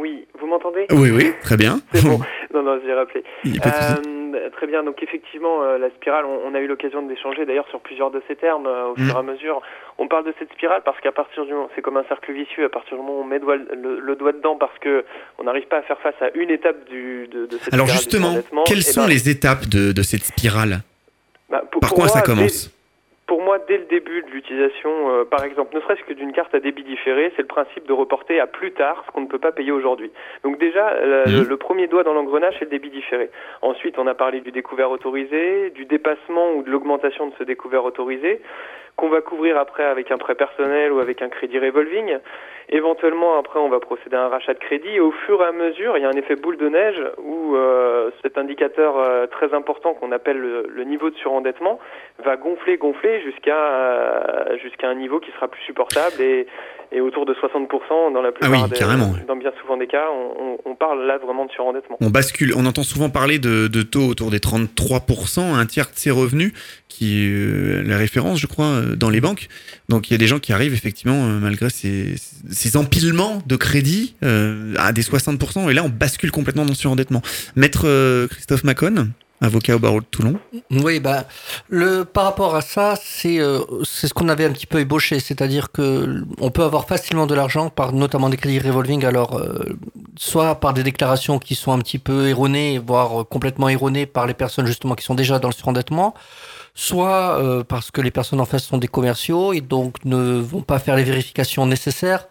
Oui, vous m'entendez? Oui, oui, très bien. C'est bon. Non, non, j'ai rappelé. Il a pas de souci. Euh, très bien. Donc effectivement, euh, la spirale, on, on a eu l'occasion d'échanger d'ailleurs sur plusieurs de ces termes euh, au Mm. fur et à mesure. On parle de cette spirale parce qu'à partir du moment, c'est comme un cercle vicieux. À partir du moment où on met doigt- le, le doigt dedans parce que on n'arrive pas à faire face à une étape du, de, de cette Alors spirale justement, quelles eh sont ben, les étapes de, de cette spirale? bah, pour- Par pour quoi moi, ça commence? Pour moi, dès le début de l'utilisation, euh, par exemple, ne serait-ce que d'une carte à débit différé, c'est le principe de reporter à plus tard ce qu'on ne peut pas payer aujourd'hui. Donc déjà, euh, le, Mhm. le premier doigt dans l'engrenage, c'est le débit différé. Ensuite, on a parlé du découvert autorisé, du dépassement ou de l'augmentation de ce découvert autorisé, qu'on va couvrir après avec un prêt personnel ou avec un crédit revolving. Éventuellement, après, on va procéder à un rachat de crédit. Au fur et à mesure, il y a un effet boule de neige où euh, cet indicateur euh, très important qu'on appelle le, le niveau de surendettement va gonfler, gonfler jusqu'à euh, jusqu'à un niveau qui sera plus supportable et, et autour de 60% dans la plupart Ah oui, des, carrément, dans bien souvent des cas, on, on- on parle là vraiment de surendettement. On bascule, on entend souvent parler de, de taux autour des 33%, un tiers de ses revenus, qui est euh, la référence, je crois, euh, dans les banques. Donc il y a des gens qui arrivent effectivement, euh, malgré ces, ces empilements de crédit, euh, à des 60%, et là on bascule complètement dans le surendettement. Maître euh, Christophe Macon, avocat au barreau de Toulon. Oui, bah, le, par rapport à ça, c'est euh, c'est ce qu'on avait un petit peu ébauché, c'est-à-dire que on peut avoir facilement de l'argent par notamment des crédits revolving, alors euh, soit par des déclarations qui sont un petit peu erronées, voire euh, complètement erronées par les personnes justement qui sont déjà dans le surendettement, soit euh, parce que les personnes en face sont des commerciaux et donc ne vont pas faire les vérifications nécessaires.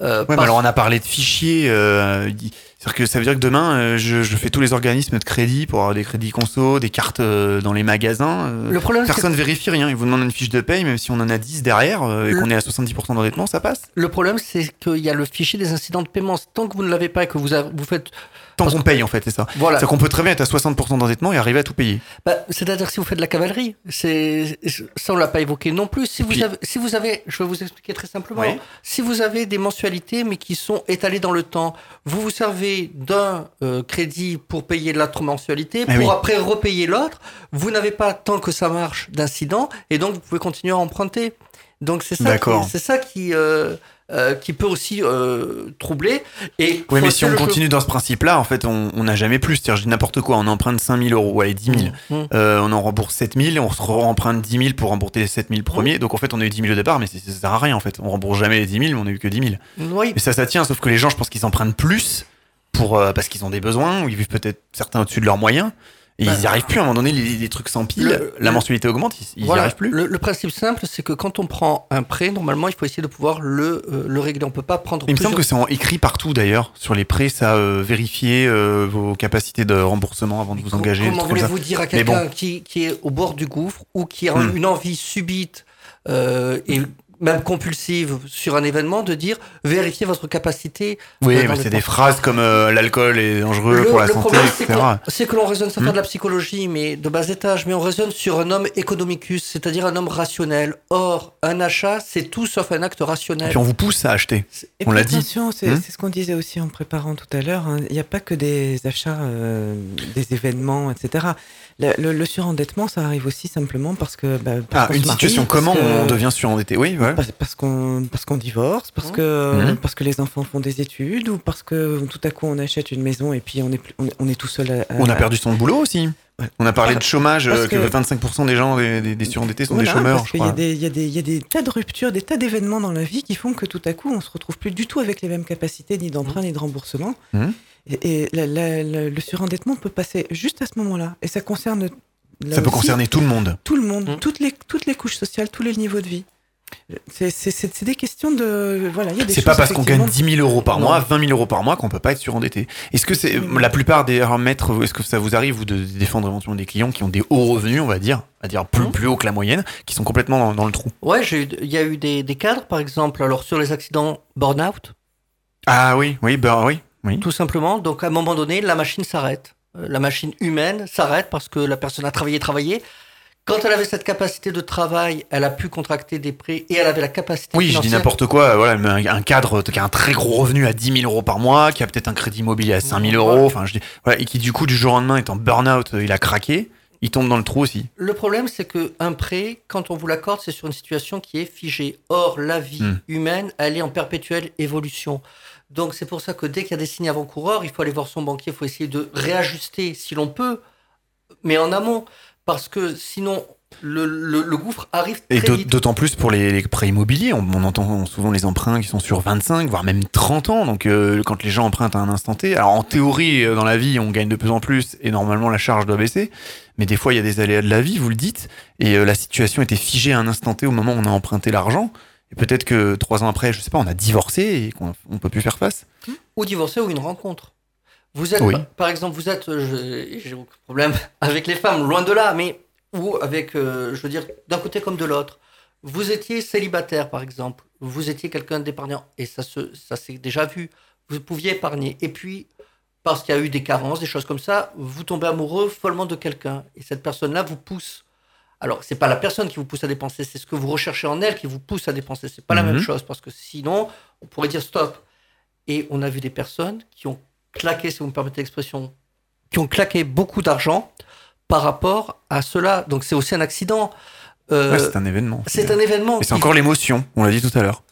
Euh, Ouais, parce- alors on a parlé de fichiers. euh, C'est-à-dire que ça veut dire que demain, euh, je, je fais tous les organismes de crédit pour avoir des crédits conso, des cartes euh, dans les magasins. euh, Le problème, c'est Personne vérifie rien. Ils vous demandent une fiche de paye, même si on en a 10 derrière et qu'on est à 70% d'endettement, ça passe. Le problème, c'est qu'il y a le fichier des incidents de paiement. Tant que vous ne l'avez pas et que vous, avez- vous faites. Tant qu'on paye, en fait, c'est ça. Voilà. C'est-à-dire qu'on peut très bien être à 60% d'endettement et arriver à tout payer. Bah, C'est-à-dire si vous faites de la cavalerie, c'est ça on l'a pas évoqué non plus. Si vous puis- avez, si vous avez, je vais vous expliquer très simplement. Si vous avez des mensualités mais qui sont étalées dans le temps, vous vous servez d'un euh, crédit pour payer l'autre mensualité, Eh pour oui. après repayer l'autre. Vous n'avez pas tant que ça marche d'incident et donc vous pouvez continuer à emprunter. Donc c'est ça, c'est ça qui euh, euh, qui peut aussi euh, troubler. Et Oui, mais si on le jeu. continue dans ce principe-là, en fait, on n'a jamais plus. C'est-à-dire, je dis n'importe quoi. On emprunte 5000 euros, allez, 10 000. Mmh. Euh, on en rembourse 7000, on se emprunte 10 000 pour rembourser les 7000 premiers. Donc, en fait, on a eu 10 000 au départ, mais ça sert à rien, en fait. On rembourse jamais les 10 000, mais on a eu que 10 000. Oui, Mais ça, ça tient, sauf que les gens, je pense qu'ils empruntent plus pour, euh, parce qu'ils ont des besoins, ou ils vivent peut-être certains au-dessus de leurs moyens. Et Bah, ils n'y arrivent plus. À un moment donné, les, les trucs s'empilent, le- la mensualité augmente, ils- n'y Voilà. arrivent plus. Le, le principe simple, c'est que quand on prend un prêt, normalement, il faut essayer de pouvoir le, euh, le régler. On peut pas prendre. Il me semble que c'est écrit partout d'ailleurs sur les prêts, ça euh, vérifier euh, vos capacités de remboursement avant de vous engager. Comment voulez-vous dire à bon. quelqu'un qui, qui est au bord du gouffre ou qui a Hmm. une envie subite euh, et même compulsive sur un événement, de dire vérifiez votre capacité. Oui, euh, mais c'est des phrases comme euh, l'alcool est dangereux Le, pour la le santé, problème, c'est etc. qu'on- c'est que l'on raisonne, ça Hmm. fait de la psychologie, mais de bas étage, mais on raisonne sur un homme economicus, c'est-à-dire un homme rationnel. Or, un achat, c'est tout sauf un acte Et rationnel. puis on vous pousse à acheter. Et On l'a dit. attention, c'est Hmm c'est ce qu'on disait aussi en préparant tout à l'heure. hein. Il n'y a pas que des achats, euh, des événements, etc. Le, le- le surendettement, ça arrive aussi simplement parce que. bah, parce Ah, qu'on une marie, situation comment que- on devient surendetté? Oui, ouais. Parce, parce qu'on parce qu'on divorce, parce Mhm. que Mhm. parce que les enfants font des études ou parce que tout à coup on achète une maison et puis on est plus- on est, on est tout seul. À, à- On a perdu son boulot aussi. On a parlé de chômage, euh, que, que- 25% des gens, des, des- des surendettés sont Voilà, des chômeurs, parce qu'il y il y a des il y a des tas de ruptures, des tas d'événements dans la vie qui font que tout à coup on se retrouve plus du tout avec les mêmes capacités ni d'emprunt ni de remboursement. Mhm. Et, et la- la- la- le surendettement peut passer juste à ce moment-là et ça concerne. Ça peut concerner tout le monde. tout le monde, Mhm. toutes les toutes les couches sociales, tous les niveaux de vie. C'est c'est- c'est- c'est des questions de voilà. il y a des C'est pas parce qu'on gagne effectivement, 10 000 euros par Non. mois, 20 000 euros par mois qu'on peut pas être surendetté. Est-ce que c'est Oui. la plupart des maîtres, est-ce que ça vous arrive vous de défendre éventuellement des clients qui ont des hauts revenus, on va dire, à dire plus, Mhm. plus haut que la moyenne, qui sont complètement dans, dans le trou? Ouais, il y a eu des, des cadres, par exemple, alors sur les accidents burn-out, Ah oui, oui, bah oui, oui. tout simplement. Donc, à un moment donné, la machine s'arrête. Euh, La machine humaine s'arrête parce que la personne a travaillé, travaillé. Quand elle avait cette capacité de travail, elle a pu contracter des prêts et elle avait la capacité Oui, je dis n'importe quoi. Voilà, un cadre qui a un très gros revenu à 10 000 euros par mois, qui a peut-être un crédit immobilier à 5 000 euros, enfin, je dis, voilà, et qui du coup du jour au lendemain est en burn-out, euh, il a craqué, il tombe dans le trou aussi. Le problème, c'est que un prêt, quand on vous l'accorde, c'est sur une situation qui est figée. Or, la vie Hmm. humaine, elle est en perpétuelle évolution. Donc, c'est pour ça que dès qu'il y a des signes avant-coureurs, il faut aller voir son banquier, il faut essayer de réajuster si l'on peut, mais en amont, parce que sinon, le, le- le gouffre arrive Et très vite. d'autant plus pour les, les prêts immobiliers, on, on entend souvent les emprunts qui sont sur 25, voire même 30 ans. Donc euh, quand les gens empruntent à un instant T, alors en théorie, euh, dans la vie, on gagne de plus en plus et normalement la charge doit baisser. Mais des fois, il y a des aléas de la vie, vous le dites, et euh, la situation était figée à un instant T au moment où on a emprunté l'argent. Et peut-être que trois ans après, je sais pas, on a divorcé et qu'on on peut plus faire face. ou divorcer ou une rencontre. Vous êtes, Oui. par- exemple, vous êtes, j'ai aucun problème avec les femmes, loin de là, mais ou avec, euh, je veux dire, d'un côté comme de l'autre. Vous étiez célibataire, par exemple. Vous étiez quelqu'un d'épargnant, et ça se, ça s'est déjà vu. Vous pouviez épargner, et puis parce qu'il y a eu des carences, des choses comme ça, vous tombez amoureux follement de quelqu'un, et cette personne-là vous pousse. Alors, c'est pas la personne qui vous pousse à dépenser, c'est ce que vous recherchez en elle qui vous pousse à dépenser. C'est pas la Mhm. même chose, parce que sinon, on pourrait dire stop. Et on a vu des personnes qui ont claqué, si vous me permettez l'expression, qui ont claqué beaucoup d'argent par rapport à cela. Donc c'est aussi un accident. Euh, Ouais, c'est un événement. c'est un événement. Et c'est encore l'émotion, on l'a dit tout à l'heure.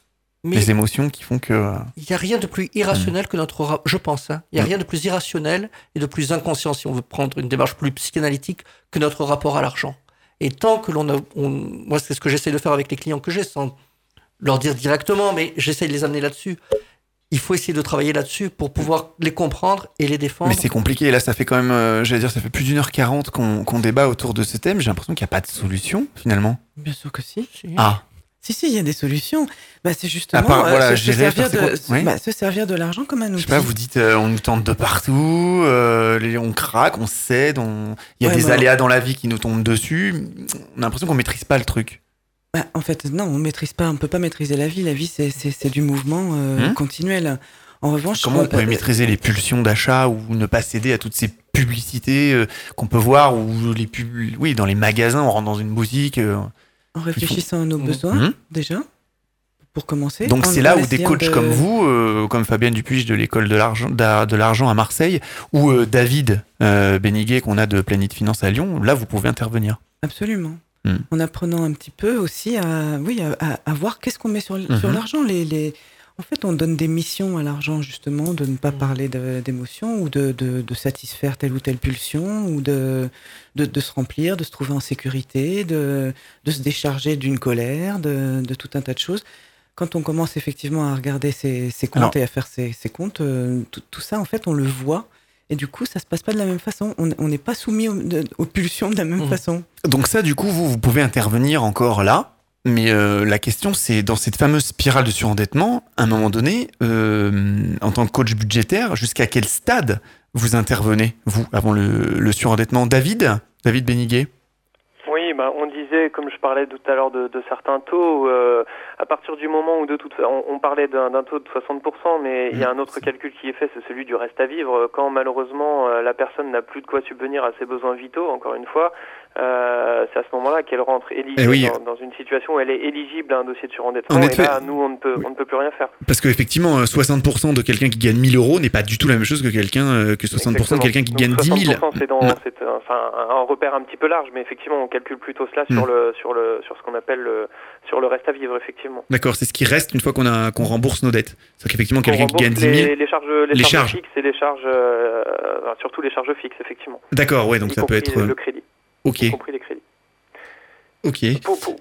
Mais Les émotions qui font que. euh, il n'y a rien de plus irrationnel que notre... Je pense. hein, il n'y a Mm. rien de plus irrationnel et de plus inconscient, si on veut prendre une démarche plus psychanalytique, que notre rapport à l'argent. Et tant que l'on a... on- Moi, c'est ce que j'essaie de faire avec les clients que j'ai, sans leur dire directement, mais j'essaie de les amener là-dessus. Il faut essayer de travailler là-dessus pour pouvoir les comprendre et les défendre. Mais c'est compliqué. Là, ça fait quand même, euh, j'allais dire, ça fait plus d'une heure quarante qu'on qu'on débat autour de ce thème. J'ai l'impression qu'il n'y a pas de solution, finalement. Bien sûr que si. Ah, Si, si, il y a des solutions. Bah, c'est justement À part, voilà, se, se gérer, servir de, comptes. Oui. bah, se servir de l'argent comme un je outil. sais pas, vous dites, euh, on nous tente de partout, euh, on craque, on cède, on... il y a Ouais, des bah, aléas dans la vie qui nous tombent dessus. On a l'impression qu'on maîtrise pas le truc. Bah, en fait, non, on maîtrise pas, on peut pas maîtriser la vie. La vie, c'est, du mouvement Hmm. continuel. En revanche, Comment on peut maîtriser les pulsions d'achat ou ne pas céder à toutes ces publicités qu'on peut voir ou les pub... oui, dans les magasins, on rentre dans une boutique. En réfléchissant à nos besoins, Mhm. déjà, pour commencer. Donc c'est là où des coachs de- comme vous, euh, comme Fabienne Dupuis de l'école de l'argent, à Marseille, ou euh, David euh, Béniguet qu'on a de Planète Finance à Lyon, là vous pouvez intervenir. Absolument. Hmm. En apprenant un petit peu aussi à, oui, à, à- à voir qu'est-ce qu'on met sur, Mhm. l'argent. Les, les... En fait, on donne des missions à l'argent, justement, de ne pas Mhm. parler d'émotions ou de, de, de satisfaire telle ou telle pulsion ou de, de, de se remplir, de se trouver en sécurité, de, de se décharger d'une colère, de, de tout un tas de choses. Quand on commence effectivement à regarder ses, ses comptes Alors- et à faire ses, ses comptes, euh, tout, tout ça, en fait, on le voit. Et du coup, ça se passe pas de la même façon. On n'est pas soumis aux, aux pulsions de la même Mhm. façon. Donc ça du coup vous, vous pouvez intervenir encore là, mais euh, la question c'est dans cette fameuse spirale de surendettement, à un moment donné, euh, en tant que coach budgétaire, jusqu'à quel stade vous intervenez, vous, avant le, le surendettement? David? David Béniguet Oui, bah, on disait comme je parlais tout à l'heure de, certains taux, euh, à partir du moment où de toute on, on parlait d'un taux de 60%, mais il y a un autre calcul qui est fait, c'est celui du reste à vivre. Quand malheureusement la personne n'a plus de quoi subvenir à ses besoins vitaux, encore une fois, euh, c'est à ce moment-là qu'elle rentre éligible Eh oui. dans, dans une situation où elle est éligible à un dossier de surendettement. En Et effet. là, nous, on ne peut, on ne peut plus rien faire. Parce qu'effectivement, euh, 60% de quelqu'un qui gagne 1000 euros n'est pas du tout la même chose que quelqu'un euh, que 60% de quelqu'un qui Donc, gagne 10 000. 60%, c'est dans, c'est un, enfin, un- repère un petit peu large, mais effectivement, on calcule plutôt cela sur Mm. le, sur le, sur ce qu'on appelle le, sur le reste à vivre, effectivement. D'accord, c'est ce qui reste une fois qu'on a qu'on rembourse nos dettes. C'est qu'effectivement, On quelqu'un qui gagne 10 000. les, les charges, les, les charges, charges. fixes et les charges, euh, surtout les charges fixes, effectivement. D'accord, ouais, donc Y ça peut être. euh, le crédit, Ok, y compris les crédits. ok. Pour- pour-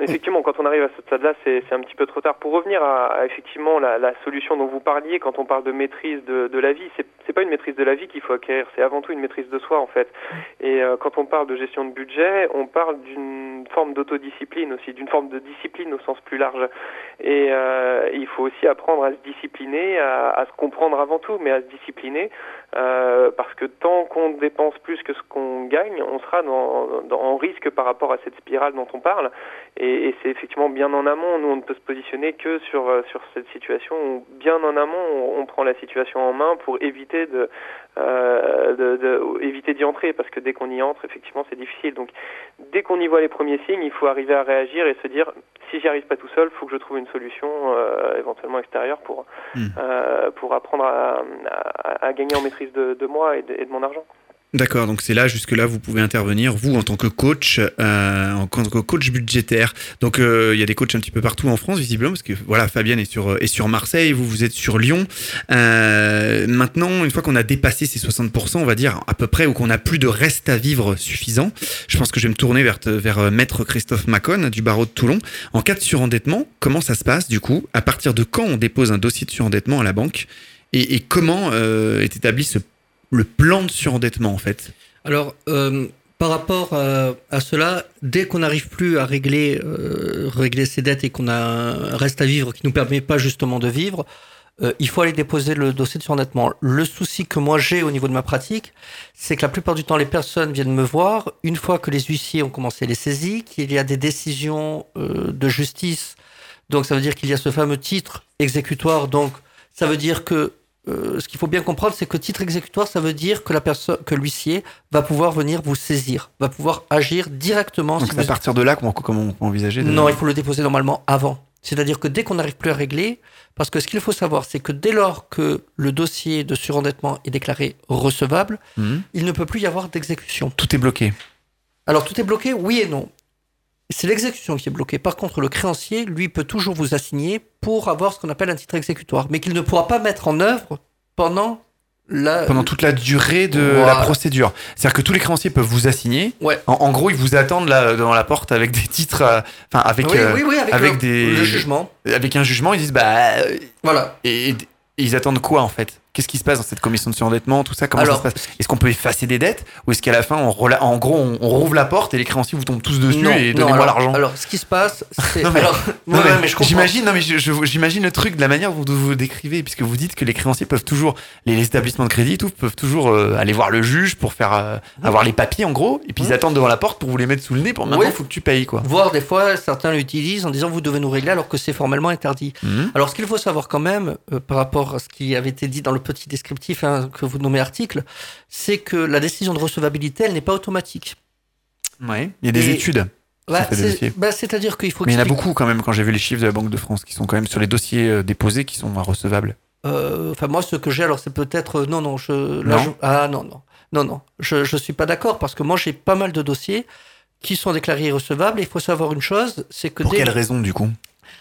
Effectivement, quand on arrive à ce stade-là, c'est un petit peu trop tard. Pour revenir à, à, effectivement la, la solution dont vous parliez, quand on parle de maîtrise de, de la vie, c'est c'est pas une maîtrise de la vie qu'il faut acquérir, c'est avant tout une maîtrise de soi en fait. Et euh, quand on parle de gestion de budget, on parle d'une forme d'autodiscipline aussi, d'une forme de discipline au sens plus large. Et euh, il faut aussi apprendre à se discipliner, à, à se comprendre avant tout, mais à se discipliner, euh, parce que tant qu'on dépense plus que ce qu'on gagne, on sera dans, dans, en risque par rapport à cette spirale dont on parle. Et, et c'est effectivement bien en amont. Nous, on ne peut se positionner que sur euh, sur cette situation où bien en amont, on, on prend la situation en main pour éviter de, euh, de, de- éviter d'y entrer, parce que dès qu'on y entre, effectivement, c'est difficile. Donc, dès qu'on y voit les premiers signes, il faut arriver à réagir et se dire si j'y arrive pas tout seul, il faut que je trouve une solution euh, éventuellement extérieure pour Hmm. euh, pour apprendre à, à, à gagner en maîtrise de, de moi et de, et de mon argent. D'accord, donc c'est là, jusque-là, vous pouvez intervenir, vous, en tant que coach, euh, en tant que coach budgétaire. Donc, euh, il y a des coachs un petit peu partout en France, visiblement, parce que, voilà, Fabienne est sur, est sur Marseille, vous, vous êtes sur Lyon. Euh, maintenant, une fois qu'on a dépassé ces 60%, on va dire, à peu près, ou qu'on n'a plus de reste à vivre suffisant, je pense que je vais me tourner vers, vers euh, Maître Christophe Macon, du barreau de Toulon. En cas de surendettement, comment ça se passe, du coup? À partir de quand on dépose un dossier de surendettement à la banque? Et, et comment euh, est établi ce, le plan de surendettement, en fait Alors, euh, par rapport à, à cela, dès qu'on n'arrive plus à régler, euh, régler ses dettes et qu'on a un reste à vivre qui nous permet pas justement de vivre, euh, il faut aller déposer le dossier de surendettement. Le souci que moi j'ai au niveau de ma pratique, c'est que la plupart du temps, les personnes viennent me voir une fois que les huissiers ont commencé les saisies, qu'il y a des décisions euh, de justice. Donc, ça veut dire qu'il y a ce fameux titre exécutoire. Donc, ça veut dire que euh, ce qu'il faut bien comprendre, c'est que titre exécutoire, ça veut dire que la personne, que l'huissier va pouvoir venir vous saisir, va pouvoir agir directement. Donc si c'est à partir de là qu'on peut envisager de... Non, il faut le déposer normalement avant. C'est-à-dire que dès qu'on n'arrive plus à régler, parce que ce qu'il faut savoir, c'est que dès lors que le dossier de surendettement est déclaré recevable, Mhm. il ne peut plus y avoir d'exécution. Tout est bloqué. Alors tout est bloqué, oui et non. C'est l'exécution qui est bloquée. Par contre, le créancier, lui, peut toujours vous assigner pour avoir ce qu'on appelle un titre exécutoire, mais qu'il ne pourra pas mettre en œuvre pendant la... Pendant toute la durée de la procédure. C'est-à-dire que tous les créanciers peuvent vous assigner. Ouais. En, en gros, ils vous attendent là devant la porte avec des titres, euh, enfin avec oui, euh, oui, oui, avec, avec le, des- le jugement. avec un jugement. Ils disent bah euh, Voilà. et, et ils attendent quoi en fait? Qu'est-ce qui se passe dans cette commission de surendettement Tout ça, comment Alors, ça se passe? Est-ce qu'on peut effacer des dettes? Ou est-ce qu'à la fin, on rela- en gros, on, on rouvre la porte et les créanciers vous tombent tous dessus non, et donnez-moi l'argent? Alors, ce qui se passe, c'est... Non, mais- alors, Non, ouais, mais mais je comprends. J'imagine, non mais j'imagine le truc de la manière dont vous vous décrivez, puisque vous dites que les créanciers peuvent toujours, les, les établissements de crédit, tout, peuvent toujours euh, aller voir le juge pour faire euh, avoir les papiers en gros, et puis ils attendent devant la porte pour vous les mettre sous le nez pour maintenant Ouais. faut que tu payes quoi. Voire des fois, certains l'utilisent en disant vous devez nous régler alors que c'est formellement interdit. Mhm. Alors, ce qu'il faut savoir quand même, euh, par rapport à ce qui avait été dit dans le petit descriptif hein, que vous nommez article, c'est que la décision de recevabilité, elle n'est pas automatique. Ouais. Il y a des Et- études. Bah, c'est- bah, C'est-à-dire qu'il faut Mais il y en a beaucoup quand même quand j'ai vu les chiffres de la Banque de France qui sont quand même sur les dossiers euh, déposés qui sont recevables. Euh, Enfin, moi, ce que j'ai, alors, c'est peut-être. euh, non, non, je. là, Non. je- ah, non, non. Non, non. Je, je suis pas d'accord parce que moi, j'ai pas mal de dossiers qui sont déclarés irrecevables. Et il faut savoir une chose c'est que Pour dès- quelle raison du coup?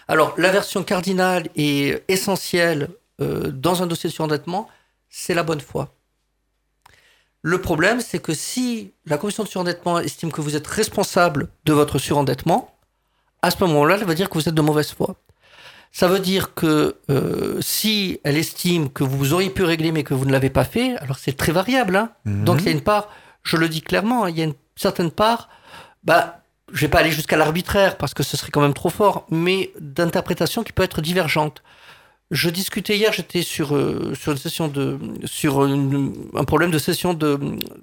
Alors, la version cardinale et essentielle euh, dans un dossier de surendettement, c'est la bonne foi. Le problème, c'est que si la commission de surendettement estime que vous êtes responsable de votre surendettement, à ce moment-là, elle va dire que vous êtes de mauvaise foi. Ça veut dire que euh, si elle estime que vous auriez pu régler mais que vous ne l'avez pas fait, alors c'est très variable. hein. Mhm. Donc il y a une part, je le dis clairement, il y a une certaine part, bah, je vais pas aller jusqu'à l'arbitraire parce que ce serait quand même trop fort, mais d'interprétation qui peut être divergente. Je discutais hier, j'étais sur euh, sur une session de sur un problème de session de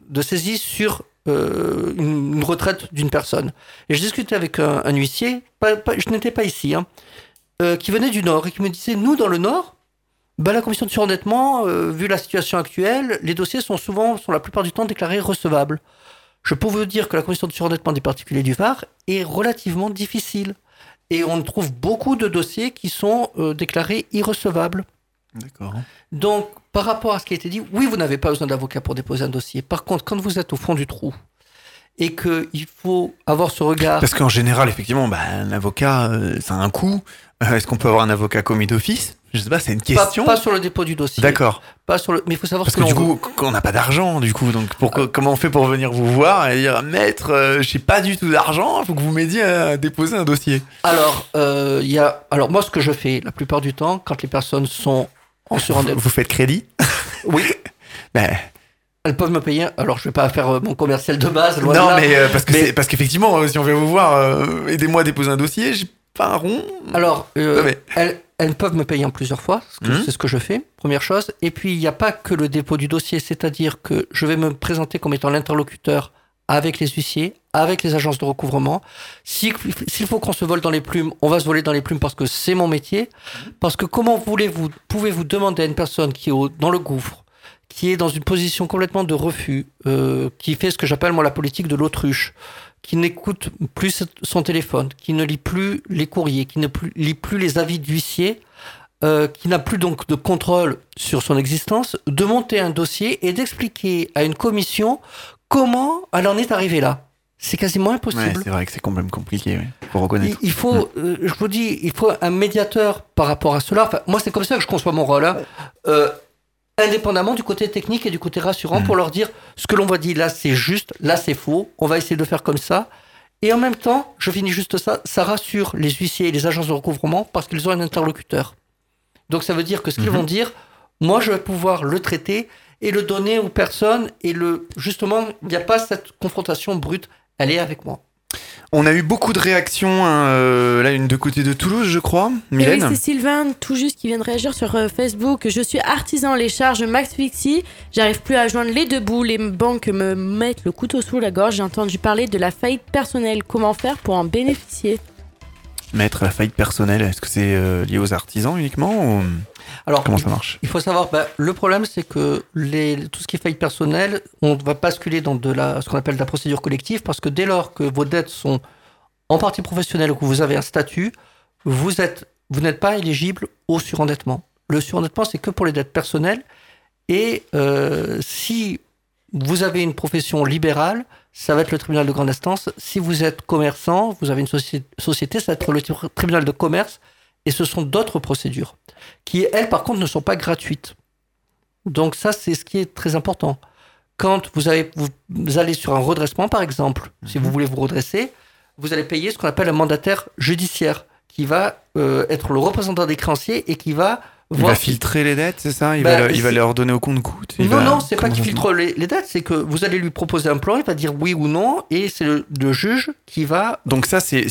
de saisie sur euh, une, retraite d'une personne. Et je discutais avec un, huissier, je n'étais pas ici, hein, euh, qui venait du Nord et qui me disait, nous dans le Nord, bah, la commission de surendettement, vu la situation actuelle, les dossiers sont souvent, sont la plupart du temps déclarés recevables. Je peux vous dire que la commission de surendettement des particuliers du Var est relativement difficile. Et on trouve beaucoup de dossiers qui sont euh, déclarés irrecevables. D'accord. Donc, par rapport à ce qui a été dit, oui, vous n'avez pas besoin d'avocat pour déposer un dossier. Par contre, quand vous êtes au fond du trou et qu'il faut avoir ce regard. Parce qu'en général, effectivement, bah, un avocat, euh, ça a un coût. Euh, Est-ce qu'on peut avoir un avocat commis d'office? Je sais pas, c'est une question. pas sur le dépôt du dossier. D'accord. Pas sur le. Mais il faut savoir Parce ce que que, du coup, on n'a pas d'argent, du coup, donc comment on fait pour venir vous voir et dire maître, euh, j'ai pas du tout d'argent, il faut que vous m'aidiez à déposer un dossier. Alors, euh, y a. Alors moi, ce que je fais la plupart du temps, quand les personnes sont en surendettement, vous faites crédit? Oui, Ben, elles peuvent me payer. Alors, je vais pas faire euh, mon commercial de base. loin de Non, là. mais euh, parce que Mais- parce qu'effectivement, euh, si on vient vous voir, euh, aidez-moi à déposer un dossier, j'ai pas un rond. Alors, euh, Non, mais- elles, elles peuvent me payer en plusieurs fois, Mhm. c'est ce que je fais, première chose. Et puis, il n'y a pas que le dépôt du dossier, c'est-à-dire que je vais me présenter comme étant l'interlocuteur avec les huissiers, avec les agences de recouvrement. Si- S'il faut qu'on se vole dans les plumes, on va se voler dans les plumes parce que c'est mon métier. Parce que comment voulez-vous, pouvez-vous demander à une personne qui est au- dans le gouffre, qui est dans une position complètement de refus, euh, qui fait ce que j'appelle moi la politique de l'autruche, qui n'écoute plus son téléphone, qui ne lit plus les courriers, qui ne plus- lit plus les avis d'huissier, euh, qui n'a plus donc de contrôle sur son existence, de monter un dossier et d'expliquer à une commission comment elle en est arrivée là. C'est quasiment Ouais, impossible. c'est vrai que c'est quand même compliqué, oui. faut Il, reconnaître. il faut, euh, je vous dis, il faut un médiateur par rapport à cela. Enfin, moi, c'est comme ça que je conçois mon rôle. hein. Euh, indépendamment du côté technique et du côté rassurant, pour leur dire ce que l'on va dire là, c'est juste, là, c'est faux. On va essayer de faire comme ça. Et en même temps, je finis juste ça, ça rassure les huissiers et les agences de recouvrement parce qu'ils ont un interlocuteur. Donc ça veut dire que ce qu'ils Mhm. vont dire, moi, je vais pouvoir le traiter et le donner aux personnes. Et le justement, il n'y a pas cette confrontation brute. Elle est avec moi. On a eu beaucoup de réactions, hein, euh, là, une de côté de Toulouse, je crois. Et oui, Mylène c'est Sylvain, tout juste, qui vient de réagir sur euh, Facebook. Je suis artisan, les charges Max Fixie. J'arrive plus à joindre les deux bouts. Les banques me mettent le couteau sous la gorge. J'ai entendu parler de la faillite personnelle. Comment faire pour en bénéficier? Mettre la faillite personnelle, est-ce que c'est euh, lié aux artisans uniquement ou Alors, comment ça marche Il faut savoir, bah, le problème, c'est que les, tout ce qui est faillite personnelle, on va basculer dans de la, ce qu'on appelle de la procédure collective, parce que dès lors que vos dettes sont en partie professionnelles ou que vous avez un statut, vous êtes, vous n'êtes pas éligible au surendettement. Le surendettement, c'est que pour les dettes personnelles. Et euh, si vous avez une profession libérale, ça va être le tribunal de grande instance. Si vous êtes commerçant, vous avez une soci- société, ça va être le tri- tribunal de commerce. Et ce sont d'autres procédures qui, elles, par contre, ne sont pas gratuites. Donc ça, c'est ce qui est très important. Quand vous, avez, vous, vous allez sur un redressement, par exemple, si vous voulez vous redresser, vous allez payer ce qu'on appelle un mandataire judiciaire, qui va euh, être le représentant des créanciers et qui va Il va filtrer les dettes, c'est ça? Il, Bah, va, le- il va c'est- leur donner au compte-goutte il non, va- non, c'est pas qu'il filtre les, les dettes, c'est que vous allez lui proposer un plan, il va dire oui ou non, et c'est le, le juge qui va. Donc ça, c'est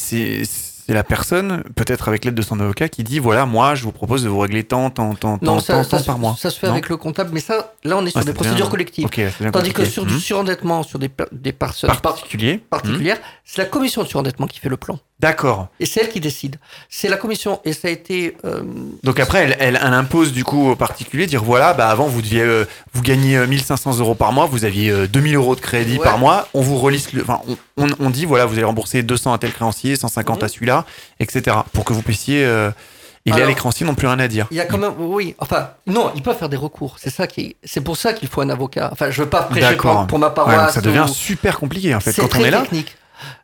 c'est- la personne, peut-être avec l'aide de son avocat, qui dit, voilà, moi, je vous propose de vous régler tant, tant, tant, Non, tant, ça, tant, ça tant se- par mois. ça se fait Non avec le comptable, mais ça, là, on est sur Ah, des procédures bien- collectives. Tandis que sur du Hmm. surendettement, sur des, des personnes Par par- particulier. Hmm. particulières, c'est la commission de surendettement qui fait le plan. D'accord. Et c'est elle qui décide. C'est la commission, et ça a été. euh, Donc après, elle, elle, elle impose du coup au particulier, dire voilà, bah avant vous deviez, euh, vous gagnez euh, 1500 euros par mois, vous aviez euh, 2000 euros de crédit Ouais. par mois, on vous relisse, le, enfin, on, on, on dit voilà, vous allez rembourser 200 à tel créancier, 150 à Mhm. celui-là, etc. Pour que vous puissiez, euh, et Alors- les créanciers n'ont plus rien à dire. Il y a quand même, oui, enfin, non, ils peuvent faire des recours. C'est ça qui, c'est pour ça qu'il faut un avocat. Enfin, je veux pas prêcher pour, pour ma paroisse. ça devient ou- super compliqué en fait quand on est là. technique.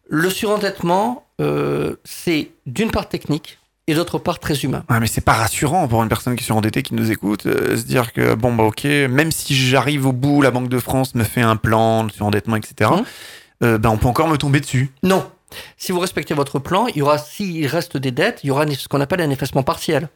Le surendettement, euh, c'est d'une part technique et d'autre part très humain. Ouais, mais c'est pas rassurant pour une personne qui est surendettée qui nous écoute, euh, se dire que bon bah ok, même si j'arrive au bout, la Banque de France me fait un plan de surendettement, etc. Mhm. euh, ben on peut encore me tomber dessus. Non. Si vous respectez votre plan, il y aura, s'il reste des dettes, il y aura ce qu'on appelle un effacement partiel.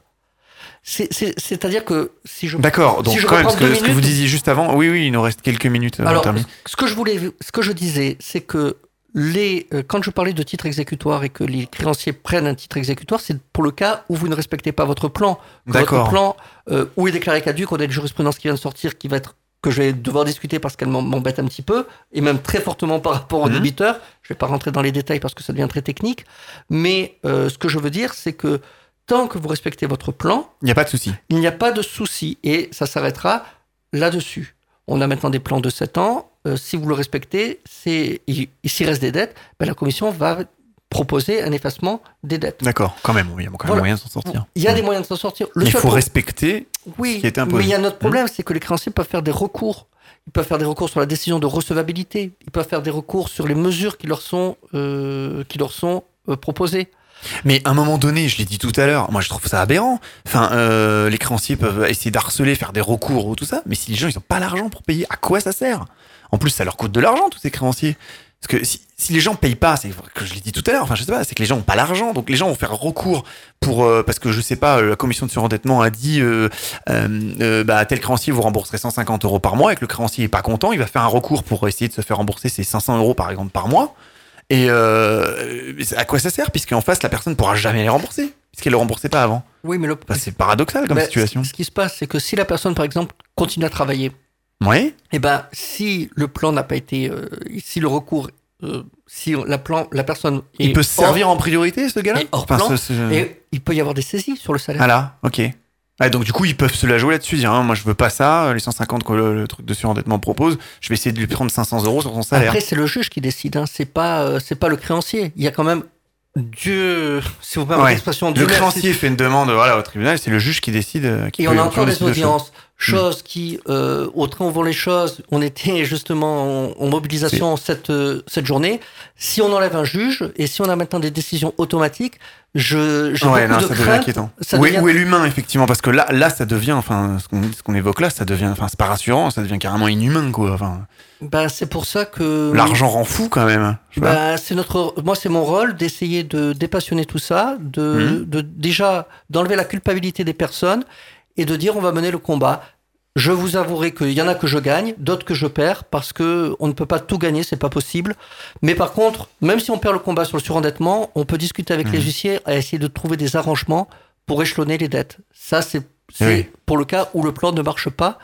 C'est- c'est- C'est-à-dire que si je. D'accord, donc Si je quand même, ce que, ce que vous disiez juste avant, oui, oui, il nous reste quelques minutes Alors, ce que je voulais, ce que je disais, c'est que les, euh, quand je parlais de titre exécutoire et que les créanciers prennent un titre exécutoire, c'est pour le cas où vous ne respectez pas votre plan. Votre plan, euh, où est déclaré caduc, on a une jurisprudence qui vient de sortir qui va être que je vais devoir discuter parce qu'elle m'em- m'embête un petit peu, et même très fortement par rapport aux Mhm. débiteurs. Je vais pas rentrer dans les détails parce que ça devient très technique. Mais euh, ce que je veux dire, c'est que tant que vous respectez votre plan, Il n'y a pas de souci. il n'y a pas de souci et ça s'arrêtera là-dessus. On a maintenant des plans de 7 ans. Euh, si vous le respectez, c'est il, il s'y reste des dettes, ben, la commission va proposer un effacement des dettes. D'accord, quand même, oui, il y a quand même Voilà. moyen de s'en sortir. Il y a des moyens de s'en sortir. Le Il faut respecter ce oui, qui est imposé. mais il y a un autre problème, c'est que les créanciers peuvent faire des recours. Ils peuvent faire des recours sur la décision de recevabilité. Ils peuvent faire des recours sur les mesures qui leur sont, euh, qui leur sont euh, proposées. Mais à un moment donné, je l'ai dit tout à l'heure, moi je trouve ça aberrant. Enfin, euh, les créanciers peuvent essayer d'harceler, faire des recours ou tout ça, mais si les gens ils ont pas l'argent pour payer, à quoi ça sert? En plus, ça leur coûte de l'argent tous ces créanciers. Parce que si, les gens payent pas, c'est que je l'ai dit tout à l'heure. Enfin, je sais pas, c'est que les gens ont pas l'argent, donc les gens vont faire recours pour euh, parce que je sais pas, euh, la commission de surendettement a dit, euh, bah tel créancier vous rembourserez 150 euros par mois et que le créancier est pas content, il va faire un recours pour essayer de se faire rembourser ses 500 euros par exemple par mois. Et euh, à quoi ça sert Puisqu'en face, la personne pourra jamais les rembourser, puisqu'elle ne le remboursait pas avant. Oui, mais le, c'est paradoxal comme situation. Ce, qui se passe, c'est que si la personne, par exemple, continue à travailler, Oui, eh ben, si le plan n'a pas été, euh, si le recours, euh, si la plan, la personne est il peut hors- servir en priorité, ce gars-là? et hors Enfin, plan, ce- ce- et il peut y avoir des saisies sur le salaire. Ah là, ok. Ah, donc du coup, ils peuvent se la jouer là-dessus, dire, hein, moi je veux pas ça, les 150 que le, le truc de surendettement propose, je vais essayer de lui prendre 500 euros sur son salaire. Après, c'est le juge qui décide, hein. c'est pas, euh, c'est pas le créancier. Il y a quand même Dieu, si vous permettez Ouais. l'expression, le créancier fait une demande voilà, au tribunal, c'est le juge qui décide. euh, Qui Et peut- on a encore des de audiences, chose qui, euh, au train où vont les choses, on était justement en, en mobilisation cette, euh, cette journée. Si on enlève un juge et si on a maintenant des décisions automatiques, je, j'ai Ouais, non, de ça devient inquiétant. Ça où, est, devient- où est l'humain, effectivement? Parce que là, là, ça devient, enfin, ce qu'on ce qu'on évoque là, ça devient, enfin, c'est pas rassurant, ça devient carrément inhumain, quoi. Enfin, Ben, c'est pour ça que l'argent rend fou quand même. Je sais pas. Ben, c'est notre, moi, c'est mon rôle d'essayer de dépassionner tout ça, de, Mhm. de déjà d'enlever la culpabilité des personnes et de dire on va mener le combat. Je vous avouerai qu'il y en a que je gagne, d'autres que je perds parce que on ne peut pas tout gagner, c'est pas possible. Mais par contre, même si on perd le combat sur le surendettement, on peut discuter avec Mhm. les huissiers et essayer de trouver des arrangements pour échelonner les dettes. Ça, c'est c'est Oui. pour le cas où le plan ne marche pas.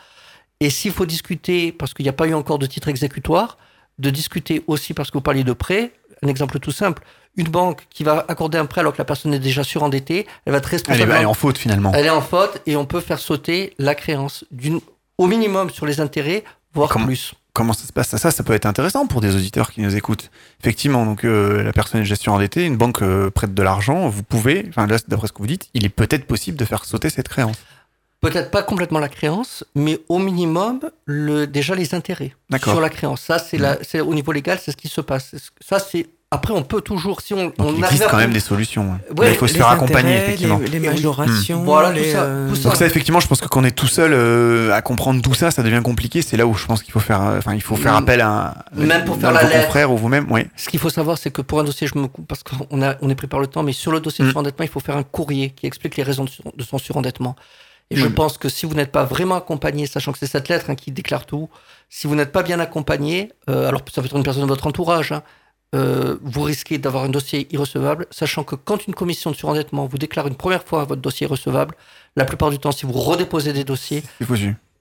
Et s'il faut discuter, parce qu'il n'y a pas eu encore de titre exécutoire, de discuter aussi parce que vous parliez de prêt. Un exemple tout simple. Une banque qui va accorder un prêt alors que la personne est déjà surendettée, elle va être Elle est, responsable. elle est en faute finalement. Elle est en faute et on peut faire sauter la créance d'une, au minimum sur les intérêts, voire Comment- plus. Comment ça se passe? Ça, ça peut être intéressant pour des auditeurs qui nous écoutent. Effectivement, donc euh, la personne est gestion endettée, une banque euh, prête de l'argent, vous pouvez, enfin là, d'après ce que vous dites, il est peut-être possible de faire sauter cette créance. Peut-être pas complètement la créance, mais au minimum, le, déjà les intérêts sur la créance. Ça, c'est au niveau légal, c'est ce qui se passe. Ça, c'est après, on peut toujours, si on, on il existe quand même des solutions. ouais. Ouais, Mais il faut se faire accompagner, intérêts, effectivement. Les, les majorations. Voilà, tout les, ça, euh, tout ça. Donc ça, effectivement, je pense que quand on est tout seul euh, à comprendre tout ça, ça devient compliqué. C'est là où je pense qu'il faut faire, euh, enfin, il faut faire Mm. appel à Même pour à faire la vos lettre. confrères ou vous-même. Oui. Ce qu'il faut savoir, c'est que pour un dossier, je me coupe parce qu'on a, on est pris par le temps, mais sur le dossier Mm. de surendettement, il faut faire un courrier qui explique les raisons de, sur- de son surendettement. Et je Mm. pense que si vous n'êtes pas vraiment accompagné, sachant que c'est cette lettre hein, qui déclare tout, si vous n'êtes pas bien accompagné, euh, alors ça peut être une personne de votre entourage, hein, euh, vous risquez d'avoir un dossier irrecevable, sachant que quand une commission de surendettement vous déclare une première fois votre dossier irrecevable, la plupart du temps, si vous redéposez des dossiers,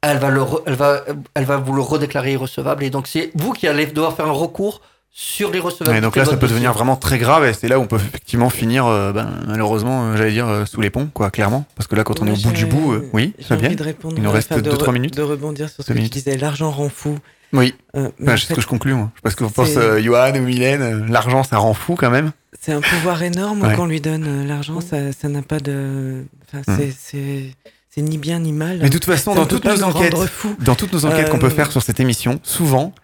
elle va, le re- elle, va, elle va vous le redéclarer irrecevable. Et donc, c'est vous qui allez devoir faire un recours sur l'irrecevabilité. Ouais, donc là, ça peut dossier. devenir vraiment très grave et c'est là où on peut effectivement finir, euh, ben, malheureusement, euh, j'allais dire, euh, sous les ponts, quoi, clairement. Parce que là, quand on est au bout du bout, euh, oui, ça vient. envie de répondre. Il nous reste enfin, de deux, re- trois minutes. De rebondir sur ce Deux que minutes. tu disais. L'argent rend fou. Oui, Euh, Enfin, c'est ce que je conclus, moi. Je sais pas ce que vous pensez, euh, Johan ou Mylène. euh, L'argent, ça rend fou quand même. C'est un pouvoir énorme Ouais. qu'on lui donne. euh, L'argent, ça n'a pas de. Enfin, Hmm. c'est- ni bien ni mal. Mais de toute façon, dans toutes nos enquêtes, dans toutes nos enquêtes qu'on Euh, peut faire sur cette émission, souvent,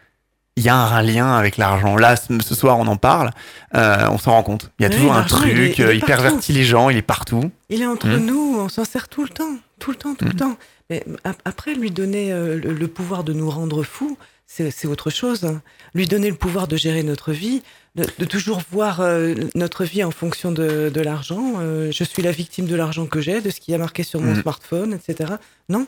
il y a un lien avec l'argent. Là, ce soir, on en parle, euh, on s'en rend compte. Il y a Oui, toujours un il truc, est- il est euh, il partout. pervertit les gens, il est partout. Il est entre Hmm. nous, on s'en sert tout le temps, tout le temps, tout Hmm. le temps. Mais ap- après, lui donner euh, le, le pouvoir de nous rendre fous, c'est autre chose. hein. Lui donner le pouvoir de gérer notre vie, de, de toujours voir euh, notre vie en fonction de, de l'argent. euh, je suis la victime de l'argent que j'ai, de ce qui a marqué sur mon Hmm. smartphone, etc. Non,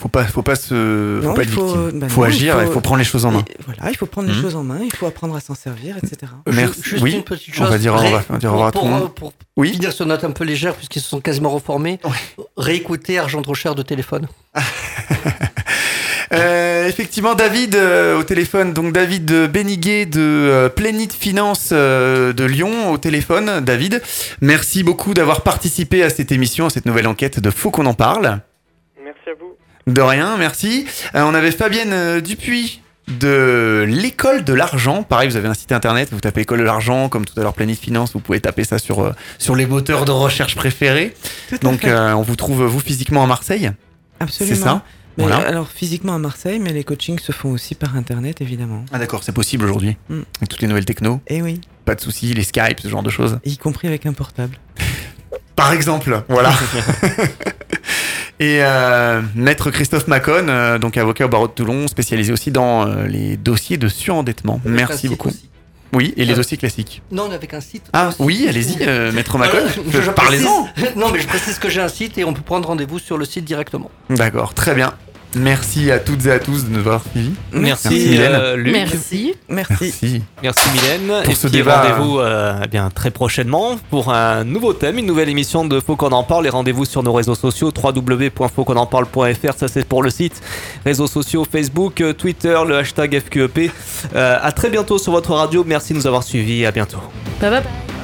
Faut pas, faut pas se, faut Non, pas il être faut- victime. bah faut non, il agir, il faut- faut, prendre les choses en main. Voilà, il faut prendre les Hmm. choses en main, il faut apprendre à s'en servir, etc. Ju- Merci. Juste Oui, une petite on chose. va dire- on va dire au revoir à pour, tout le monde. euh, Pour Oui. finir sur une note un peu légère, puisqu'ils se sont quasiment reformés, réécouter Argent trop cher de téléphone. Euh, effectivement, David euh, au téléphone. Donc David Béniguet de euh, Plénite Finance euh, de Lyon au téléphone. David, merci beaucoup d'avoir participé à cette émission, à cette nouvelle enquête de Faut qu'on en parle. Merci à vous. De rien, merci. Euh, on avait Fabienne euh, Dupuis de l'école de l'argent. Pareil, vous avez un site internet, vous tapez école de l'argent, comme tout à l'heure Planète Finance, vous pouvez taper ça sur, euh, sur les moteurs de recherche préférés. Donc euh, on vous trouve, vous, physiquement à Marseille. Absolument. C'est ça? Mais, Voilà. Alors physiquement à Marseille, mais les coachings se font aussi par internet évidemment. Ah d'accord, c'est possible aujourd'hui. Mm. Avec toutes les nouvelles techno, Et oui, pas de soucis, les Skype, ce genre de choses. y compris avec un portable. Par exemple, voilà. Et euh, maître Christophe Macon, euh, donc avocat au barreau de Toulon, spécialisé aussi dans euh, les dossiers de surendettement. Avec Merci beaucoup. aussi. Oui, et les dossiers classiques. Non, avec un site. Ah aussi. oui, allez-y, euh, maître Macon. Parlez-en. Non, mais je précise que j'ai un site et on peut prendre rendez-vous sur le site directement. D'accord, très bien. Merci à toutes et à tous de nous avoir suivis. Merci, Merci, Mylène. euh, Luc. Merci. Merci. Merci. Merci Mylène. Pour et ce puis débat. rendez-vous euh, eh bien, très prochainement pour un nouveau thème, une nouvelle émission de Faut qu'on en parle. Et rendez-vous sur nos réseaux sociaux www.fautquonenparle.fr. Ça c'est pour le site. Réseaux sociaux Facebook, euh, Twitter, le hashtag FQEP. Euh, à très bientôt sur votre radio. Merci de nous avoir suivis. À bientôt. Bye. bye.